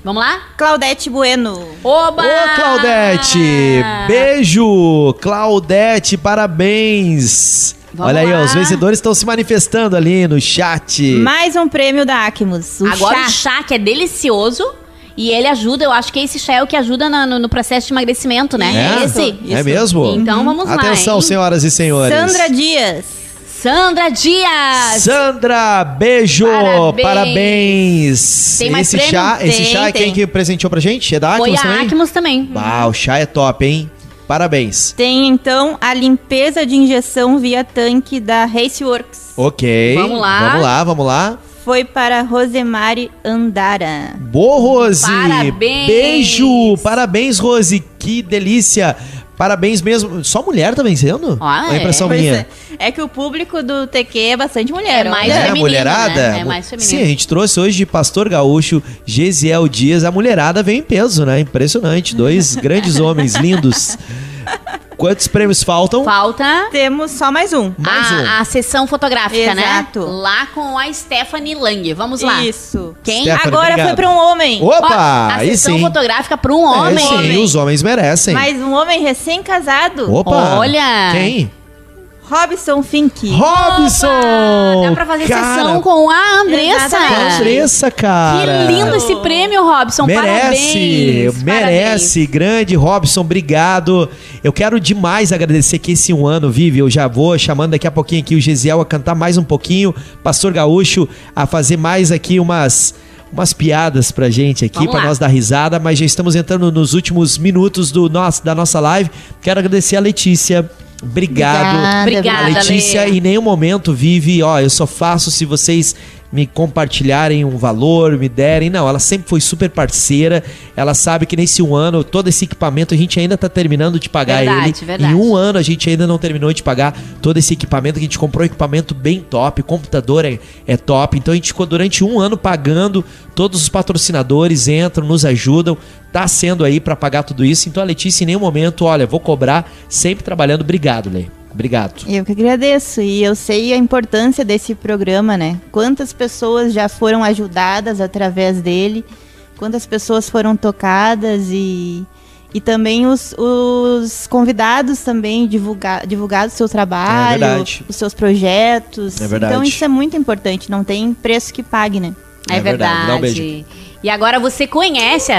Vamos lá? Claudete Bueno. Oba! Ô, Claudete! Beijo! Claudete, parabéns! Vamos Olha aí, ó, lá. os vencedores estão se manifestando ali no chat. Mais um prêmio da Acmus. O Agora chá. o chá, que é delicioso. E ele ajuda, eu acho que esse chá é o que ajuda no, no processo de emagrecimento, né? É? Esse. É mesmo? Então vamos lá. Atenção, senhoras e senhores. Sandra Dias. Sandra Dias! Sandra, beijo! Parabéns. Parabéns! Tem mais esse prêmio? chá, esse Tem, chá é quem que presenteou pra gente? É da Foi Acmus a também? Acmus também. Ah, o chá é top, hein? Parabéns. Tem então a limpeza de injeção via tanque da Raceworks. Ok. Vamos lá. Vamos lá, vamos lá. Foi para Rosemary Andara. Boa, Rose! Parabéns. Beijo! Parabéns, Rose! Que delícia! Parabéns mesmo. Só mulher tá vencendo? Ah, é impressão Pois minha. é. É que o público do TQ é bastante mulher. É mais. É, feminino, mulherada? né? É mais feminino. Sim, a gente trouxe hoje de Pastor Gaúcho, Gesiel Dias. A mulherada vem em peso, né? Impressionante. Dois grandes homens lindos. Quantos prêmios faltam? Falta Temos só mais um. Mais um. a, a sessão fotográfica, Exato. né? Lá com a Stephanie Lang. Vamos lá. Isso. Quem? Stephanie, Agora obrigado. foi para um homem. Opa! a aí sessão sim. fotográfica para um É, homem. sim, os homens merecem. Mas um homem recém-casado. Opa! Olha! Quem? Robson Fink. Robson! Dá pra fazer Cara, sessão com a Andressa. Exatamente. Andressa, cara. Que lindo esse prêmio, Robson. Merece, Parabéns. merece. Grande Robson, obrigado. Eu quero demais agradecer que esse um ano, Vive. Eu já vou chamando daqui a pouquinho aqui o Gesiel a cantar mais um pouquinho, Pastor Gaúcho a fazer mais aqui umas umas piadas pra gente aqui, lá. nós dar risada, mas já estamos entrando nos últimos minutos do nosso, da nossa live. Quero agradecer a Letícia. Obrigado. Obrigada, A Letícia Lê. em nenhum momento vive, ó, eu só faço se vocês me compartilharem um valor, me derem. Não, ela sempre foi super parceira. Ela sabe que nesse um ano, todo esse equipamento, a gente ainda tá terminando de pagar Verdade, ele. verdade. Em um ano, a gente ainda não terminou de pagar todo esse equipamento. A gente comprou um equipamento bem top, o computador é, é top. Então a gente ficou durante um ano pagando. Todos os patrocinadores entram, nos ajudam. Tá sendo aí para pagar tudo isso. Então a Letícia, em nenhum momento, olha, vou cobrar, sempre trabalhando. Obrigado, Lê. Obrigado. Eu que agradeço e eu sei a importância desse programa, né? Quantas pessoas já foram ajudadas através dele, quantas pessoas foram tocadas e, e também os, os convidados também divulgar divulgar o seu trabalho, É os seus projetos. É verdade. Então isso é muito importante, não tem preço que pague, né? É, É verdade. verdade. Dá um beijo. E agora você conhece,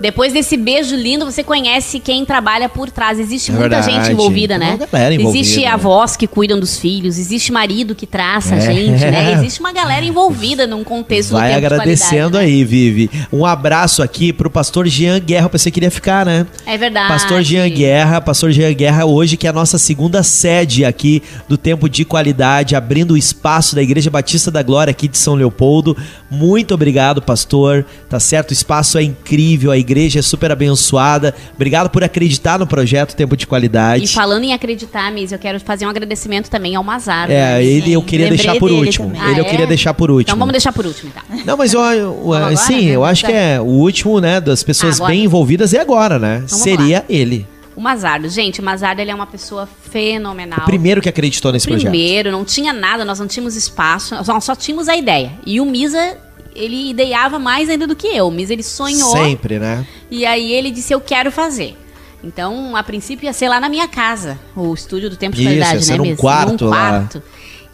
depois desse beijo lindo, você conhece quem trabalha por trás. Existe É muita verdade. gente envolvida, né? envolvida. Existe avós que cuidam dos filhos, existe marido que traça a É. gente, né? Existe uma galera envolvida num contexto Vai agradecendo né? aí, Vivi. Um abraço aqui pro pastor Jean Guerra. Eu pensei que queria ficar, né? É verdade. Pastor Jean Guerra, Pastor Jean Guerra, hoje que é a nossa segunda sede aqui do Tempo de Qualidade, abrindo o espaço da Igreja Batista da Glória aqui de São Leopoldo. Muito obrigado, pastor. Tá certo? O espaço é incrível, a igreja é super abençoada. Obrigado por acreditar no projeto Tempo de E Qualidade. falando em acreditar, Miss, eu quero fazer um agradecimento também ao Mazar. É, né? ele eu queria Lembrei deixar por último. Ele eu Ah, queria é? deixar por último. Então vamos deixar por último, então. Não, mas eu, eu- agora, sim, né? eu acho que é o último, né, das pessoas bem envolvidas é agora, né? Então Seria ele. O Mazardo, gente, o Mazardo ele é uma pessoa fenomenal. O primeiro que acreditou nesse projeto. Primeiro, não tinha nada, nós não tínhamos espaço, nós só tínhamos a ideia. E o Misa, ele ideava mais ainda do que eu. Misa, ele sonhou. Sempre, né? E aí ele disse, eu quero fazer. Então, a princípio ia ser lá na minha casa, o estúdio do Tempo de Isso, Qualidade, né, num Misa? quarto Num lá. quarto.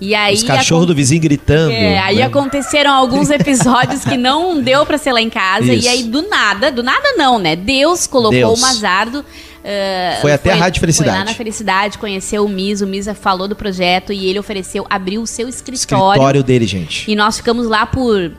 E aí Os cachorros do vizinho gritando. é, aí né? aconteceram alguns episódios que não deu pra ser lá em casa. Isso. E aí, do nada, do nada não, né? Deus colocou Deus. o Mazardo. eh, Foi até a Rádio Felicidade. Foi lá na Felicidade, conheceu o Misa, o Misa falou do projeto e ele ofereceu, abriu o seu escritório. Escritório dele, gente. E nós ficamos lá por,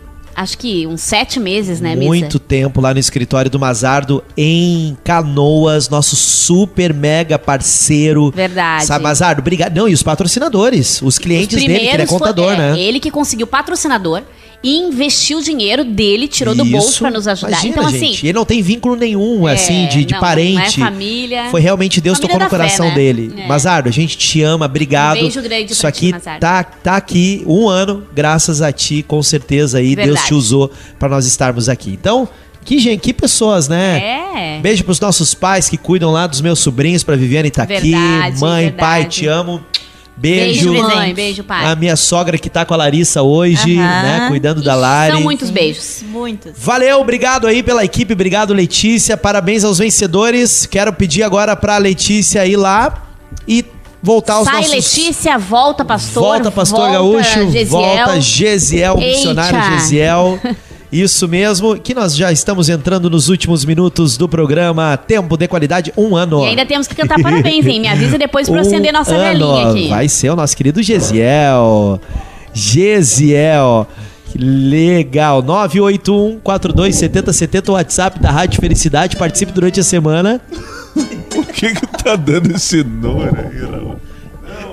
acho que uns sete meses, né, Misa? Muito tempo lá no escritório do Mazardo em Canoas, nosso super mega parceiro. Verdade. Sabe, Mazardo, obrigado. Não, e os patrocinadores, os clientes Os dele, que ele é foi- contador, é, né? Ele que conseguiu patrocinador e investiu o dinheiro dele, tirou do bolso Isso, pra nos ajudar. imagina, então, assim. gente, ele não tem vínculo nenhum, É, assim, de, de não, parente. não é família. Foi realmente Deus Família tocou no da fé, coração né? dele. É. Mazardo, a gente te ama, obrigado. Um beijo grande Isso aqui ti, tá, tá aqui um ano, graças a ti, com certeza aí. Deus Verdade. te usou pra nós estarmos aqui. Então, que gente, que pessoas, né? É. Beijo pros nossos pais que cuidam lá dos meus sobrinhos, pra Viviane tá aqui. Verdade, Mãe, verdade. pai, te amo. Beijo. Beijo, mãe. Beijo, pai. A minha sogra que tá com a Larissa hoje, né? Cuidando da Lari. São muitos beijos. Muitos. Valeu, obrigado aí pela equipe, obrigado Letícia, parabéns aos vencedores. Quero pedir agora pra Letícia ir lá e voltar aos Sai, nossos... Letícia, volta, pastor. Volta, Pastor volta, Gaúcho, Gesiel. volta Gesiel, o missionário. Gesiel. Isso mesmo, que nós já estamos entrando nos últimos minutos do programa Tempo de Qualidade, um ano. E ainda temos que cantar parabéns, hein? Me avisa depois pra eu Um acender nossa ano. velhinha aqui. Vai ser o nosso querido Gesiel. Gesiel. Que legal. 981-427070, o WhatsApp da Rádio Felicidade. Participe durante a semana. Por que que tá dando esse número aí, Raul?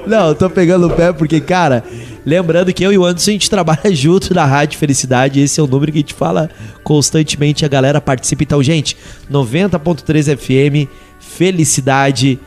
Não, eu tô pegando o pé porque, cara, lembrando que eu e o Anderson a gente trabalha junto na Rádio Felicidade. Esse é o número que a gente fala constantemente. A galera participa. Então, gente, 90.3 FM, Felicidade.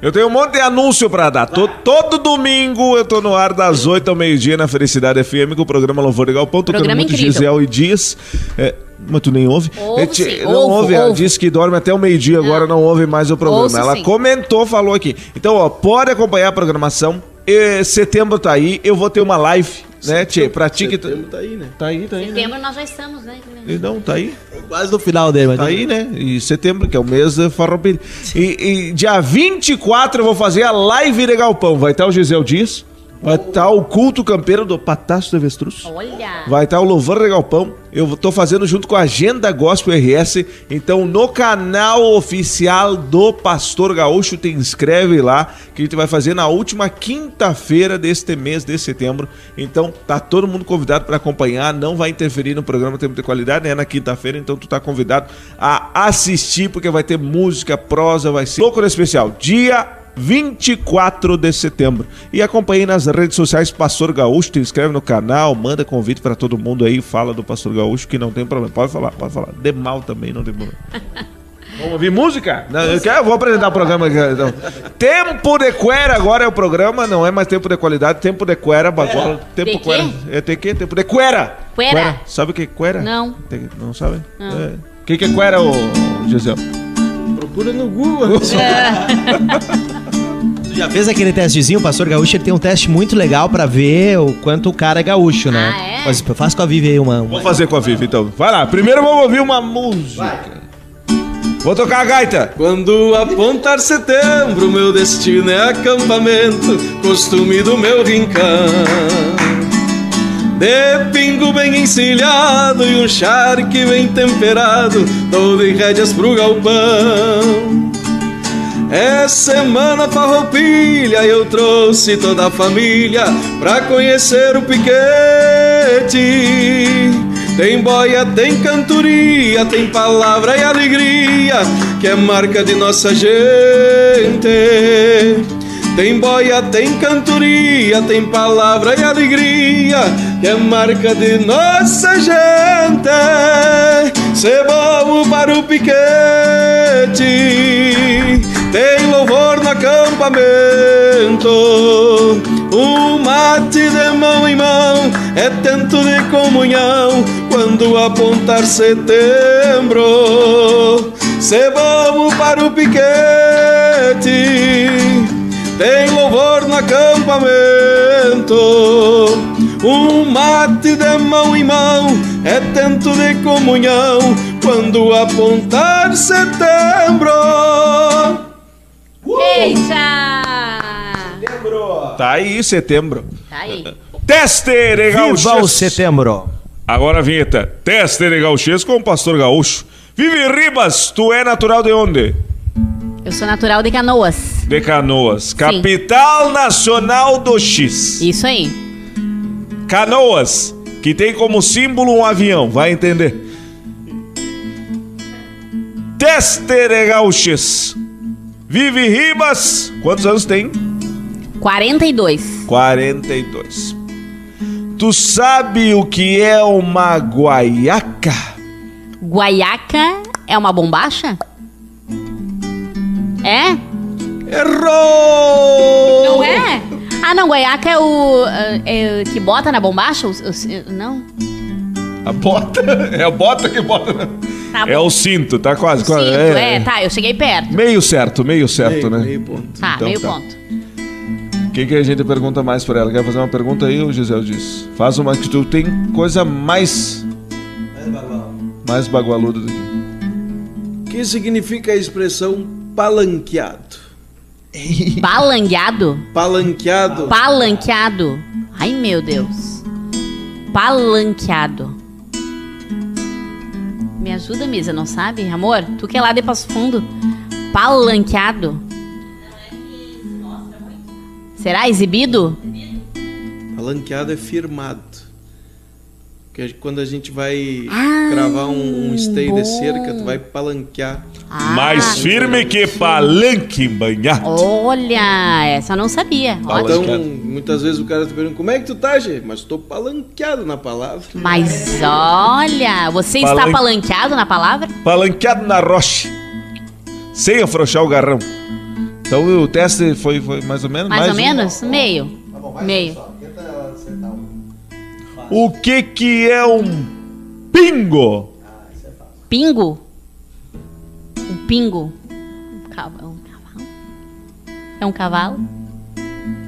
Eu tenho um monte de anúncio pra dar. To- todo domingo eu tô no ar das 8 ao meio-dia na Felicidade FM com o programa Louvor Legal. Ponto, tocando Programa muito incrível. Gisel e Dias. É, mas tu nem ouve? Ouvo É, sim, não ouvo, ouve, ela disse que dorme até o meio-dia, agora não ouve mais o programa. Ouço ela sim. comentou, falou aqui. Então, ó, pode acompanhar a programação. E setembro tá aí, eu vou ter uma live, né, Tchê? Pra ti que. Setembro tá aí, né? Tá aí, tá aí. Né? Setembro nós já estamos, né? E Não, tá aí. Quase no final dele, mas Tá aí, né? E setembro, que é o mês da farroupilha. E, e dia 24 eu vou fazer a live de Galpão. Vai estar o Gisel Dias, vai estar o culto campeiro do Patácio do Avestruz. Olha. Vai estar o Louvor de Galpão. Eu tô fazendo junto com a Agenda Gospel RS. Então, no canal oficial do Pastor Gaúcho, te inscreve lá, que a gente vai fazer na última quinta-feira deste mês de setembro. Então, tá todo mundo convidado para acompanhar. Não vai interferir no programa Tempo de Qualidade, é na quinta-feira. Então, tu tá convidado a assistir, porque vai ter música, prosa, vai ser louco especial. Dia 24 de setembro. E acompanhe nas redes sociais Pastor Gaúcho, te inscreve no canal, manda convite para todo mundo aí, fala do Pastor Gaúcho que não tem problema. Pode falar, pode falar. De mal também, não tem problema. Vamos ouvir música? Não, eu, quero, eu vou apresentar o programa aqui. Então. Tempo de Quera agora é o programa, não é mais tempo de qualidade, tempo de Quera, agora tempo De Quera. quê? É tem que tempo de Quera. Quera? Sabe o que é Quera? Não. Tem- não sabe? É. O que, que é Quera, ô, Gisele? Procura no Google. Tu já fez aquele testezinho? O Pastor Gaúcho ele tem um teste muito legal pra ver o quanto o cara é gaúcho, né? Ah, é? Mas faz com a Vivi aí uma. uma- Vou fazer com a Vivi, então. Vai lá, primeiro vamos ouvir uma música. Vou tocar a gaita. Quando apontar setembro, meu destino é acampamento, costume do meu rincão. De pingo bem encilhado e um charque bem temperado, todo em rédeas pro galpão. É semana farroupilha eu trouxe toda a família pra conhecer o piquete. Tem boia, tem cantoria, tem palavra e alegria que é marca de nossa gente. Tem boia, tem cantoria, tem palavra e alegria que é marca de nossa gente. Se vamos para o piquete, tem louvor no acampamento. Um mate de mão em mão é tento de comunhão quando apontar setembro. Se vamos para o piquete, tem louvor no acampamento. Um mate de mão em mão é tento de comunhão quando apontar setembro. Eita! Tá aí, setembro. Tá aí. Teste de Viva o setembro! Agora a vinheta. Teste de gauchês com o pastor gaúcho. Vive Ribas, tu é natural de onde? Eu sou natural de Canoas. De Canoas. Capital nacional do X. Isso aí. Canoas, que tem como símbolo um avião, vai entender. Teste de gauchês. Vive Ribas, quantos anos tem? 42. 42. Tu sabe o que é uma guaiaca? Guaiaca é uma bombacha? É? Errou! Não é? Ah, não, guaiaca é o é o que bota na bombacha? O- o- não? A bota? É a bota que bota. né? Tá É bom. o cinto, tá quase. Cinto, quase é, tá, eu cheguei perto. Meio certo, meio certo, Meio, né? meio ponto. Tá, Então meio tá. ponto. O que, que a gente pergunta mais pra ela? Quer fazer uma pergunta aí, o Gisele diz? Faz uma que tu tem coisa mais. Mais bagualuda do que. O que significa a expressão palanqueado? Balangueado? Palanqueado Palanqueado. Ai, meu Deus. Palanqueado. Me ajuda, Misa, não sabe? Amor, tu que é lá de Passo Fundo. Palanqueado. Será exibido? Palanqueado é firmado. Que quando a gente vai Ah, cravar um, um esteio bom. de cerca, tu vai palanquear. Ah, mais firme que palanque embanhado. Olha, essa eu não sabia. Ótimo. Então, muitas vezes o cara te pergunta, como é que tu tá, Gê? Mas tô palanqueado na palavra. Mas olha, você está Palan- palanqueado na palavra? Palanqueado na rocha. Sem afrouxar o garrão. Então o teste foi, foi mais ou menos? Mais, ou um. menos? Meio. Meio. O que que é um pingo? Pingo? Um pingo? Um cavalo? Um cavalo? É um cavalo?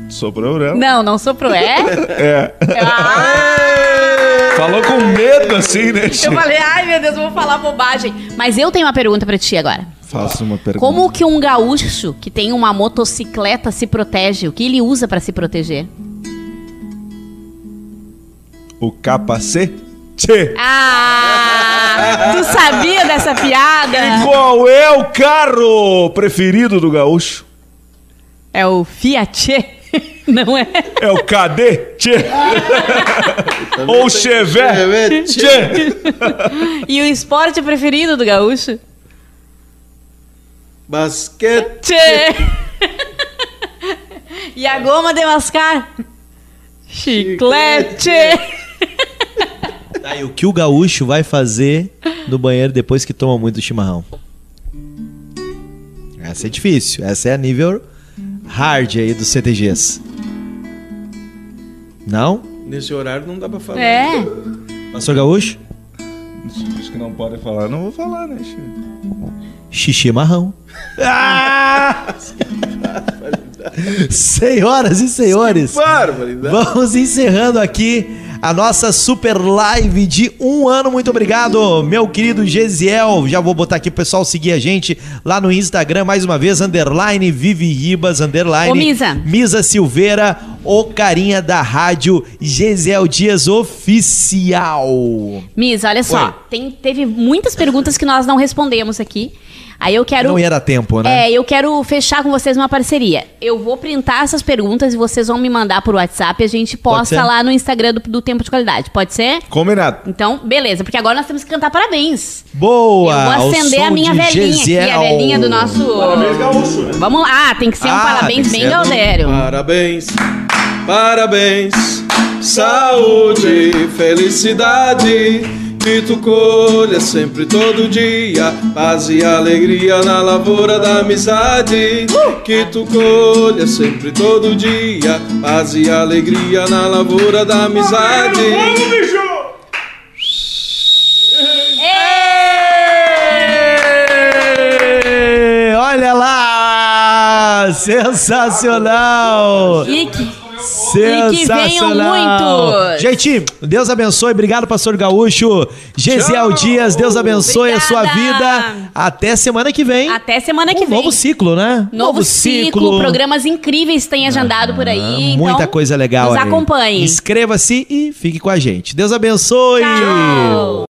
Sobrou, né? Não, não soprou. É? É. Ah! Falou com medo assim, né? Eu Chico? falei, ai meu Deus, eu vou falar bobagem. Mas eu tenho uma pergunta pra ti agora. Faça uma pergunta. Como que um gaúcho que tem uma motocicleta se protege? O que ele usa pra se proteger? O capacete? Ah! Tu sabia dessa piada? Qual é o carro preferido do gaúcho? É o Fiat, não é? É o cadete? Ou o? Tchê. E o esporte preferido do gaúcho? Basquete. Tchê! E a goma de mascar? Chiclete! Tá, e o que o gaúcho vai fazer no banheiro depois que toma muito chimarrão? Essa é difícil. Essa é a nível hard aí dos CTGs. Não? Nesse horário não dá pra falar. É. Pastor Gaúcho? Acho que não pode falar. Não vou falar, né, Chico? Xixi marrão. Ah! Senhoras e senhores, vamos encerrando aqui a nossa super live de um ano. Muito obrigado, meu querido Gesiel. Já vou botar aqui pro pessoal seguir a gente lá no Instagram, mais uma vez, underline Vivi Ribas, underline Ô, Misa. Misa Silveira, o carinha da rádio Gesiel Dias Oficial. Miss, olha só, tem- teve muitas perguntas que nós não respondemos aqui. Aí eu quero. Não ia dar tempo, né? É, eu quero fechar com vocês uma parceria. Eu vou printar essas perguntas e vocês vão me mandar por WhatsApp e a gente posta lá no Instagram do, do Tempo de Qualidade. Pode ser? Combinado. Então, beleza, porque agora nós temos que cantar parabéns. Boa! eu vou acender a minha velhinha aqui, a Gesiel. velhinha do nosso. Vamos lá, ah, tem que ser um Ah, parabéns bem ser. Galdério. Parabéns, parabéns, saúde, felicidade. Que tu colha sempre todo dia, paz e alegria na lavoura da amizade. Que tu colha sempre todo dia, paz e alegria na lavoura da amizade. Ê, Olha lá! Sensacional! E que, e que Sensacional! venham muitos! Gente, Deus abençoe. Obrigado, pastor Gaúcho. Gesiel Dias, Deus abençoe a sua Obrigada. vida. Até semana que vem. Até semana que um vem. novo ciclo, né? Novo, ciclo, programas incríveis tem agendado por aí. Muita então, coisa legal Nos aí. acompanhe. Inscreva-se e fique com a gente. Deus abençoe. Tchau.